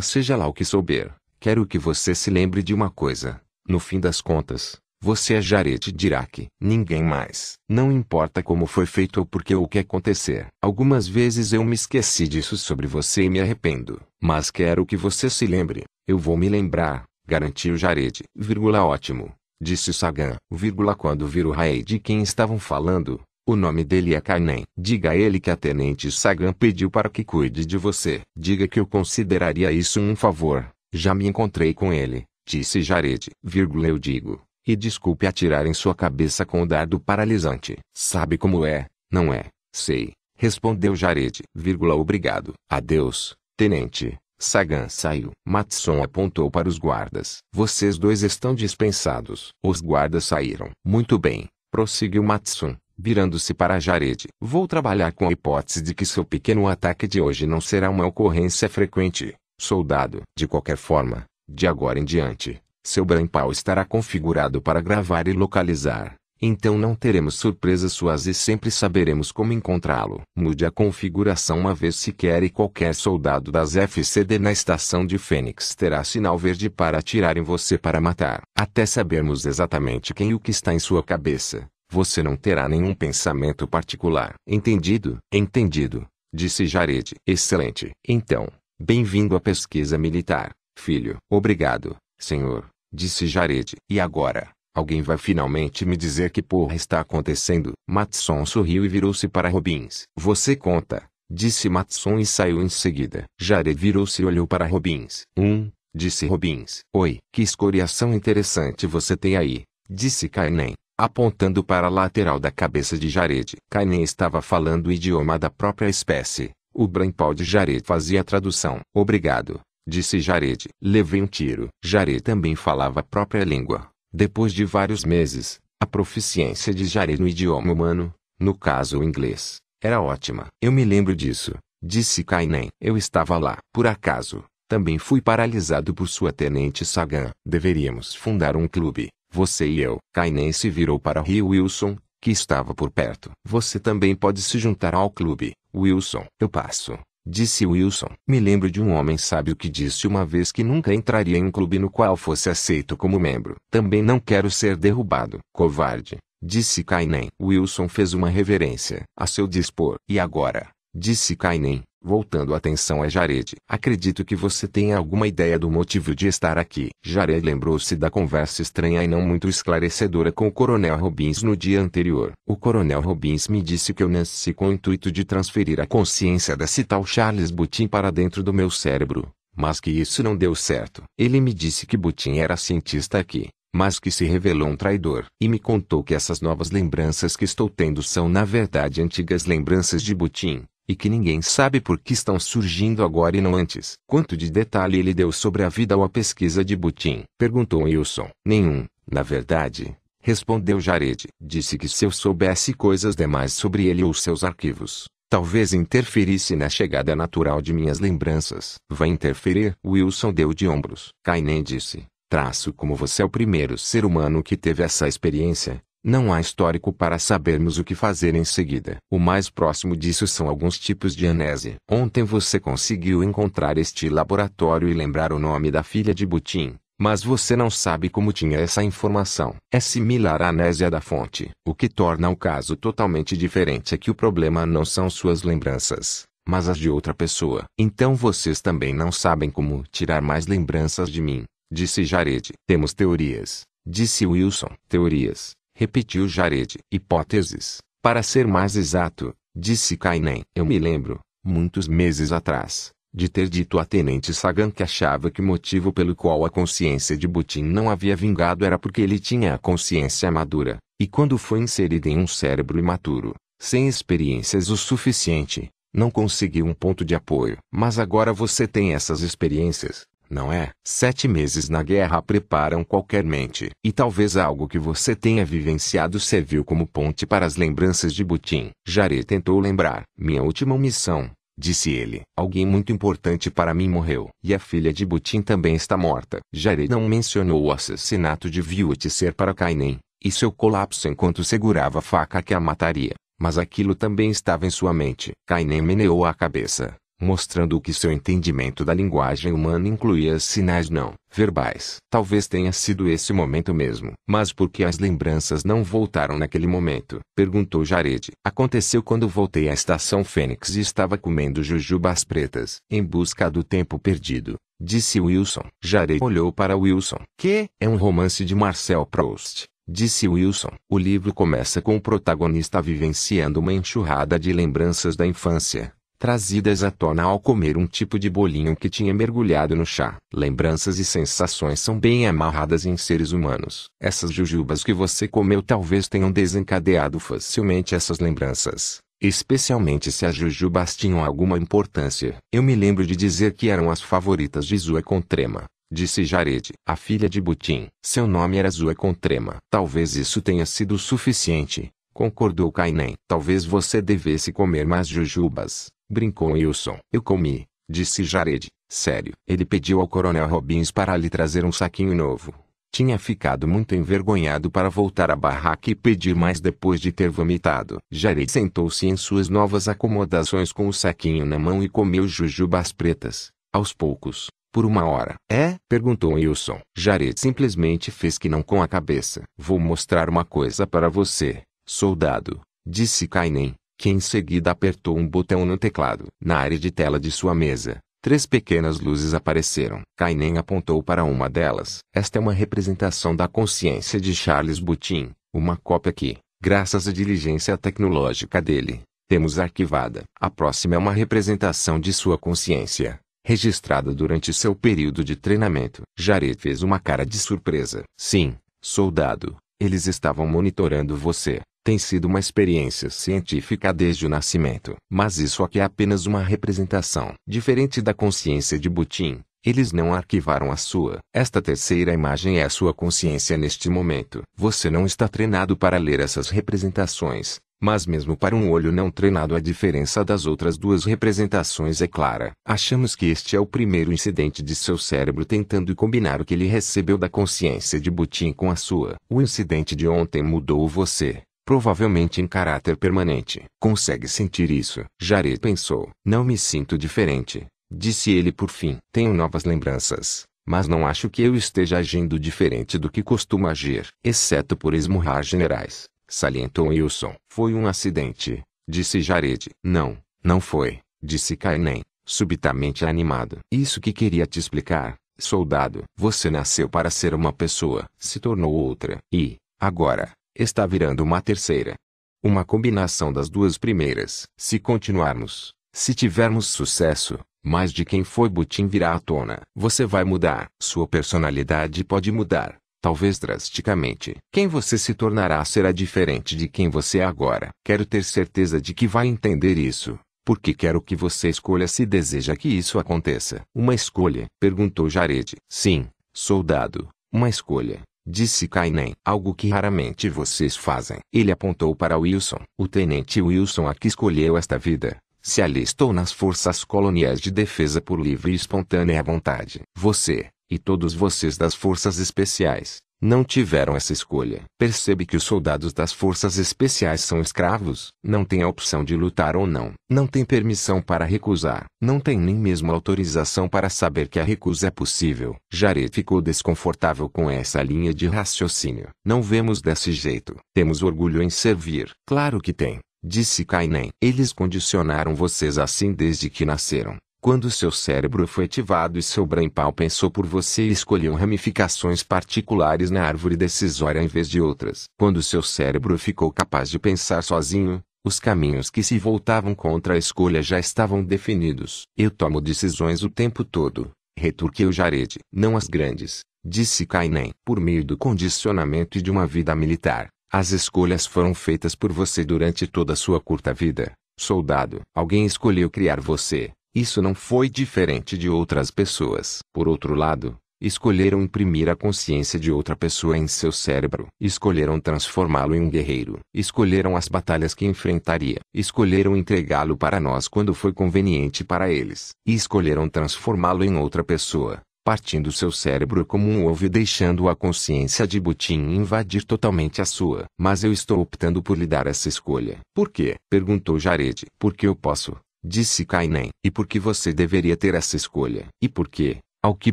seja lá o que souber. Quero que você se lembre de uma coisa. No fim das contas, você é Jared Dirac, ninguém mais. Não importa como foi feito ou por que ou o que acontecer. Algumas vezes eu me esqueci disso sobre você e me arrependo. Mas quero que você se lembre. Eu vou me lembrar, garantiu Jared. Vírgula ótimo. Disse Sagan. Vírgula quando vir o Raid de quem estavam falando. O nome dele é Kainen. Diga a ele que a Tenente Sagan pediu para que cuide de você. Diga que eu consideraria isso um favor. Já me encontrei com ele, disse Jared. Vírgula eu digo. E desculpe atirar em sua cabeça com o dardo paralisante. Sabe como é, não é? Sei. Respondeu Jared. Vírgula, obrigado. Adeus, tenente. Sagan saiu. Matson apontou para os guardas. Vocês dois estão dispensados. Os guardas saíram. Muito bem, prosseguiu Matson, virando-se para Jared. Vou trabalhar com a hipótese de que seu pequeno ataque de hoje não será uma ocorrência frequente. Soldado. De qualquer forma, de agora em diante, seu brainpal estará configurado para gravar e localizar. Então não teremos surpresas suas e sempre saberemos como encontrá-lo. Mude a configuração uma vez sequer e qualquer soldado das FCD na estação de Fênix terá sinal verde para atirar em você para matar. Até sabermos exatamente quem e o que está em sua cabeça, você não terá nenhum pensamento particular. Entendido? Entendido, disse Jared. Excelente. Então, bem-vindo à pesquisa militar, filho. Obrigado, senhor disse Jared. E agora? Alguém vai finalmente me dizer que porra está acontecendo? Matson sorriu e virou-se para Robbins. Você conta, disse Matson e saiu em seguida. Jared virou-se e olhou para Robbins. Um, disse Robbins. Oi, que escoriação interessante você tem aí, disse Kainen, apontando para a lateral da cabeça de Jared. Kainen estava falando o idioma da própria espécie. O brainpal de Jared fazia a tradução. Obrigado, disse Jared. Levei um tiro. Jared também falava a própria língua. Depois de vários meses, a proficiência de Jared no idioma humano, no caso o inglês, era ótima. Eu me lembro disso, disse Kainen. Eu estava lá. Por acaso, também fui paralisado por sua tenente Sagan. Deveríamos fundar um clube, você e eu. Kainen se virou para Rio Wilson, que estava por perto. Você também pode se juntar ao clube, Wilson. Eu passo. Disse Wilson. Me lembro de um homem sábio que disse uma vez que nunca entraria em um clube no qual fosse aceito como membro. Também não quero ser derrubado. Covarde. Disse Kainen. Wilson fez uma reverência. A seu dispor. E agora? Disse Kainen. Voltando a atenção a Jared. Acredito que você tenha alguma ideia do motivo de estar aqui. Jared lembrou-se da conversa estranha e não muito esclarecedora com o Coronel Robbins no dia anterior. O Coronel Robbins me disse que eu nasci com o intuito de transferir a consciência desse tal Charles Butin para dentro do meu cérebro. Mas que isso não deu certo. Ele me disse que Butin era cientista aqui, mas que se revelou um traidor. E me contou que essas novas lembranças que estou tendo são na verdade antigas lembranças de Butin e que ninguém sabe por que estão surgindo agora e não antes. Quanto de detalhe ele deu sobre a vida ou a pesquisa de Butin? Perguntou Wilson. Nenhum, na verdade. Respondeu Jared. Disse que se eu soubesse coisas demais sobre ele ou seus arquivos, talvez interferisse na chegada natural de minhas lembranças. Vai interferir? Wilson deu de ombros. Kainen disse. Traço como você é o primeiro ser humano que teve essa experiência, não há histórico para sabermos o que fazer em seguida. O mais próximo disso são alguns tipos de amnésia. Ontem você conseguiu encontrar este laboratório e lembrar o nome da filha de Butin, mas você não sabe como tinha essa informação. É similar à amnésia da fonte. O que torna o caso totalmente diferente é que o problema não são suas lembranças, mas as de outra pessoa. Então vocês também não sabem como tirar mais lembranças de mim, disse Jared. Temos teorias, disse Wilson. Teorias repetiu Jared. Hipóteses. Para ser mais exato, disse Kainen. Eu me lembro, muitos meses atrás, de ter dito a Tenente Sagan que achava que o motivo pelo qual a consciência de Butin não havia vingado era porque ele tinha a consciência madura, e quando foi inserida em um cérebro imaturo, sem experiências o suficiente, não conseguiu um ponto de apoio. Mas agora você tem essas experiências, não é? Sete meses na guerra preparam qualquer mente. E talvez algo que você tenha vivenciado serviu como ponte para as lembranças de Butin. Jared tentou lembrar. Minha última missão, disse ele. Alguém muito importante para mim morreu. E a filha de Butin também está morta. Jared não mencionou o assassinato de Viutser para Kainen, e seu colapso enquanto segurava a faca que a mataria. Mas aquilo também estava em sua mente. Kainen meneou a cabeça mostrando que seu entendimento da linguagem humana incluía sinais não verbais. Talvez tenha sido esse momento mesmo. Mas por que as lembranças não voltaram naquele momento? Perguntou Jared. Aconteceu quando voltei à estação Fênix e estava comendo jujubas pretas. Em busca do tempo perdido. Disse Wilson. Jared olhou para Wilson. Que? É um romance de Marcel Proust. Disse Wilson. O livro começa com o protagonista vivenciando uma enxurrada de lembranças da infância trazidas à tona ao comer um tipo de bolinho que tinha mergulhado no chá. Lembranças e sensações são bem amarradas em seres humanos. Essas jujubas que você comeu talvez tenham desencadeado facilmente essas lembranças. Especialmente se as jujubas tinham alguma importância. Eu me lembro de dizer que eram as favoritas de Zue Contrema. Disse Jared, a filha de Butin. Seu nome era Zue Contrema. Talvez isso tenha sido suficiente. Concordou Kainen. Talvez você devesse comer mais jujubas. Brincou Wilson. Eu comi, disse Jared. Sério. Ele pediu ao Coronel Robbins para lhe trazer um saquinho novo. Tinha ficado muito envergonhado para voltar à barraca e pedir mais depois de ter vomitado. Jared sentou-se em suas novas acomodações com o saquinho na mão e comeu jujubas pretas, aos poucos, por uma hora. É? perguntou Wilson. Jared simplesmente fez que não com a cabeça. Vou mostrar uma coisa para você, soldado, disse Kainen que em seguida apertou um botão no teclado. Na área de tela de sua mesa, três pequenas luzes apareceram. Kainen apontou para uma delas. Esta é uma representação da consciência de Charles Butin, uma cópia que, graças à diligência tecnológica dele, temos arquivada. A próxima é uma representação de sua consciência, registrada durante seu período de treinamento. Jared fez uma cara de surpresa. Sim, soldado, eles estavam monitorando você. Tem sido uma experiência científica desde o nascimento. Mas isso aqui é apenas uma representação. Diferente da consciência de Butin, eles não arquivaram a sua. Esta terceira imagem é a sua consciência neste momento. Você não está treinado para ler essas representações, mas mesmo para um olho não treinado a diferença das outras duas representações é clara. Achamos que este é o primeiro incidente de seu cérebro tentando combinar o que ele recebeu da consciência de Butin com a sua. O incidente de ontem mudou você. Provavelmente em caráter permanente. Consegue sentir isso? Jared pensou. Não me sinto diferente, disse ele por fim. Tenho novas lembranças, mas não acho que eu esteja agindo diferente do que costumo agir, exceto por esmurrar generais, salientou Wilson. Foi um acidente, disse Jared. Não, não foi, disse Kainen, subitamente animado. Isso que queria te explicar, soldado. Você nasceu para ser uma pessoa, se tornou outra, e, agora, está virando uma terceira. Uma combinação das duas primeiras. Se continuarmos, se tivermos sucesso, mais de quem foi Butim virá à tona. Você vai mudar. Sua personalidade pode mudar, talvez drasticamente. Quem você se tornará será diferente de quem você é agora. Quero ter certeza de que vai entender isso. Porque quero que você escolha se deseja que isso aconteça. Uma escolha? Perguntou Jared. Sim, soldado. Uma escolha. Disse Kainen. Algo que raramente vocês fazem. Ele apontou para Wilson. O tenente Wilson aqui escolheu esta vida. Se alistou nas forças coloniais de defesa por livre e espontânea vontade. Você, e todos vocês das forças especiais, não tiveram essa escolha. Percebe que os soldados das forças especiais são escravos, não têm a opção de lutar ou não, não tem permissão para recusar, não tem nem mesmo autorização para saber que a recusa é possível. Jared ficou desconfortável com essa linha de raciocínio. Não vemos desse jeito. Temos orgulho em servir. Claro que tem. Disse Kainen. Eles condicionaram vocês assim desde que nasceram. Quando seu cérebro foi ativado e seu brainpal pensou por você e escolheu ramificações particulares na árvore decisória em vez de outras. Quando seu cérebro ficou capaz de pensar sozinho, os caminhos que se voltavam contra a escolha já estavam definidos. Eu tomo decisões o tempo todo, retorquiu Jared. Não as grandes, disse Kainen. Por meio do condicionamento e de uma vida militar, as escolhas foram feitas por você durante toda a sua curta vida, soldado. Alguém escolheu criar você. Isso não foi diferente de outras pessoas. Por outro lado, escolheram imprimir a consciência de outra pessoa em seu cérebro. Escolheram transformá-lo em um guerreiro. Escolheram as batalhas que enfrentaria. Escolheram entregá-lo para nós quando foi conveniente para eles. E escolheram transformá-lo em outra pessoa partindo seu cérebro como um ovo e deixando a consciência de Butim invadir totalmente a sua. Mas eu estou optando por lhe dar essa escolha. Por quê? Perguntou Jared. Porque eu posso, disse Kainen. E porque você deveria ter essa escolha. E porque, ao que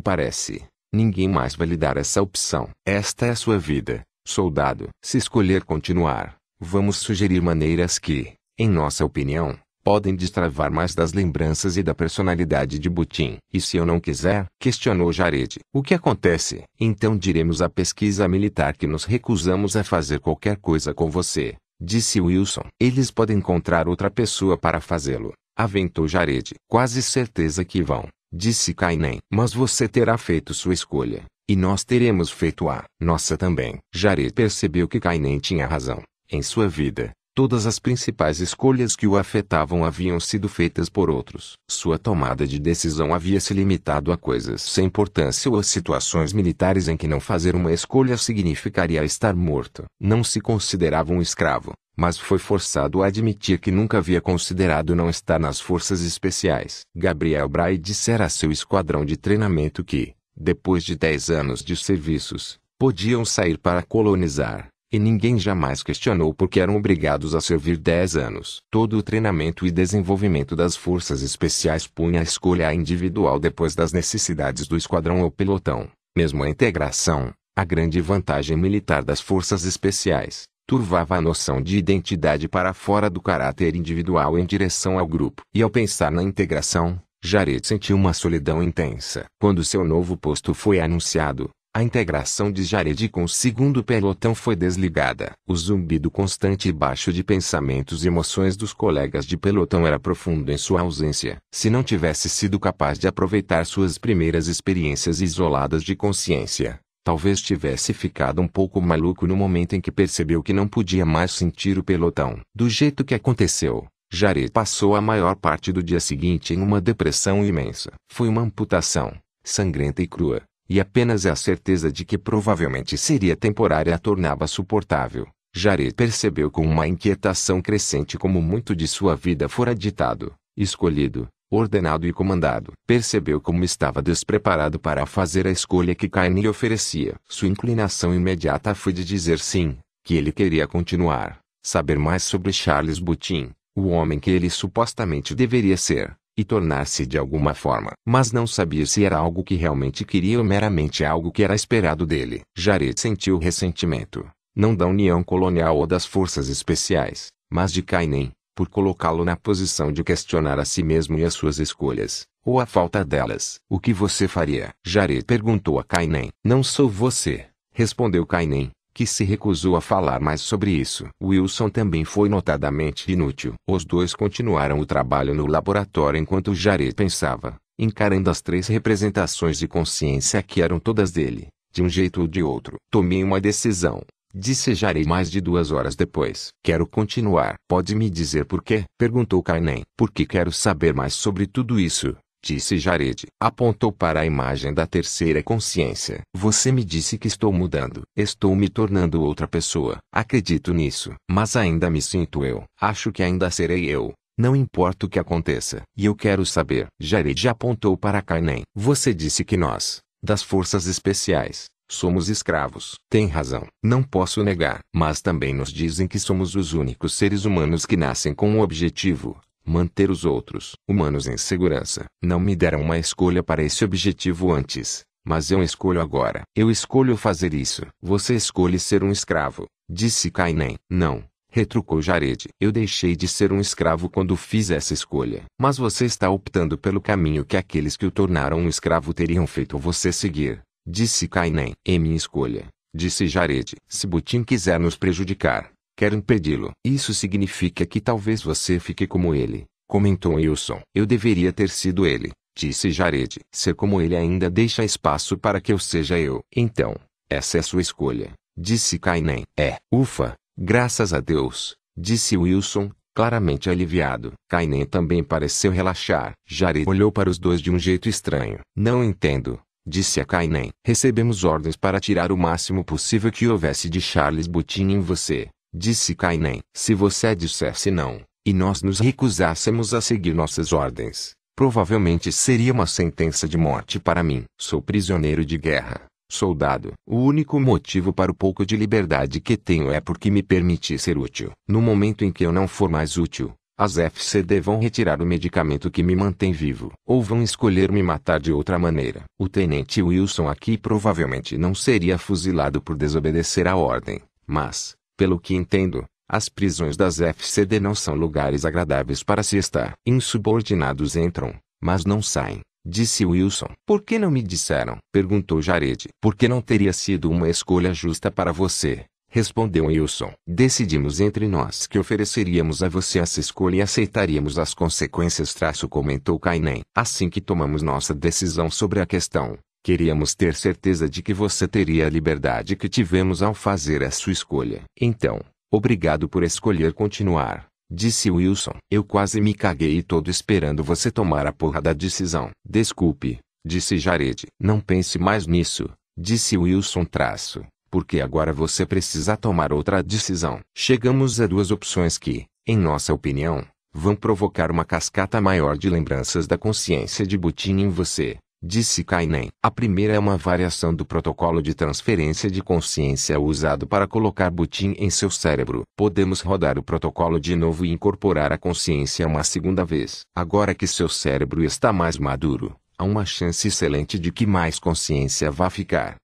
parece, ninguém mais vai lhe dar essa opção. Esta é a sua vida, soldado. Se escolher continuar, vamos sugerir maneiras que, em nossa opinião, podem destravar mais das lembranças e da personalidade de Butim. E se eu não quiser? Questionou Jared. O que acontece? Então diremos à pesquisa militar que nos recusamos a fazer qualquer coisa com você. Disse Wilson. Eles podem encontrar outra pessoa para fazê-lo. Aventou Jared. Quase certeza que vão. Disse Kainen. Mas você terá feito sua escolha. E nós teremos feito a nossa também. Jared percebeu que Kainen tinha razão. Em sua vida, Todas as principais escolhas que o afetavam haviam sido feitas por outros. Sua tomada de decisão havia se limitado a coisas sem importância ou a situações militares em que não fazer uma escolha significaria estar morto. Não se considerava um escravo, mas foi forçado a admitir que nunca havia considerado não estar nas forças especiais. Gabriel Bray dissera a seu esquadrão de treinamento que, depois de 10 anos de serviços, podiam sair para colonizar e ninguém jamais questionou por que eram obrigados a servir 10 anos. Todo o treinamento e desenvolvimento das forças especiais punha a escolha individual depois das necessidades do esquadrão ou pelotão. Mesmo a integração, a grande vantagem militar das forças especiais, turvava a noção de identidade para fora do caráter individual em direção ao grupo. E ao pensar na integração, Jared sentiu uma solidão intensa. Quando seu novo posto foi anunciado, a integração de Jared com o segundo pelotão foi desligada. O zumbido constante e baixo de pensamentos e emoções dos colegas de pelotão era profundo em sua ausência. Se não tivesse sido capaz de aproveitar suas primeiras experiências isoladas de consciência, talvez tivesse ficado um pouco maluco no momento em que percebeu que não podia mais sentir o pelotão. Do jeito que aconteceu, Jared passou a maior parte do dia seguinte em uma depressão imensa. Foi uma amputação, sangrenta e crua e apenas a certeza de que provavelmente seria temporária a tornava suportável. Jared percebeu com uma inquietação crescente como muito de sua vida fora ditado, escolhido, ordenado e comandado. Percebeu como estava despreparado para fazer a escolha que Cain lhe oferecia. Sua inclinação imediata foi de dizer sim, que ele queria continuar, saber mais sobre Charles Butin, o homem que ele supostamente deveria ser, e tornar-se de alguma forma. Mas não sabia se era algo que realmente queria ou meramente algo que era esperado dele. Jared sentiu ressentimento, não da União Colonial ou das Forças Especiais, mas de Kainen, por colocá-lo na posição de questionar a si mesmo e as suas escolhas, ou a falta delas. O que você faria? Jared perguntou a Kainen. Não sou você, respondeu Kainen, que se recusou a falar mais sobre isso. Wilson também foi notadamente inútil. Os dois continuaram o trabalho no laboratório enquanto Jared pensava, encarando as três representações de consciência que eram todas dele, de um jeito ou de outro. Tomei uma decisão. Disse Jared mais de duas horas depois. Quero continuar. Pode me dizer por quê? Perguntou Kainen. Porque quero saber mais sobre tudo isso disse Jared. Apontou para a imagem da terceira consciência. Você me disse que estou mudando. Estou me tornando outra pessoa. Acredito nisso. Mas ainda me sinto eu. Acho que ainda serei eu. Não importa o que aconteça. E eu quero saber. Jared apontou para Kainen. Você disse que nós, das forças especiais, Somos escravos. Tem razão. Não posso negar. Mas também nos dizem que somos os únicos seres humanos que nascem com um objetivo, manter os outros humanos em segurança. Não me deram uma escolha para esse objetivo antes, mas eu escolho agora. Eu escolho fazer isso. Você escolhe ser um escravo, disse Kainen. Não, retrucou Jared. Eu deixei de ser um escravo quando fiz essa escolha. Mas você está optando pelo caminho que aqueles que o tornaram um escravo teriam feito você seguir, disse Kainen. É minha escolha, disse Jared. Se Butin quiser nos prejudicar, Quero impedi-lo. Isso significa que talvez você fique como ele, comentou Wilson. Eu deveria ter sido ele, disse Jared. Ser como ele ainda deixa espaço para que eu seja eu. Então, essa é sua escolha, disse Kainen. É, ufa, graças a Deus, disse Wilson, claramente aliviado. Kainen também pareceu relaxar. Jared olhou para os dois de um jeito estranho. Não entendo, disse a Kainen. Recebemos ordens para tirar o máximo possível que houvesse de Charles Butin em você. Disse Kainen. Se você dissesse não, e nós nos recusássemos a seguir nossas ordens, provavelmente seria uma sentença de morte para mim. Sou prisioneiro de guerra, soldado. O único motivo para o pouco de liberdade que tenho é porque me permiti ser útil. No momento em que eu não for mais útil, as FCD vão retirar o medicamento que me mantém vivo, ou vão escolher me matar de outra maneira. O tenente Wilson aqui provavelmente não seria fuzilado por desobedecer a ordem, mas, pelo que entendo, as prisões das FCD não são lugares agradáveis para se estar. Insubordinados entram, mas não saem, disse Wilson. Por que não me disseram? perguntou Jared. Porque não teria sido uma escolha justa para você, respondeu Wilson. Decidimos entre nós que ofereceríamos a você essa escolha e aceitaríamos as consequências. Traço comentou Kainen. Assim que tomamos nossa decisão sobre a questão, Queríamos ter certeza de que você teria a liberdade que tivemos ao fazer a sua escolha. Então, obrigado por escolher continuar, disse Wilson. Eu quase me caguei todo esperando você tomar a porra da decisão. Desculpe, disse Jared. Não pense mais nisso, disse Wilson traço, porque agora você precisa tomar outra decisão. Chegamos a duas opções que, em nossa opinião, vão provocar uma cascata maior de lembranças da consciência de Butin em você. Disse Kainen. A primeira é uma variação do protocolo de transferência de consciência usado para colocar Butin em seu cérebro. Podemos rodar o protocolo de novo e incorporar a consciência uma segunda vez. Agora que seu cérebro está mais maduro, há uma chance excelente de que mais consciência vá ficar.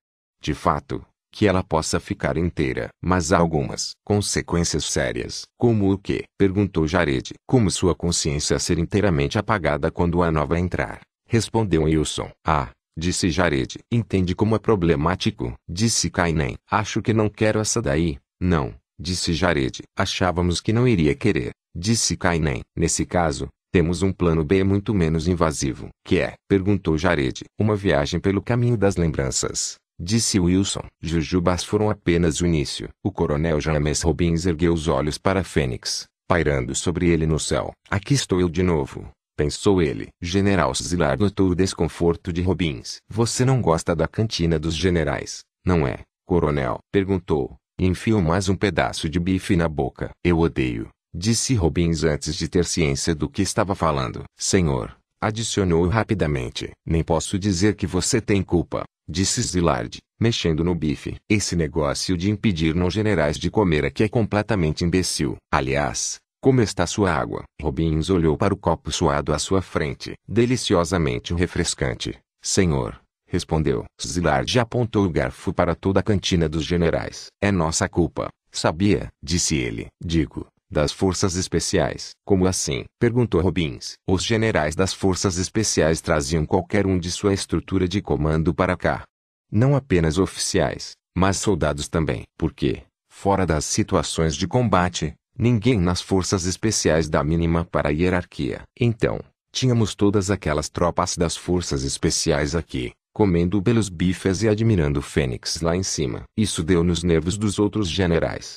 De fato, que ela possa ficar inteira. Mas há algumas consequências sérias. Como o que? Perguntou Jared. Como sua consciência ser inteiramente apagada quando a nova entrar. Respondeu Wilson. Ah, disse Jared. Entende como é problemático? Disse Kainen. Acho que não quero essa daí. Não, disse Jared. Achávamos que não iria querer. Disse Kainen. Nesse caso, temos um plano B muito menos invasivo. Que é? Perguntou Jared. Uma viagem pelo caminho das lembranças. Disse Wilson. Jujubas foram apenas o início. O coronel James Robbins ergueu os olhos para Fênix, pairando sobre ele no céu. Aqui estou eu de novo pensou ele. General Zilar notou o desconforto de Robbins. Você não gosta da cantina dos generais, não é, coronel? Perguntou, e enfiou mais um pedaço de bife na boca. Eu odeio, disse Robbins antes de ter ciência do que estava falando. Senhor, adicionou rapidamente. Nem posso dizer que você tem culpa, disse Zilard. mexendo no bife. Esse negócio de impedir não generais de comer aqui é completamente imbecil. Aliás, como está sua água? Robbins olhou para o copo suado à sua frente. Deliciosamente refrescante, senhor. Respondeu. Zilard apontou o garfo para toda a cantina dos generais. É nossa culpa, sabia? Disse ele. Digo, das forças especiais. Como assim? Perguntou Robbins. Os generais das forças especiais traziam qualquer um de sua estrutura de comando para cá. Não apenas oficiais, mas soldados também. Porque, fora das situações de combate, Ninguém nas forças especiais dá mínima para a hierarquia. Então, tínhamos todas aquelas tropas das forças especiais aqui, comendo belos bifes e admirando o Fênix lá em cima. Isso deu nos nervos dos outros generais.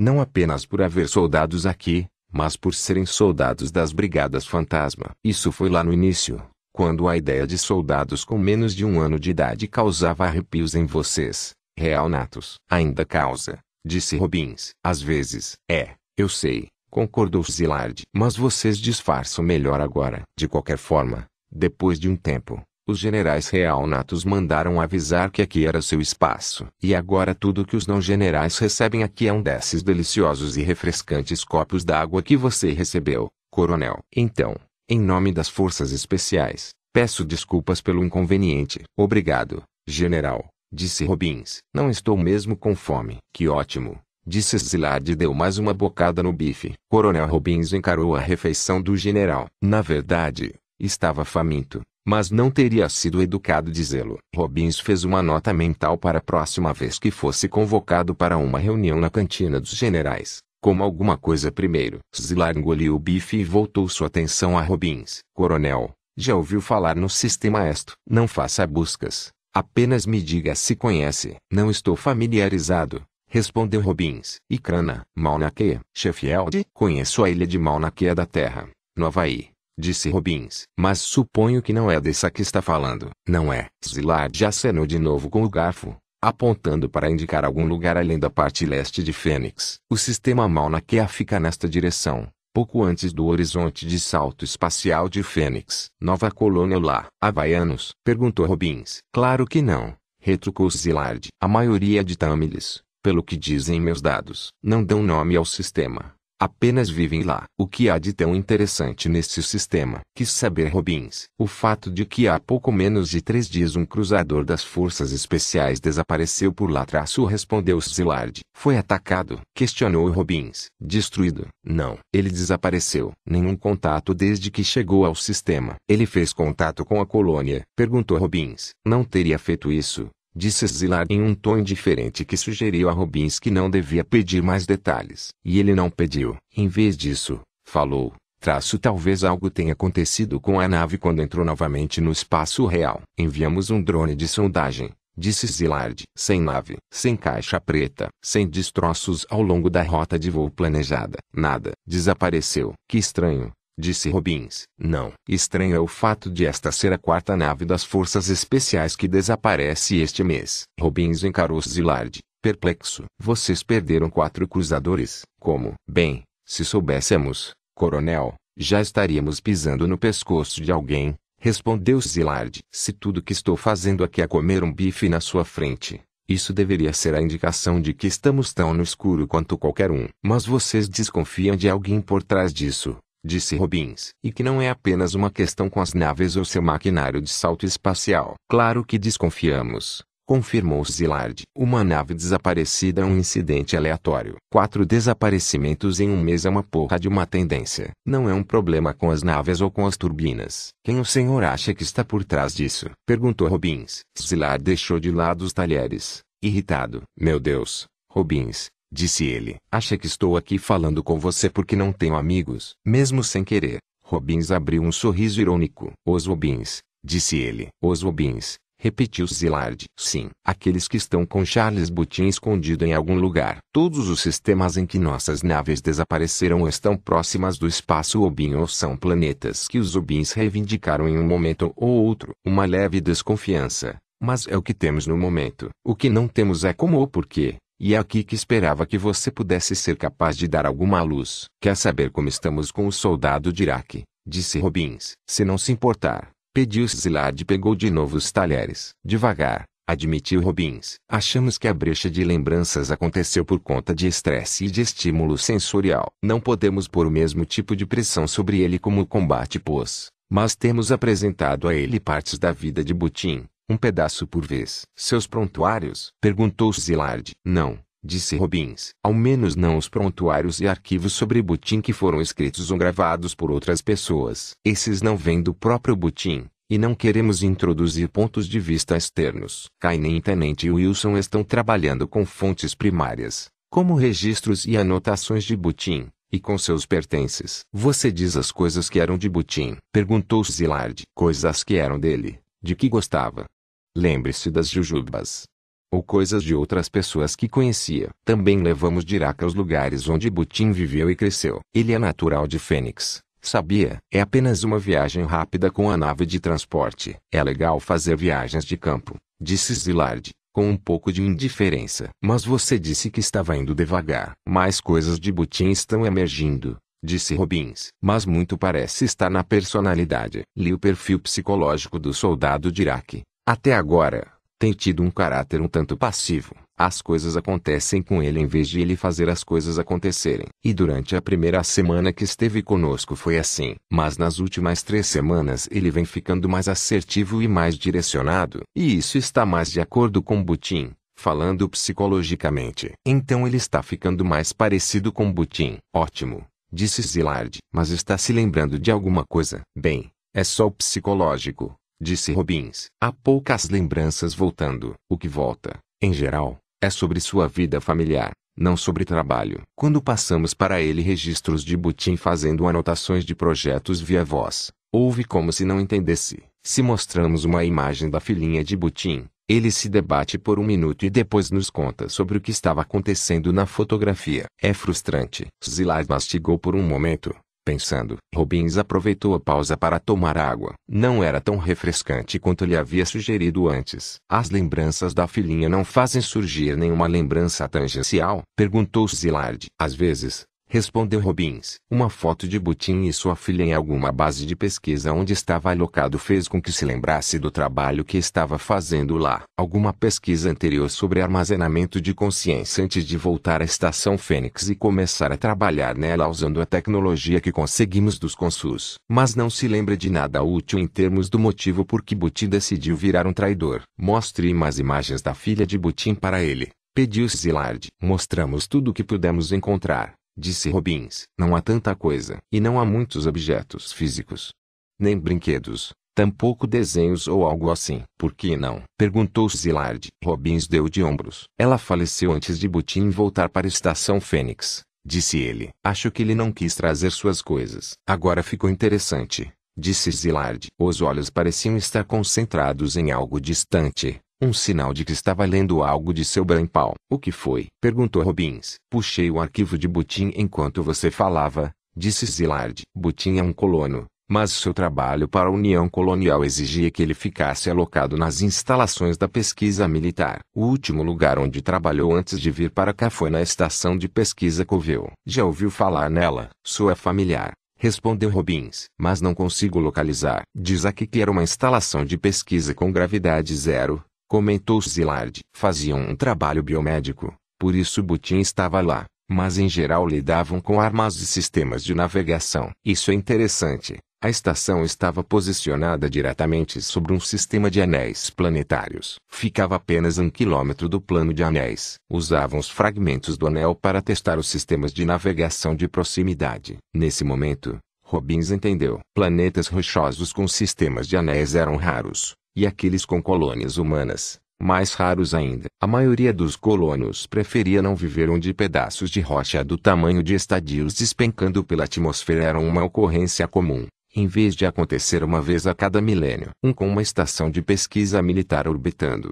Não apenas por haver soldados aqui, mas por serem soldados das Brigadas Fantasma. Isso foi lá no início, quando a ideia de soldados com menos de um ano de idade causava arrepios em vocês, real natos. Ainda causa, disse Robbins. Às vezes, é, eu sei, concordou Zilard. Mas vocês disfarçam melhor agora. De qualquer forma, depois de um tempo, os generais real natos mandaram avisar que aqui era seu espaço. E agora tudo que os não generais recebem aqui é um desses deliciosos e refrescantes copos d'água que você recebeu, coronel. Então, em nome das forças especiais, peço desculpas pelo inconveniente. Obrigado, general, disse Robbins. Não estou mesmo com fome. Que ótimo. Disse Zilard e deu mais uma bocada no bife. Coronel Robbins encarou a refeição do general. Na verdade, estava faminto, mas não teria sido educado dizê-lo. Robbins fez uma nota mental para a próxima vez que fosse convocado para uma reunião na cantina dos generais. Como alguma coisa primeiro. Zilard engoliu o bife e voltou sua atenção a Robbins. Coronel, já ouviu falar no sistema ESTO? Não faça buscas. Apenas me diga se conhece. Não estou familiarizado. Respondeu Robbins. E Crana, Mauna Kea, Sheffield. Conheço a ilha de Mauna Kea da Terra, no Havaí. Disse Robbins. Mas suponho que não é dessa que está falando. Não é. Zilard acenou de novo com o garfo, apontando para indicar algum lugar além da parte leste de Fênix. O sistema Mauna Kea fica nesta direção, pouco antes do horizonte de salto espacial de Fênix. Nova colônia lá. Havaianos? Perguntou Robbins. Claro que não. Retrucou Zilard. A maioria de Tamiles, pelo que dizem meus dados, não dão nome ao sistema. Apenas vivem lá. O que há de tão interessante nesse sistema? Quis saber Robbins. O fato de que há pouco menos de três dias um cruzador das forças especiais desapareceu por lá traço respondeu Zilard. Foi atacado? Questionou Robbins. Destruído? Não. Ele desapareceu. Nenhum contato desde que chegou ao sistema. Ele fez contato com a colônia? Perguntou Robbins. Não teria feito isso, disse Zilard em um tom indiferente que sugeriu a Robbins que não devia pedir mais detalhes. E ele não pediu. Em vez disso, falou, traço talvez algo tenha acontecido com a nave quando entrou novamente no espaço real. Enviamos um drone de sondagem, disse Zilard. Sem nave, sem caixa preta, sem destroços ao longo da rota de voo planejada. Nada. Desapareceu. Que estranho disse Robbins. Não. Estranho é o fato de esta ser a quarta nave das forças especiais que desaparece este mês. Robbins encarou Zilard, perplexo. Vocês perderam quatro cruzadores. Como? Bem, se soubéssemos, coronel, já estaríamos pisando no pescoço de alguém, respondeu Zilard. Se tudo que estou fazendo aqui é comer um bife na sua frente, isso deveria ser a indicação de que estamos tão no escuro quanto qualquer um. Mas vocês desconfiam de alguém por trás disso disse Robbins. E que não é apenas uma questão com as naves ou seu maquinário de salto espacial. Claro que desconfiamos. Confirmou Zilard. Uma nave desaparecida é um incidente aleatório. Quatro desaparecimentos em um mês é uma porra de uma tendência. Não é um problema com as naves ou com as turbinas. Quem o senhor acha que está por trás disso? Perguntou Robbins. Zilard deixou de lado os talheres. Irritado. Meu Deus. Robbins, Disse ele. Acha que estou aqui falando com você porque não tenho amigos? Mesmo sem querer. Robbins abriu um sorriso irônico. Os Robins, disse ele. Os Robins, repetiu Zilard. Sim, aqueles que estão com Charles Butin escondido em algum lugar. Todos os sistemas em que nossas naves desapareceram estão próximas do espaço Obin ou são planetas que os Obins reivindicaram em um momento ou outro. Uma leve desconfiança. Mas é o que temos no momento. O que não temos é como ou porquê. E é aqui que esperava que você pudesse ser capaz de dar alguma luz. Quer saber como estamos com o soldado de Iraque? Disse Robbins. Se não se importar, pediu Zilard e pegou de novo os talheres. Devagar, admitiu Robbins. Achamos que a brecha de lembranças aconteceu por conta de estresse e de estímulo sensorial. Não podemos pôr o mesmo tipo de pressão sobre ele como o combate pôs, mas temos apresentado a ele partes da vida de Butin, um pedaço por vez. Seus prontuários? Perguntou Zilard. Não, disse Robbins. Ao menos não os prontuários e arquivos sobre Butin que foram escritos ou gravados por outras pessoas. Esses não vêm do próprio Butin. E não queremos introduzir pontos de vista externos. Kainen e Tenente Wilson estão trabalhando com fontes primárias, como registros e anotações de Butin, e com seus pertences. Você diz as coisas que eram de Butin? Perguntou Zilard. Coisas que eram dele, de que gostava. Lembre-se das jujubas. Ou coisas de outras pessoas que conhecia. Também levamos Dirac aos lugares onde Butin viveu e cresceu. Ele é natural de Fênix, Sabia? É apenas uma viagem rápida com a nave de transporte. É legal fazer viagens de campo, disse Zilard, com um pouco de indiferença. Mas você disse que estava indo devagar. Mais coisas de Butin estão emergindo, disse Robbins. Mas muito parece estar na personalidade. Li o perfil psicológico do soldado de Iraque. Até agora, tem tido um caráter um tanto passivo. As coisas acontecem com ele em vez de ele fazer as coisas acontecerem. E durante a primeira semana que esteve conosco foi assim. Mas nas últimas três semanas ele vem ficando mais assertivo e mais direcionado. E isso está mais de acordo com Butin, falando psicologicamente. Então ele está ficando mais parecido com Butin. Ótimo, disse Zilard. Mas está se lembrando de alguma coisa? Bem, é só o psicológico, disse Robbins. Há poucas lembranças voltando. O que volta, em geral, é sobre sua vida familiar, não sobre trabalho. Quando passamos para ele registros de Butin fazendo anotações de projetos via voz, ouve como se não entendesse. Se mostramos uma imagem da filhinha de Butin, ele se debate por um minuto e depois nos conta sobre o que estava acontecendo na fotografia. É frustrante. Zilard mastigou por um momento, pensando. Robbins aproveitou a pausa para tomar água. Não era tão refrescante quanto lhe havia sugerido antes. As lembranças da filhinha não fazem surgir nenhuma lembrança tangencial? Perguntou Zilard. Às vezes, Respondeu Robbins. Uma foto de Butin e sua filha em alguma base de pesquisa onde estava alocado fez com que se lembrasse do trabalho que estava fazendo lá. Alguma pesquisa anterior sobre armazenamento de consciência antes de voltar à estação Fênix e começar a trabalhar nela usando a tecnologia que conseguimos dos consus. Mas não se lembra de nada útil em termos do motivo por que Butin decidiu virar um traidor. Mostre mais imagens da filha de Butin para ele. Pediu Zilard. Mostramos tudo o que pudemos encontrar disse Robbins. Não há tanta coisa. E não há muitos objetos físicos. Nem brinquedos. Tampouco desenhos ou algo assim. Por que não? Perguntou Zilard. Robbins deu de ombros. Ela faleceu antes de Butin voltar para a estação Fênix. Disse ele. Acho que ele não quis trazer suas coisas. Agora ficou interessante. Disse Zilard. Os olhos pareciam estar concentrados em algo distante. Um sinal de que estava lendo algo de seu brainpal. O que foi? Perguntou Robbins. Puxei o arquivo de Butin enquanto você falava, disse Zilard. Butin é um colono, mas seu trabalho para a União Colonial exigia que ele ficasse alocado nas instalações da pesquisa militar. O último lugar onde trabalhou antes de vir para cá foi na estação de pesquisa Coveu. Já ouviu falar nela? Sua familiar. Respondeu Robbins. Mas não consigo localizar. Diz aqui que era uma instalação de pesquisa com gravidade zero, comentou Zilard. Faziam um trabalho biomédico, por isso Butin estava lá, mas em geral lidavam com armas e sistemas de navegação. Isso é interessante. A estação estava posicionada diretamente sobre um sistema de anéis planetários. Ficava apenas um quilômetro do plano de anéis. Usavam os fragmentos do anel para testar os sistemas de navegação de proximidade. Nesse momento, Robbins entendeu. Planetas rochosos com sistemas de anéis eram raros e aqueles com colônias humanas, mais raros ainda. A maioria dos colonos preferia não viver onde pedaços de rocha do tamanho de estadios despencando pela atmosfera eram uma ocorrência comum, em vez de acontecer uma vez a cada milênio. Um com uma estação de pesquisa militar orbitando.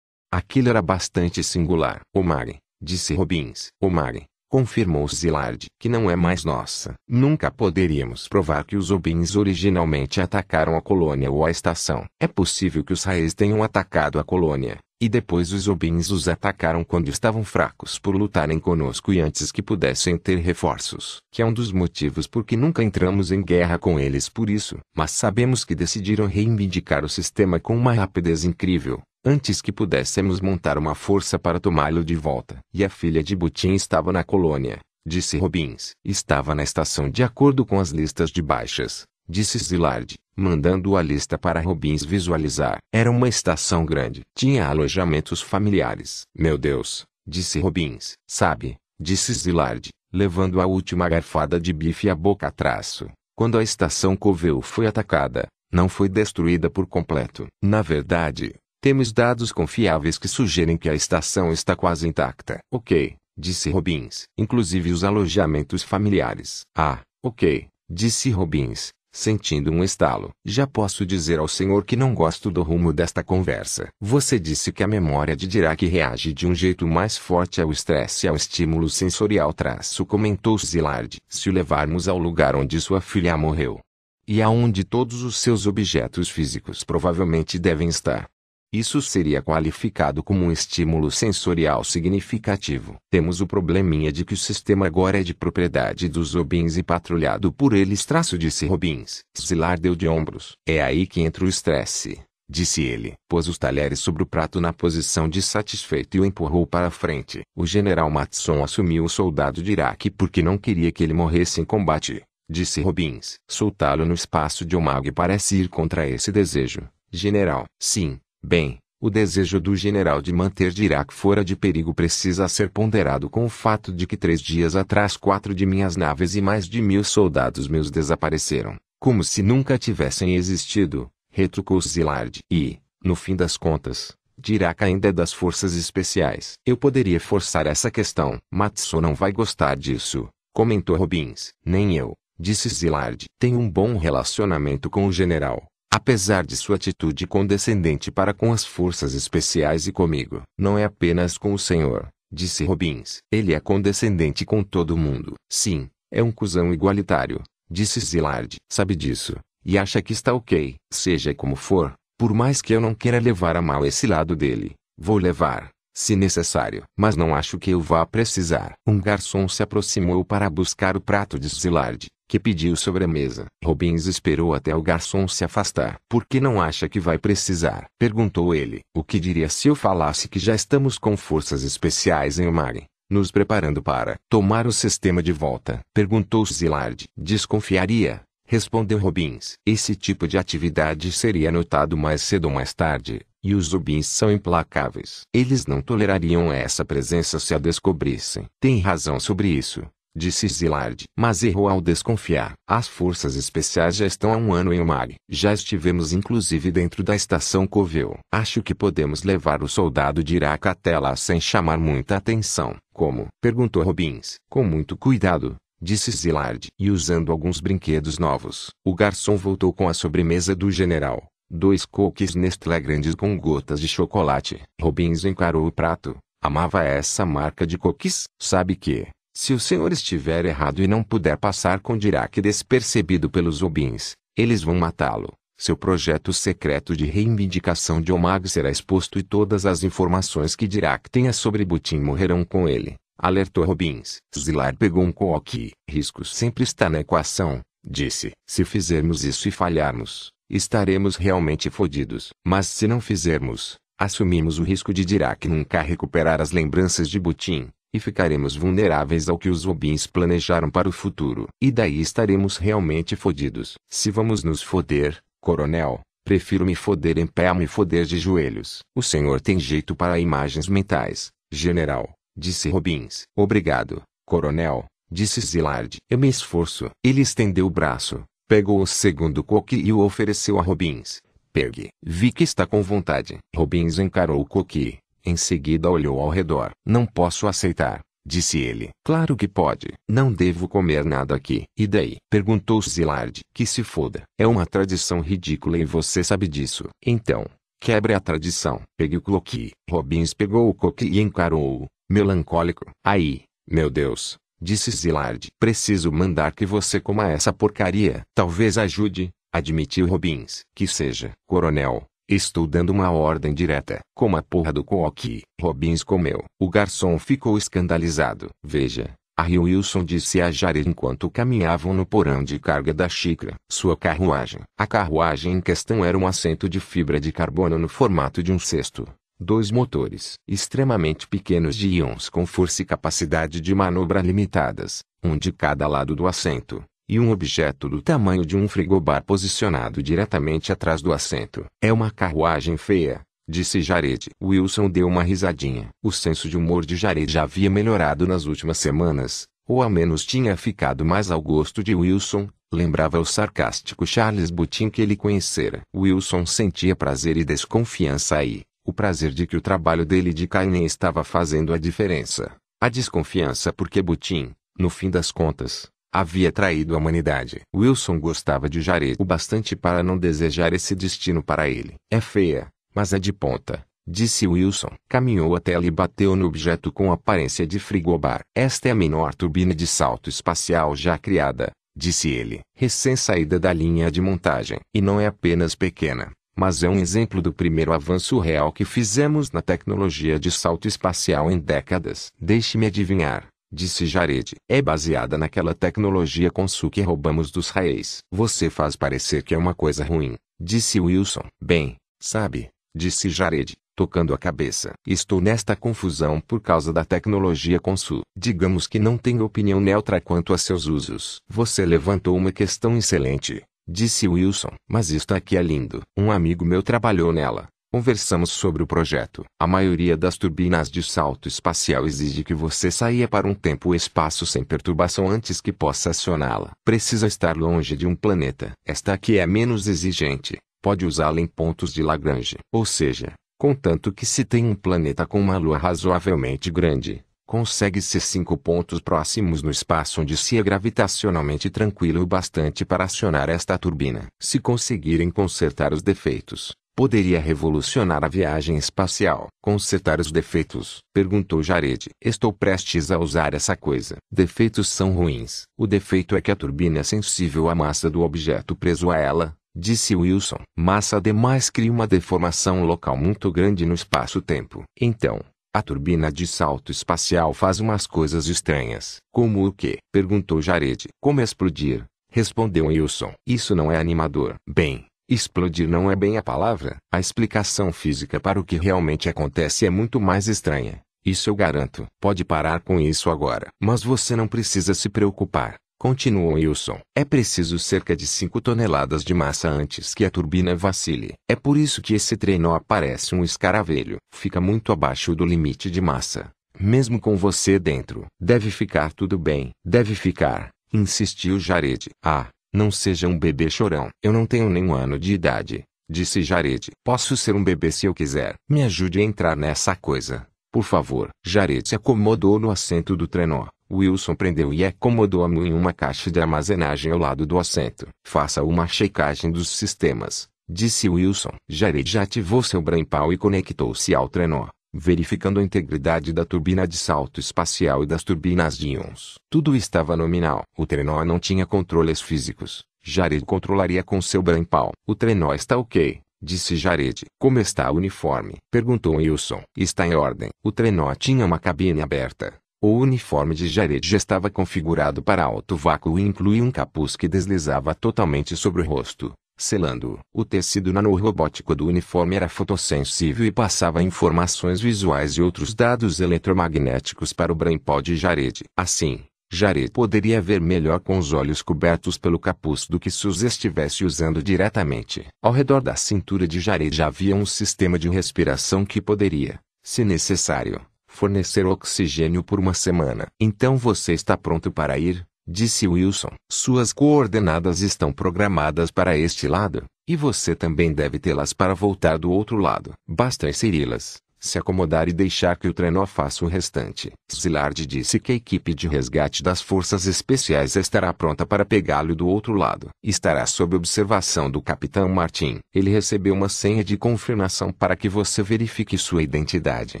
Aquilo era bastante singular. Omar, disse Robbins. Omar, confirmou Zilard, que não é mais nossa. Nunca poderíamos provar que os Obins originalmente atacaram a colônia ou a estação. É possível que os Raes tenham atacado a colônia, e depois os Obins os atacaram quando estavam fracos por lutarem conosco e antes que pudessem ter reforços. Que é um dos motivos por que nunca entramos em guerra com eles por isso. Mas sabemos que decidiram reivindicar o sistema com uma rapidez incrível antes que pudéssemos montar uma força para tomá-lo de volta. E a filha de Butim estava na colônia, disse Robbins. Estava na estação de acordo com as listas de baixas, disse Zillard, mandando a lista para Robbins visualizar. Era uma estação grande. Tinha alojamentos familiares. Meu Deus, disse Robbins. Sabe, disse Zillard, levando a última garfada de bife à boca atrás. Quando a estação Coveu foi atacada, não foi destruída por completo. Na verdade, temos dados confiáveis que sugerem que a estação está quase intacta. Ok, disse Robbins. Inclusive os alojamentos familiares. Ah, ok, disse Robbins, sentindo um estalo. Já posso dizer ao senhor que não gosto do rumo desta conversa. Você disse que a memória de Dirac reage de um jeito mais forte ao estresse e ao estímulo sensorial traço comentou Zillard. Se o levarmos ao lugar onde sua filha morreu, e aonde todos os seus objetos físicos provavelmente devem estar, isso seria qualificado como um estímulo sensorial significativo. Temos o probleminha de que o sistema agora é de propriedade dos Robins e patrulhado por eles. Traço disse Robins. Zilar deu de ombros. É aí que entra o estresse. Disse ele. Pôs os talheres sobre o prato na posição de satisfeito e o empurrou para a frente. O general Matson assumiu o soldado de Iraque porque não queria que ele morresse em combate. Disse Robins. Soltá-lo no espaço de Omag parece ir contra esse desejo. General. Sim, Bem, o desejo do general de manter Dirac fora de perigo precisa ser ponderado com o fato de que três dias atrás quatro de minhas naves e mais de mil soldados meus desapareceram, como se nunca tivessem existido, retrucou Zillard. E, no fim das contas, Dirac ainda é das forças especiais. Eu poderia forçar essa questão. Matsu não vai gostar disso, comentou Robbins. Nem eu, disse Zillard. Tenho um bom relacionamento com o general apesar de sua atitude condescendente para com as forças especiais e comigo. Não é apenas com o senhor, disse Robbins. Ele é condescendente com todo mundo. Sim, é um cuzão igualitário, disse Zillard. Sabe disso, e acha que está ok. Seja como for, por mais que eu não queira levar a mal esse lado dele, vou levar, se necessário. Mas não acho que eu vá precisar. Um garçom se aproximou para buscar o prato de Zillard que pediu sobremesa. Robbins esperou até o garçom se afastar. Por que não acha que vai precisar? Perguntou ele. O que diria se eu falasse que já estamos com forças especiais em Omari? Nos preparando para tomar o sistema de volta? Perguntou Zillard. Desconfiaria, respondeu Robbins. Esse tipo de atividade seria notado mais cedo ou mais tarde, e os Zubins são implacáveis. Eles não tolerariam essa presença se a descobrissem. Tem razão sobre isso disse Zillard. Mas errou ao desconfiar. As forças especiais já estão há um ano em Omag. Já estivemos inclusive dentro da estação Coveu. Acho que podemos levar o soldado de Iraque até lá sem chamar muita atenção. Como? Perguntou Robbins. Com muito cuidado. Disse Zillard. E usando alguns brinquedos novos. O garçom voltou com a sobremesa do general. Dois cookies Nestlé grandes com gotas de chocolate. Robbins encarou o prato. Amava essa marca de cookies. Sabe que, se o senhor estiver errado e não puder passar com Dirac despercebido pelos Obins, eles vão matá-lo. Seu projeto secreto de reivindicação de Omag será exposto e todas as informações que Dirac tenha sobre Butin morrerão com ele, alertou Robbins. Zilar pegou um coque. Risco sempre está na equação, disse. Se fizermos isso e falharmos, estaremos realmente fodidos. Mas se não fizermos, assumimos o risco de Dirac nunca recuperar as lembranças de Butin e ficaremos vulneráveis ao que os Robins planejaram para o futuro. E daí estaremos realmente fodidos. Se vamos nos foder, coronel, prefiro me foder em pé a me foder de joelhos. O senhor tem jeito para imagens mentais, general, disse Robins. Obrigado, coronel, disse Zillard. Eu me esforço. Ele estendeu o braço, pegou o segundo coque e o ofereceu a Robins. Pegue. Vi que está com vontade. Robins encarou o coque, em seguida olhou ao redor. Não posso aceitar, disse ele. Claro que pode. Não devo comer nada aqui. E daí? Perguntou Zillard. Que se foda. É uma tradição ridícula e você sabe disso. Então, quebre a tradição. Pegue o coqui. Robbins pegou o coqui e encarou-o, melancólico. Aí, meu Deus, disse Zillard. Preciso mandar que você coma essa porcaria. Talvez ajude, admitiu Robbins. Que seja, coronel. Estou dando uma ordem direta. Como a porra do coque. Robbins comeu. O garçom ficou escandalizado. Veja, Harry Wilson disse a Jared enquanto caminhavam no porão de carga da xícara. Sua carruagem. A carruagem em questão era um assento de fibra de carbono no formato de um cesto. Dois motores extremamente pequenos de íons com força e capacidade de manobra limitadas, um de cada lado do assento, e um objeto do tamanho de um frigobar posicionado diretamente atrás do assento. É uma carruagem feia, disse Jared. Wilson deu uma risadinha. O senso de humor de Jared já havia melhorado nas últimas semanas, ou ao menos tinha ficado mais ao gosto de Wilson, lembrava o sarcástico Charles Butin que ele conhecera. Wilson sentia prazer e desconfiança aí, o prazer de que o trabalho dele de Caine estava fazendo a diferença. A desconfiança porque Butin, no fim das contas, havia traído a humanidade. Wilson gostava de Jared o bastante para não desejar esse destino para ele. É feia, mas é de ponta, disse Wilson. Caminhou até ela e bateu no objeto com aparência de frigobar. Esta é a menor turbina de salto espacial já criada, disse ele, recém-saída da linha de montagem. E não é apenas pequena, mas é um exemplo do primeiro avanço real que fizemos na tecnologia de salto espacial em décadas. Deixe-me adivinhar, disse Jared. É baseada naquela tecnologia com su que roubamos dos raízes. Você faz parecer que é uma coisa ruim, disse Wilson. Bem, sabe, disse Jared, tocando a cabeça. Estou nesta confusão por causa da tecnologia Consul. Digamos que não tenho opinião neutra quanto a seus usos. Você levantou uma questão excelente, disse Wilson. Mas isto aqui é lindo. Um amigo meu trabalhou nela. Conversamos sobre o projeto. A maioria das turbinas de salto espacial exige que você saia para um tempo e espaço sem perturbação antes que possa acioná-la. Precisa estar longe de um planeta. Esta aqui é menos exigente pode usá-la em pontos de Lagrange. Ou seja, contanto que se tem um planeta com uma lua razoavelmente grande, consegue-se cinco pontos próximos no espaço onde se é gravitacionalmente tranquilo o bastante para acionar esta turbina. Se conseguirem consertar os defeitos, poderia revolucionar a viagem espacial. Consertar os defeitos? Perguntou Jared. Estou prestes a usar essa coisa. Defeitos são ruins. O defeito é que a turbina é sensível à massa do objeto preso a ela, disse Wilson. Massa demais cria uma deformação local muito grande no espaço-tempo. Então, a turbina de salto espacial faz umas coisas estranhas. Como o que? Perguntou Jared. Como explodir? Respondeu Wilson. Isso não é animador. Bem, explodir não é bem a palavra. A explicação física para o que realmente acontece é muito mais estranha. Isso eu garanto. Pode parar com isso agora. Mas você não precisa se preocupar. Continuou Wilson. É preciso cerca de 5 toneladas de massa antes que a turbina vacile. É por isso que esse trenó parece um escaravelho. Fica muito abaixo do limite de massa. Mesmo com você dentro. Deve ficar tudo bem. Deve ficar, insistiu Jared. Ah, não seja um bebê chorão. Eu não tenho nem um ano de idade, disse Jared. Posso ser um bebê se eu quiser. Me ajude a entrar nessa coisa. Por favor. Jared se acomodou no assento do trenó. Wilson prendeu e acomodou a mão em uma caixa de armazenagem ao lado do assento. Faça uma checagem dos sistemas, disse Wilson. Jared já ativou seu brainpal e conectou-se ao trenó, verificando a integridade da turbina de salto espacial e das turbinas de íons. Tudo estava nominal. O trenó não tinha controles físicos. Jared controlaria com seu brainpal. O trenó está ok, disse Jared. Como está o uniforme? Perguntou Wilson. Está em ordem. O trenó tinha uma cabine aberta, o uniforme de Jared já estava configurado para alto vácuo e incluía um capuz que deslizava totalmente sobre o rosto, selando-o. O tecido nanorobótico do uniforme era fotossensível e passava informações visuais e outros dados eletromagnéticos para o brainpod de Jared. Assim, Jared poderia ver melhor com os olhos cobertos pelo capuz do que se os estivesse usando diretamente. Ao redor da cintura de Jared havia um sistema de respiração que poderia, se necessário, fornecer oxigênio por uma semana. Então você está pronto para ir? Disse Wilson. Suas coordenadas estão programadas para este lado, e você também deve tê-las para voltar do outro lado. Basta inseri-las se acomodar e deixar que o trenó faça o restante. Zilard disse que a equipe de resgate das forças especiais estará pronta para pegá-lo do outro lado. Estará sob observação do capitão Martin. Ele recebeu uma senha de confirmação para que você verifique sua identidade.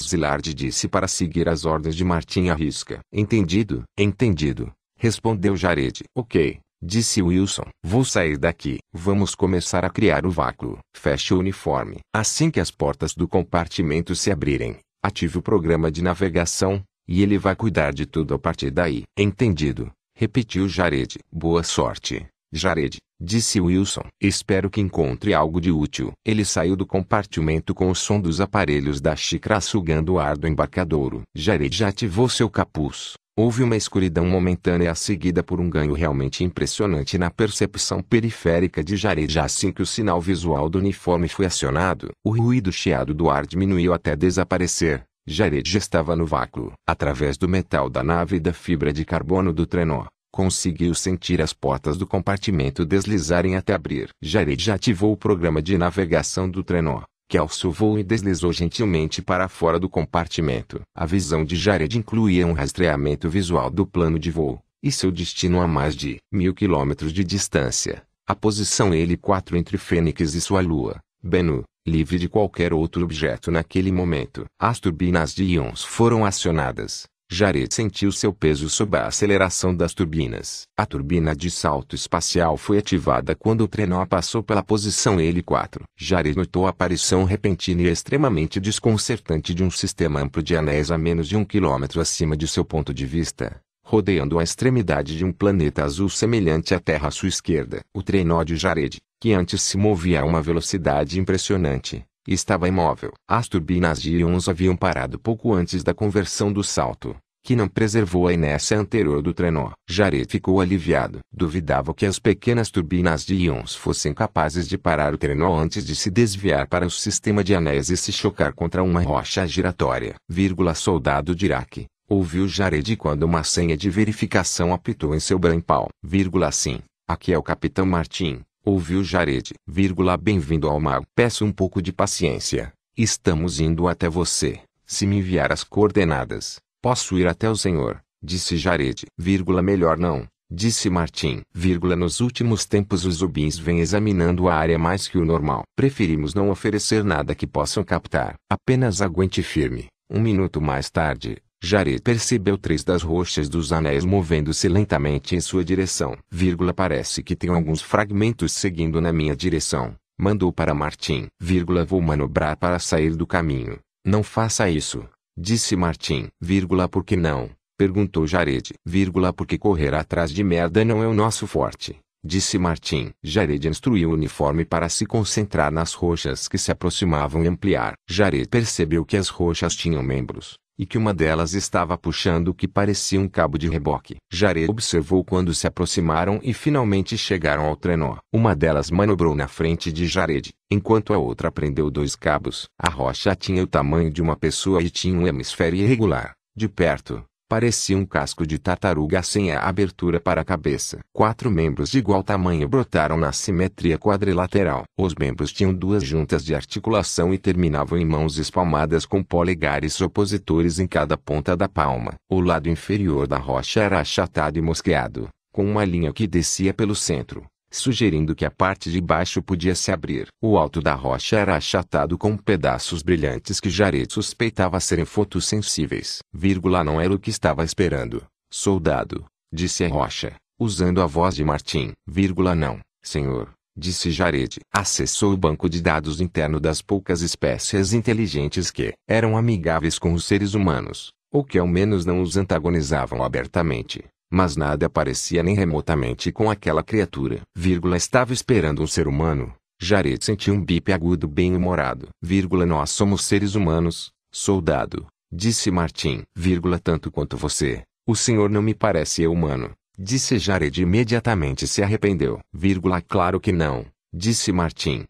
Zilard disse para seguir as ordens de Martin à risca. Entendido? Entendido. Respondeu Jared. Ok. Disse Wilson. Vou sair daqui. Vamos começar a criar o vácuo. Feche o uniforme. Assim que as portas do compartimento se abrirem, ative o programa de navegação. E ele vai cuidar de tudo a partir daí. Entendido. Repetiu Jared. Boa sorte, Jared, disse Wilson. Espero que encontre algo de útil. Ele saiu do compartimento com o som dos aparelhos da xícara sugando o ar do embarcadouro. Jared já ativou seu capuz. Houve uma escuridão momentânea seguida por um ganho realmente impressionante na percepção periférica de Jared assim que o sinal visual do uniforme foi acionado. O ruído chiado do ar diminuiu até desaparecer. Jared já estava no vácuo. Através do metal da nave e da fibra de carbono do trenó, conseguiu sentir as portas do compartimento deslizarem até abrir. Jared já ativou o programa de navegação do trenó que alçou voo e deslizou gentilmente para fora do compartimento. A visão de Jared incluía um rastreamento visual do plano de voo, e seu destino a mais de mil quilômetros de distância. A posição L4 entre Fênix e sua lua, Bennu, livre de qualquer outro objeto naquele momento. As turbinas de íons foram acionadas. Jared sentiu seu peso sob a aceleração das turbinas. A turbina de salto espacial foi ativada quando o trenó passou pela posição L4. Jared notou a aparição repentina e extremamente desconcertante de um sistema amplo de anéis a menos de um quilômetro acima de seu ponto de vista, rodeando a extremidade de um planeta azul semelhante à Terra à sua esquerda. O trenó de Jared, que antes se movia a uma velocidade impressionante, Estava imóvel. As turbinas de íons haviam parado pouco antes da conversão do salto, que não preservou a inércia anterior do trenó. Jared ficou aliviado. Duvidava que as pequenas turbinas de íons fossem capazes de parar o trenó antes de se desviar para o sistema de anéis e se chocar contra uma rocha giratória. Vírgula soldado de Iraque. Ouviu Jared quando uma senha de verificação apitou em seu brampal. Vírgula sim. Aqui é o Capitão Martin. Ouviu Jared. Bem-vindo ao mago. Peço um pouco de paciência. Estamos indo até você. Se me enviar as coordenadas, posso ir até o senhor, disse Jared. melhor não, disse Martin. nos últimos tempos os Zubins vêm examinando a área mais que o normal. Preferimos não oferecer nada que possam captar. Apenas aguente firme. Um minuto mais tarde, Jared percebeu três das rochas dos anéis movendo-se lentamente em sua direção. Vírgula, parece que tem alguns fragmentos seguindo na minha direção. Mandou para Martin. Vírgula, vou manobrar para sair do caminho. Não faça isso. Disse Martin. Vírgula, por que não? Perguntou Jared. Vírgula, porque correr atrás de merda não é o nosso forte. Disse Martin. Jared instruiu o uniforme para se concentrar nas rochas que se aproximavam e ampliar. Jared percebeu que as rochas tinham membros e que uma delas estava puxando o que parecia um cabo de reboque. Jared observou quando se aproximaram e finalmente chegaram ao trenó. Uma delas manobrou na frente de Jared, enquanto a outra prendeu dois cabos. A rocha tinha o tamanho de uma pessoa e tinha um hemisfério irregular. De perto, Parecia um casco de tartaruga sem a abertura para a cabeça. Quatro membros de igual tamanho brotaram na simetria quadrilateral. Os membros tinham duas juntas de articulação e terminavam em mãos espalmadas com polegares opositores em cada ponta da palma. O lado inferior da rocha era achatado e mosqueado, com uma linha que descia pelo centro sugerindo que a parte de baixo podia se abrir. O alto da rocha era achatado com pedaços brilhantes que Jared suspeitava serem fotossensíveis. Vírgula não era o que estava esperando. Soldado, disse a rocha, usando a voz de Martim. Vírgula não, senhor, disse Jared. Acessou o banco de dados interno das poucas espécies inteligentes que eram amigáveis com os seres humanos, ou que ao menos não os antagonizavam abertamente. Mas nada parecia nem remotamente com aquela criatura. Vírgula, estava esperando um ser humano. Jared sentiu um bip agudo bem-humorado. Nós somos seres humanos, soldado. Disse. Vírgula, tanto quanto você. O senhor não me parece humano. Disse Jared imediatamente se arrependeu. Vírgula, claro que não. Disse.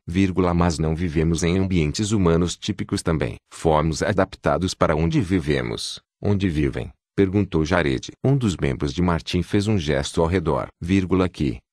Vírgula, mas não vivemos em ambientes humanos típicos também. Fomos adaptados para onde vivemos. Onde vivem Perguntou Jared. Um dos membros de Martin fez um gesto ao redor. Vírgula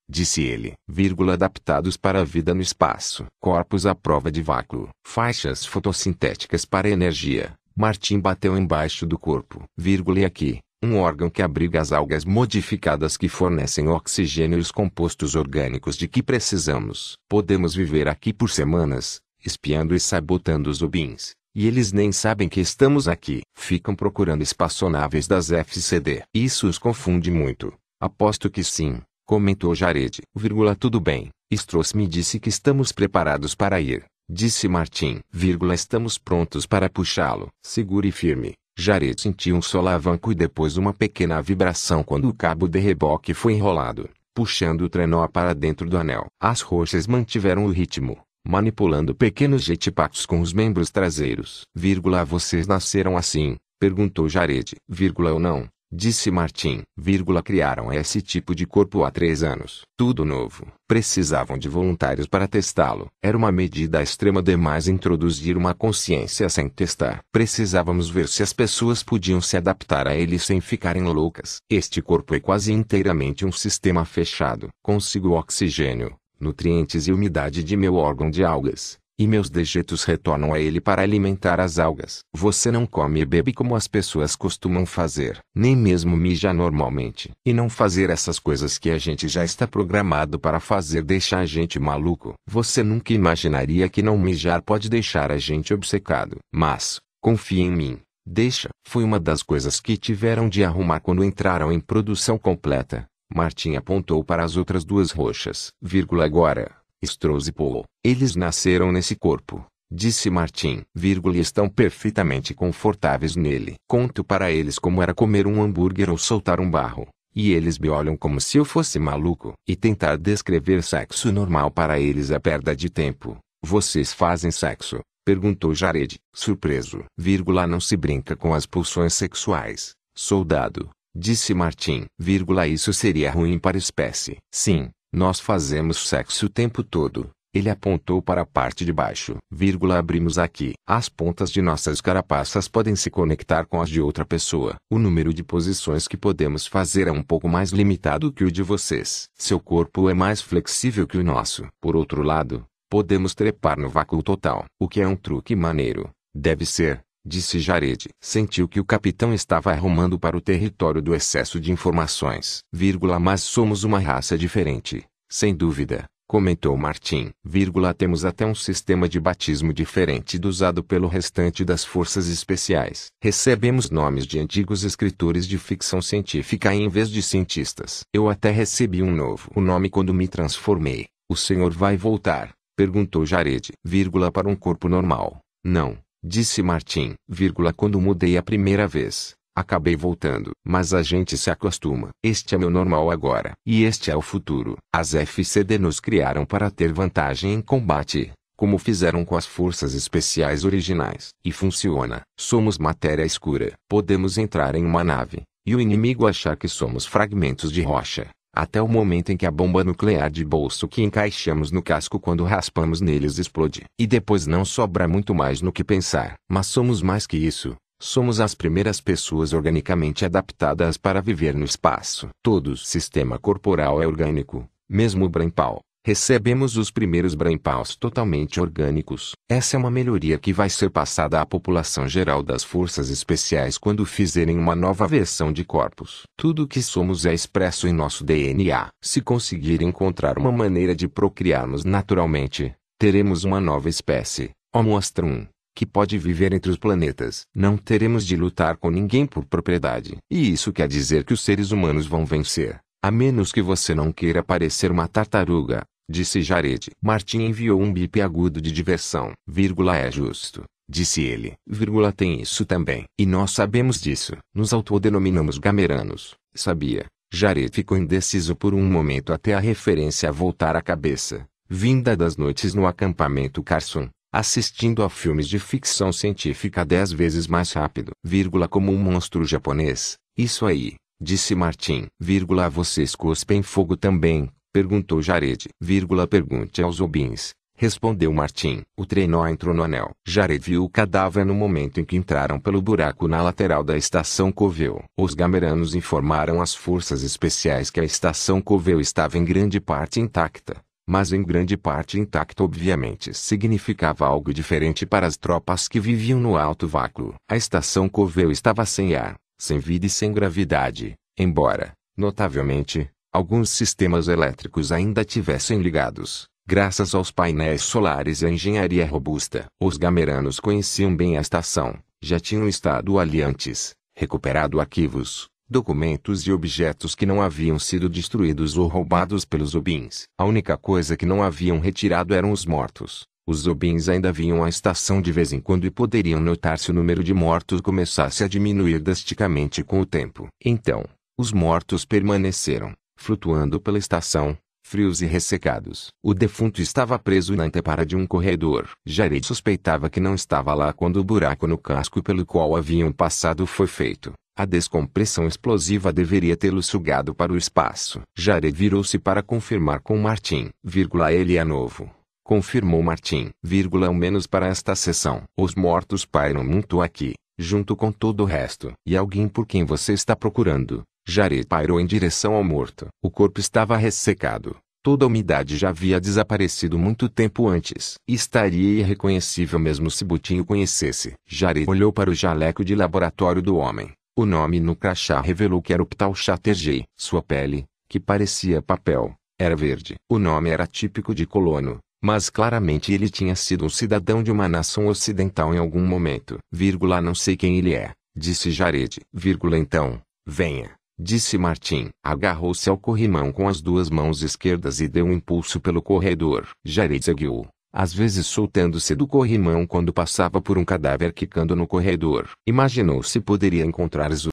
disse ele, vírgula adaptados para a vida no espaço. Corpos à prova de vácuo. Faixas fotossintéticas para energia. Martin bateu embaixo do corpo. Vírgula e aqui, um órgão que abriga as algas modificadas que fornecem oxigênio e os compostos orgânicos de que precisamos. Podemos viver aqui por semanas, espiando e sabotando os ubins. E eles nem sabem que estamos aqui. Ficam procurando espaçonaves das FCD. Isso os confunde muito. Aposto que sim, comentou Jared. Vírgula, tudo bem. Stross me disse que estamos preparados para ir. Disse Martin. Vírgula, estamos prontos para puxá-lo. Segure firme. Jared sentiu um solavanco e depois uma pequena vibração quando o cabo de reboque foi enrolado, puxando o trenó para dentro do anel. As roxas mantiveram o ritmo, manipulando pequenos jetpacks com os membros traseiros. Vírgula, vocês nasceram assim? Perguntou Jared. Vírgula, ou não? Disse Martin. Vírgula, criaram esse tipo de corpo há três anos. Tudo novo. Precisavam de voluntários para testá-lo. Era uma medida extrema demais introduzir uma consciência sem testar. Precisávamos ver se as pessoas podiam se adaptar a ele sem ficarem loucas. Este corpo é quase inteiramente um sistema fechado. Consigo oxigênio, nutrientes e umidade de meu órgão de algas e meus dejetos retornam a ele para alimentar as algas. Você não come e bebe como as pessoas costumam fazer, nem mesmo mija normalmente. E não fazer essas coisas que a gente já está programado para fazer deixa a gente maluco. Você nunca imaginaria que não mijar pode deixar a gente obcecado. Mas, confie em mim. Deixa. Foi uma das coisas que tiveram de arrumar quando entraram em produção completa. Martin apontou para as outras duas roxas. Vírgula agora Strauss e Paul. Eles nasceram nesse corpo, disse Martin, vírgula, e estão perfeitamente confortáveis nele. Conto para eles como era comer um hambúrguer ou soltar um barro. E eles me olham como se eu fosse maluco. E tentar descrever sexo normal para eles é perda de tempo. Vocês fazem sexo? Perguntou Jared, surpreso. Vírgula, não se brinca com as pulsões sexuais. Soldado, disse Martin. Isso seria ruim para a espécie. Sim, nós fazemos sexo o tempo todo. Ele apontou para a parte de baixo. Vírgula abrimos aqui. As pontas de nossas carapaças podem se conectar com as de outra pessoa. O número de posições que podemos fazer é um pouco mais limitado que o de vocês. Seu corpo é mais flexível que o nosso. Por outro lado, podemos trepar no vácuo total. O que é um truque maneiro. Deve ser, disse Jared. Sentiu que o capitão estava arrumando para o território do excesso de informações. Vírgula, mas somos uma raça diferente, sem dúvida, comentou Martin. Vírgula, temos até um sistema de batismo diferente do usado pelo restante das forças especiais. Recebemos nomes de antigos escritores de ficção científica em vez de cientistas. Eu até recebi um novo o nome quando me transformei. O senhor vai voltar? Perguntou Jared. Vírgula, para um corpo normal. Não Disse Martin, vírgula, quando mudei a primeira vez. Acabei voltando. Mas a gente se acostuma. Este é meu normal agora. E este é o futuro. As FCD nos criaram para ter vantagem em combate. Como fizeram com as forças especiais originais. E funciona. Somos matéria escura. Podemos entrar em uma nave. E o inimigo achar que somos fragmentos de rocha até o momento em que a bomba nuclear de bolso que encaixamos no casco quando raspamos neles explode. E depois não sobra muito mais no que pensar. Mas somos mais que isso. Somos as primeiras pessoas organicamente adaptadas para viver no espaço. Todo sistema corporal é orgânico, mesmo o brainpal. Recebemos os primeiros brainpaws totalmente orgânicos. Essa é uma melhoria que vai ser passada à população geral das forças especiais quando fizerem uma nova versão de corpos. Tudo o que somos é expresso em nosso DNA. Se conseguir encontrar uma maneira de procriarmos naturalmente, teremos uma nova espécie, Homo astrum, que pode viver entre os planetas. Não teremos de lutar com ninguém por propriedade. E isso quer dizer que os seres humanos vão vencer. A menos que você não queira parecer uma tartaruga, disse Jared. Martin enviou um bip agudo de diversão. Vírgula é justo, disse ele. Vírgula tem isso também. E nós sabemos disso. Nos autodenominamos gameranos, sabia? Jared ficou indeciso por um momento até a referência voltar à cabeça, vinda das noites no acampamento Carson, assistindo a filmes de ficção científica dez vezes mais rápido, vírgula como um monstro japonês. Isso aí, Disse Martim. Vírgula, vocês cuspem fogo também? Perguntou Jared. Vírgula, pergunte aos Obins. Respondeu Martim. O trenó entrou no anel. Jared viu o cadáver no momento em que entraram pelo buraco na lateral da estação Coveu. Os gameranos informaram as forças especiais que a estação Coveu estava em grande parte intacta. Mas em grande parte intacta obviamente significava algo diferente para as tropas que viviam no alto vácuo. A estação Coveu estava sem ar, sem vida e sem gravidade, embora, notavelmente, alguns sistemas elétricos ainda tivessem ligados, graças aos painéis solares e à engenharia robusta. Os gameranos conheciam bem a estação, já tinham estado ali antes, recuperado arquivos, documentos e objetos que não haviam sido destruídos ou roubados pelos Obins. A única coisa que não haviam retirado eram os mortos. Os Zobins ainda vinham à estação de vez em quando e poderiam notar se o número de mortos começasse a diminuir drasticamente com o tempo. Então, os mortos permaneceram, flutuando pela estação, frios e ressecados. O defunto estava preso na antepara de um corredor. Jared suspeitava que não estava lá quando o buraco no casco pelo qual haviam passado foi feito. A descompressão explosiva deveria tê-lo sugado para o espaço. Jared virou-se para confirmar com Martin. Vírgula, ele é novo confirmou Martim, vírgula ao menos para esta sessão. Os mortos pairam muito aqui, junto com todo o resto. E alguém por quem você está procurando? Jared pairou em direção ao morto. O corpo estava ressecado. Toda a umidade já havia desaparecido muito tempo antes. Estaria irreconhecível mesmo se Butinho conhecesse. Jared olhou para o jaleco de laboratório do homem. O nome no crachá revelou que era o Ptal Chatterjee. Sua pele, que parecia papel, era verde. O nome era típico de colono, mas claramente ele tinha sido um cidadão de uma nação ocidental em algum momento. Vírgula, não sei quem ele é, disse Jared. Vírgula, então, venha, disse Martim. Agarrou-se ao corrimão com as duas mãos esquerdas e deu um impulso pelo corredor. Jared seguiu, às vezes soltando-se do corrimão quando passava por um cadáver quicando no corredor. Imaginou se poderia encontrar